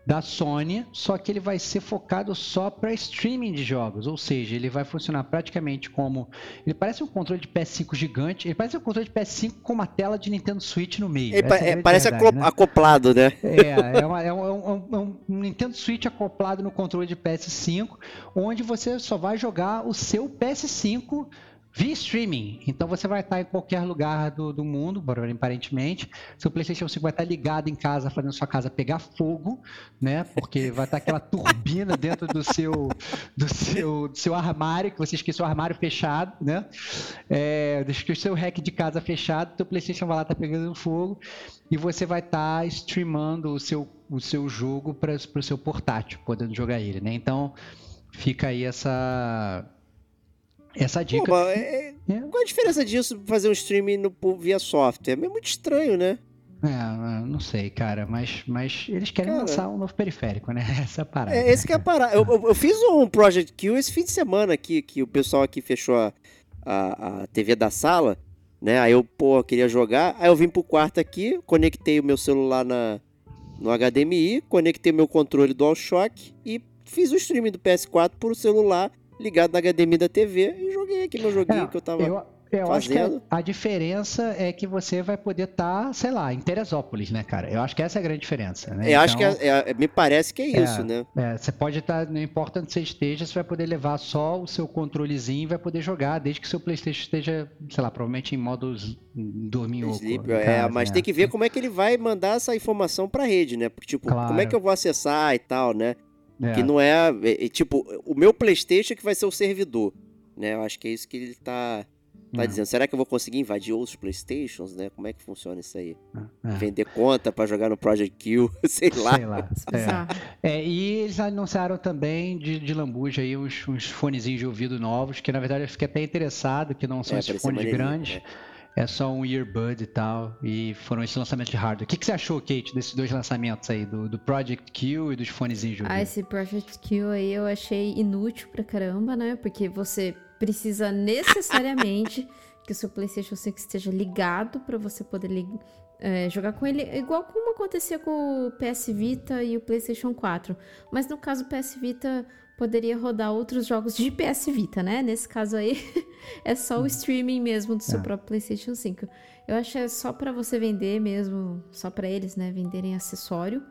da Sony, só que ele vai ser focado só para streaming de jogos, ou seja, ele vai funcionar praticamente como ele parece um controle de PS5 gigante, ele parece um controle de PS5 com uma tela de Nintendo Switch no meio. Pa- é é, parece verdade, né? acoplado, né? É, é, uma- é um, é um- é um- um Nintendo Switch acoplado no controle de PS5, onde você só vai jogar o seu PS5 via streaming. Então você vai estar em qualquer lugar do, do mundo, aparentemente. Seu PlayStation 5 vai estar ligado em casa, fazendo sua casa pegar fogo, né? Porque vai estar aquela turbina dentro do seu, do seu, do seu armário, que você esqueceu o armário fechado, né? É, o seu rack de casa fechado, seu PlayStation vai lá estar pegando fogo e você vai estar streamando o seu, o seu jogo para o seu portátil, podendo jogar ele, né? Então fica aí essa essa dica. Pô, é- É. Qual a diferença disso fazer um streaming no- via software? É muito estranho, né? É, não sei, cara, mas, mas eles querem Cara. lançar um novo periférico, né? Essa é a parada. É, esse que é a parada. Eu, eu- eu fiz um Project Q esse fim de semana aqui, que o pessoal aqui fechou a, a, a TV da sala, né? Aí eu, pô, queria jogar. Aí eu vim pro quarto aqui, conectei o meu celular na, no HDMI, conectei o meu controle DualShock e fiz o streaming do PS4 por celular ligado na HDMI da TV e joguei aqui meu joguinho É, que eu tava. Eu, eu acho que a, fazendo. a diferença é que você vai poder estar, sei lá, em Teresópolis, né, cara? Eu acho que essa é a grande diferença, né? Eu acho que Então, é- é- me parece que é isso, né? É, você pode estar, não importa onde você esteja, você vai poder levar só o seu controlezinho e vai poder jogar, desde que seu Playstation esteja, sei lá, provavelmente em modo dorminhoco. Sleep, é, mas né? tem que ver como é que ele vai mandar essa informação pra rede, né? Porque, tipo, como é Claro. que eu vou acessar e tal, né? É. Que não é, é, é, Tipo, o meu PlayStation que vai ser o servidor, né? Eu acho que é isso que ele tá, tá É, dizendo. Será que eu vou conseguir invadir outros PlayStations, né? Como é que funciona isso aí? é. Vender conta pra jogar no Project Q, sei lá. Sei lá. É. É, e eles anunciaram também de, de lambuja aí uns, uns fonezinhos de ouvido novos, que na verdade eu fiquei até interessado, que não são É, esses fones grandes, é só um earbud e tal, e foram esses lançamentos de hardware. O que, que você achou, Kate, desses dois lançamentos aí, do, do Project Q e dos de ouvido? Ah, esse Project Q aí eu achei inútil pra caramba, né? Porque você precisa necessariamente que o seu PlayStation 5 esteja ligado pra você poder lig- é, jogar com ele, igual como acontecia com o PS Vita e o PlayStation 4. Mas no caso, o PS Vita poderia rodar outros jogos de PS Vita, né? Nesse caso aí, é só o streaming mesmo do seu É. próprio PlayStation 5. Eu acho que é só pra você vender mesmo, só pra eles, né? Venderem acessório.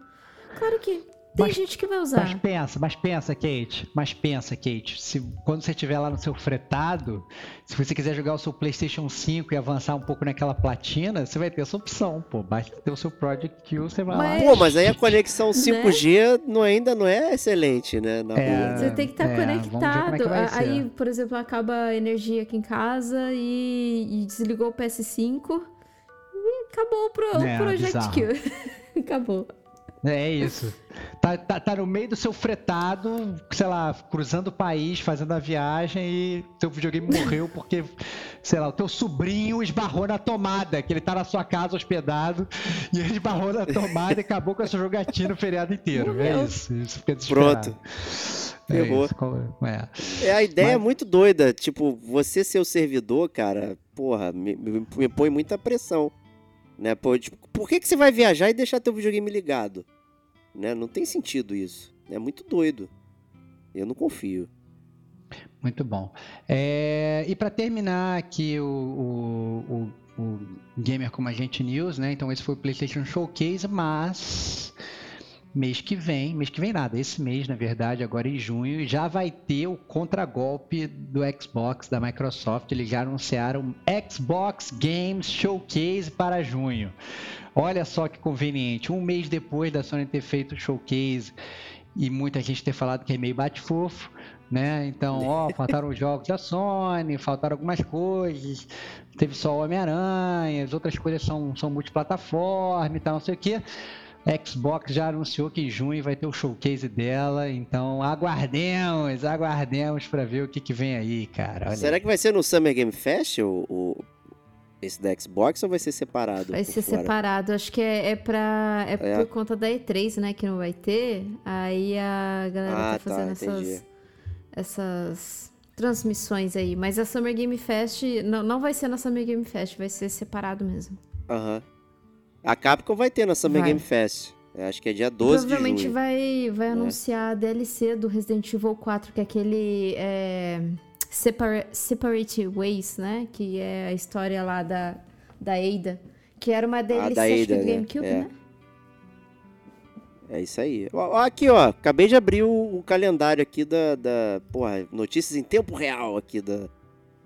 Claro que tem Mas- gente que vai Mas usar. pensa, mas pensa, Kate. Mas pensa, Kate. Se, quando você estiver lá no seu fretado, se você quiser jogar o seu PlayStation 5 e avançar um pouco naquela platina, você vai ter essa opção, pô. Basta ter o seu Project Q, você vai Mas- lá. Pô, mas aí a conexão 5G não, ainda não é excelente, né? Na É. Você tem que estar É, como é conectado. que A- ser. Aí, por exemplo, acaba a energia aqui em casa e, e desligou o PS5 e acabou o, pro, É, o Project bizarro. Q. acabou. É isso. Tá, tá, tá no meio do seu fretado, sei lá, cruzando o país, fazendo a viagem e teu videogame morreu porque, sei lá, o teu sobrinho esbarrou na tomada, que ele tá na sua casa hospedado, e ele esbarrou na tomada e acabou com a sua jogatina o feriado inteiro. É Morreu. isso. Isso fica. Pronto. É Ferrou. isso, qual- é. É, a ideia é Mas- muito doida. Tipo, você ser o servidor, cara, porra, me, me- me põe muita pressão. Né? Pô, tipo, por que, que você vai viajar e deixar teu videogame ligado? Né? Não tem sentido isso. É muito doido. Eu não confio. Muito bom. É, e para terminar aqui o, o, o, o Gamer Como a Gente News, né? Então esse foi o PlayStation Showcase, mas mês que vem, mês que vem nada, esse mês na verdade, agora em junho, já vai ter o contragolpe do Xbox da Microsoft. Eles já anunciaram Xbox Games Showcase para junho. Olha só que conveniente, um mês depois da Sony ter feito o showcase e muita gente ter falado que é meio bate-fofo, né? Então, ó, faltaram os jogos da Sony, faltaram algumas coisas, teve só o Homem-Aranha, as outras coisas são, são multiplataforma e tal, não sei o quê. Xbox já anunciou que em junho vai ter o showcase dela, então aguardemos, aguardemos para ver o que, que vem aí, cara. Olha Será aí. que vai ser no Summer Game Fest o, o- esse da Xbox ou vai ser separado? Vai ser fora? separado. Acho que é, é pra. É, É. por conta da E3, né? Que não vai ter. Aí a galera Ah, tá fazendo tá, essas. Essas transmissões aí. Mas a Summer Game Fest. Não, não vai ser na Summer Game Fest, vai ser separado mesmo. Aham. A Capcom vai ter na Summer Vai. Game Fest. Acho que é dia 12 de Provavelmente junho. vai, vai anunciar a DLC do Resident Evil 4, que é aquele. É, Separa- Separate Ways, né? Que é a história lá da, da Ada. Que era uma DLC da acho que Ada, do né? GameCube, É. né? É isso aí. Ó, aqui, ó. Acabei de abrir o, o calendário aqui da, da. Porra, notícias em tempo real aqui da,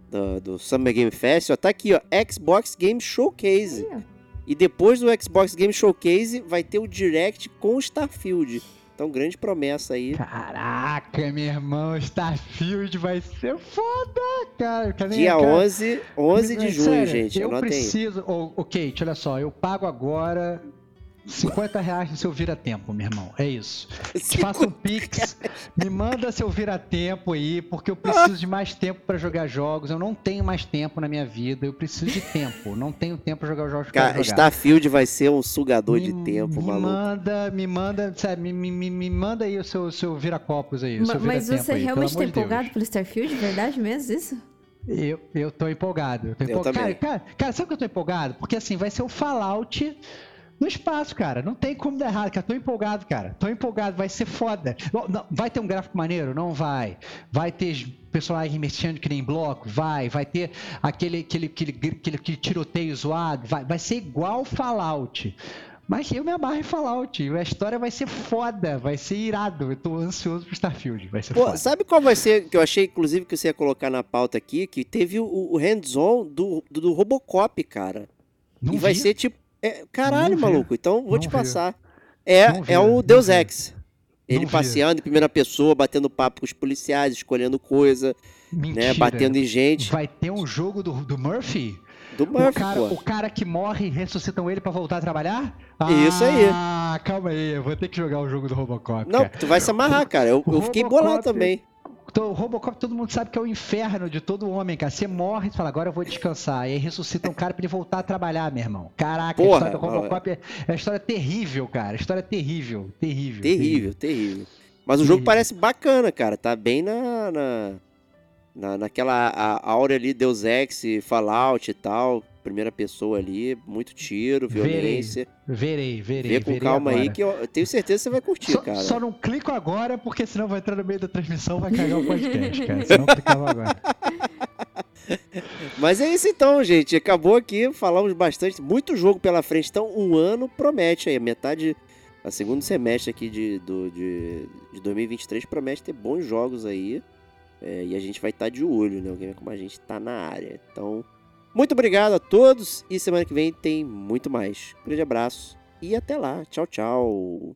da- do Summer Game Fest. Ó, tá aqui, ó. Xbox Game Showcase. Aí. E depois do Xbox Game Showcase vai ter o Direct com o Starfield. Então, grande promessa aí. Caraca, meu irmão, Starfield vai ser foda, cara. Dia cara, 11, 11 de Mas, junho, sério, gente. Eu aí. preciso. Ô, ô, Kate, olha só, eu pago agora 50 reais no seu vira-tempo, meu irmão. É isso. Te faça um pix, me manda seu vira-tempo aí, porque eu preciso de mais tempo pra jogar jogos. Eu não tenho mais tempo na minha vida, eu preciso de tempo. Não tenho tempo pra jogar os jogos que eu Cara, jogar. Starfield vai ser um sugador de Me- tempo, me maluco. manda, me manda, sério, me, me, me- me manda aí o seu, seu vira-copos aí, Ma- seu Mas você aí, realmente tá de Deus. empolgado pelo Starfield? Verdade mesmo isso? Eu, eu tô empolgado. Eu, tô Eu empolgado. também. Cara, cara, cara, sabe que eu tô empolgado? Porque assim, vai ser o Fallout no espaço, cara. Não tem como dar errado, cara. Tô empolgado, cara. Tô empolgado, vai ser foda. Vai ter um gráfico maneiro? Não vai. Vai ter personagens mexendo que nem bloco? Vai. Vai ter aquele, aquele, aquele, aquele, aquele tiroteio zoado? Vai. Vai ser igual Fallout. Mas eu me amarro em Fallout. A história vai ser foda, vai ser irado. Eu tô ansioso pro Starfield. Vai ser Pô, foda. sabe qual vai ser, que eu achei, inclusive, que você ia colocar na pauta aqui? Que teve o, o hands-on do, do, do Robocop, cara. Não e vai vi. ser tipo. É, caralho, Não maluco. Então vou Não te passar. É, Não é o Deus. Ex. Ele passeando em primeira pessoa, batendo papo com os policiais, escolhendo coisa, Mentira. né? Batendo em gente. Vai ter um jogo do, do Murphy? Do o, Murphy, cara, pô. o cara que morre ressuscitam ele pra voltar a trabalhar? Isso aí. Ah, calma aí, eu vou ter que jogar o jogo do Robocop. Não, cara. tu vai se amarrar, cara. Eu, o eu fiquei bolado também. Então, o Robocop todo mundo sabe que é o inferno de todo homem, cara. Você morre e fala, agora eu vou descansar. E aí ressuscita um cara pra ele voltar a trabalhar, meu irmão. Caraca, Porra, a história do Robocop é, é uma história terrível, cara. História terrível, terrível. Terrível, terrível. Mas o jogo Terrível. parece bacana, cara. Tá bem na. na, na naquela a, a áurea ali, Deus Ex, Fallout e tal. Primeira pessoa ali, muito tiro, Verei, violência. Verei, verei. Vê com verei calma aí agora. que eu tenho certeza que você vai curtir, Só, cara. só não clico agora, porque senão vai entrar no meio da transmissão vai cagar o podcast, cara. Se não clicava agora. Mas é isso então, gente. Acabou aqui, falamos bastante. Muito jogo pela frente. Então, um ano promete aí. Metade, a segundo semestre aqui de, do, de, de 2023 promete ter bons jogos aí. É, e a gente vai estar de olho, né? O Gamer Como a gente tá na área. Então, muito obrigado a todos. E semana que vem tem muito mais. Grande abraço e até lá. Tchau, tchau.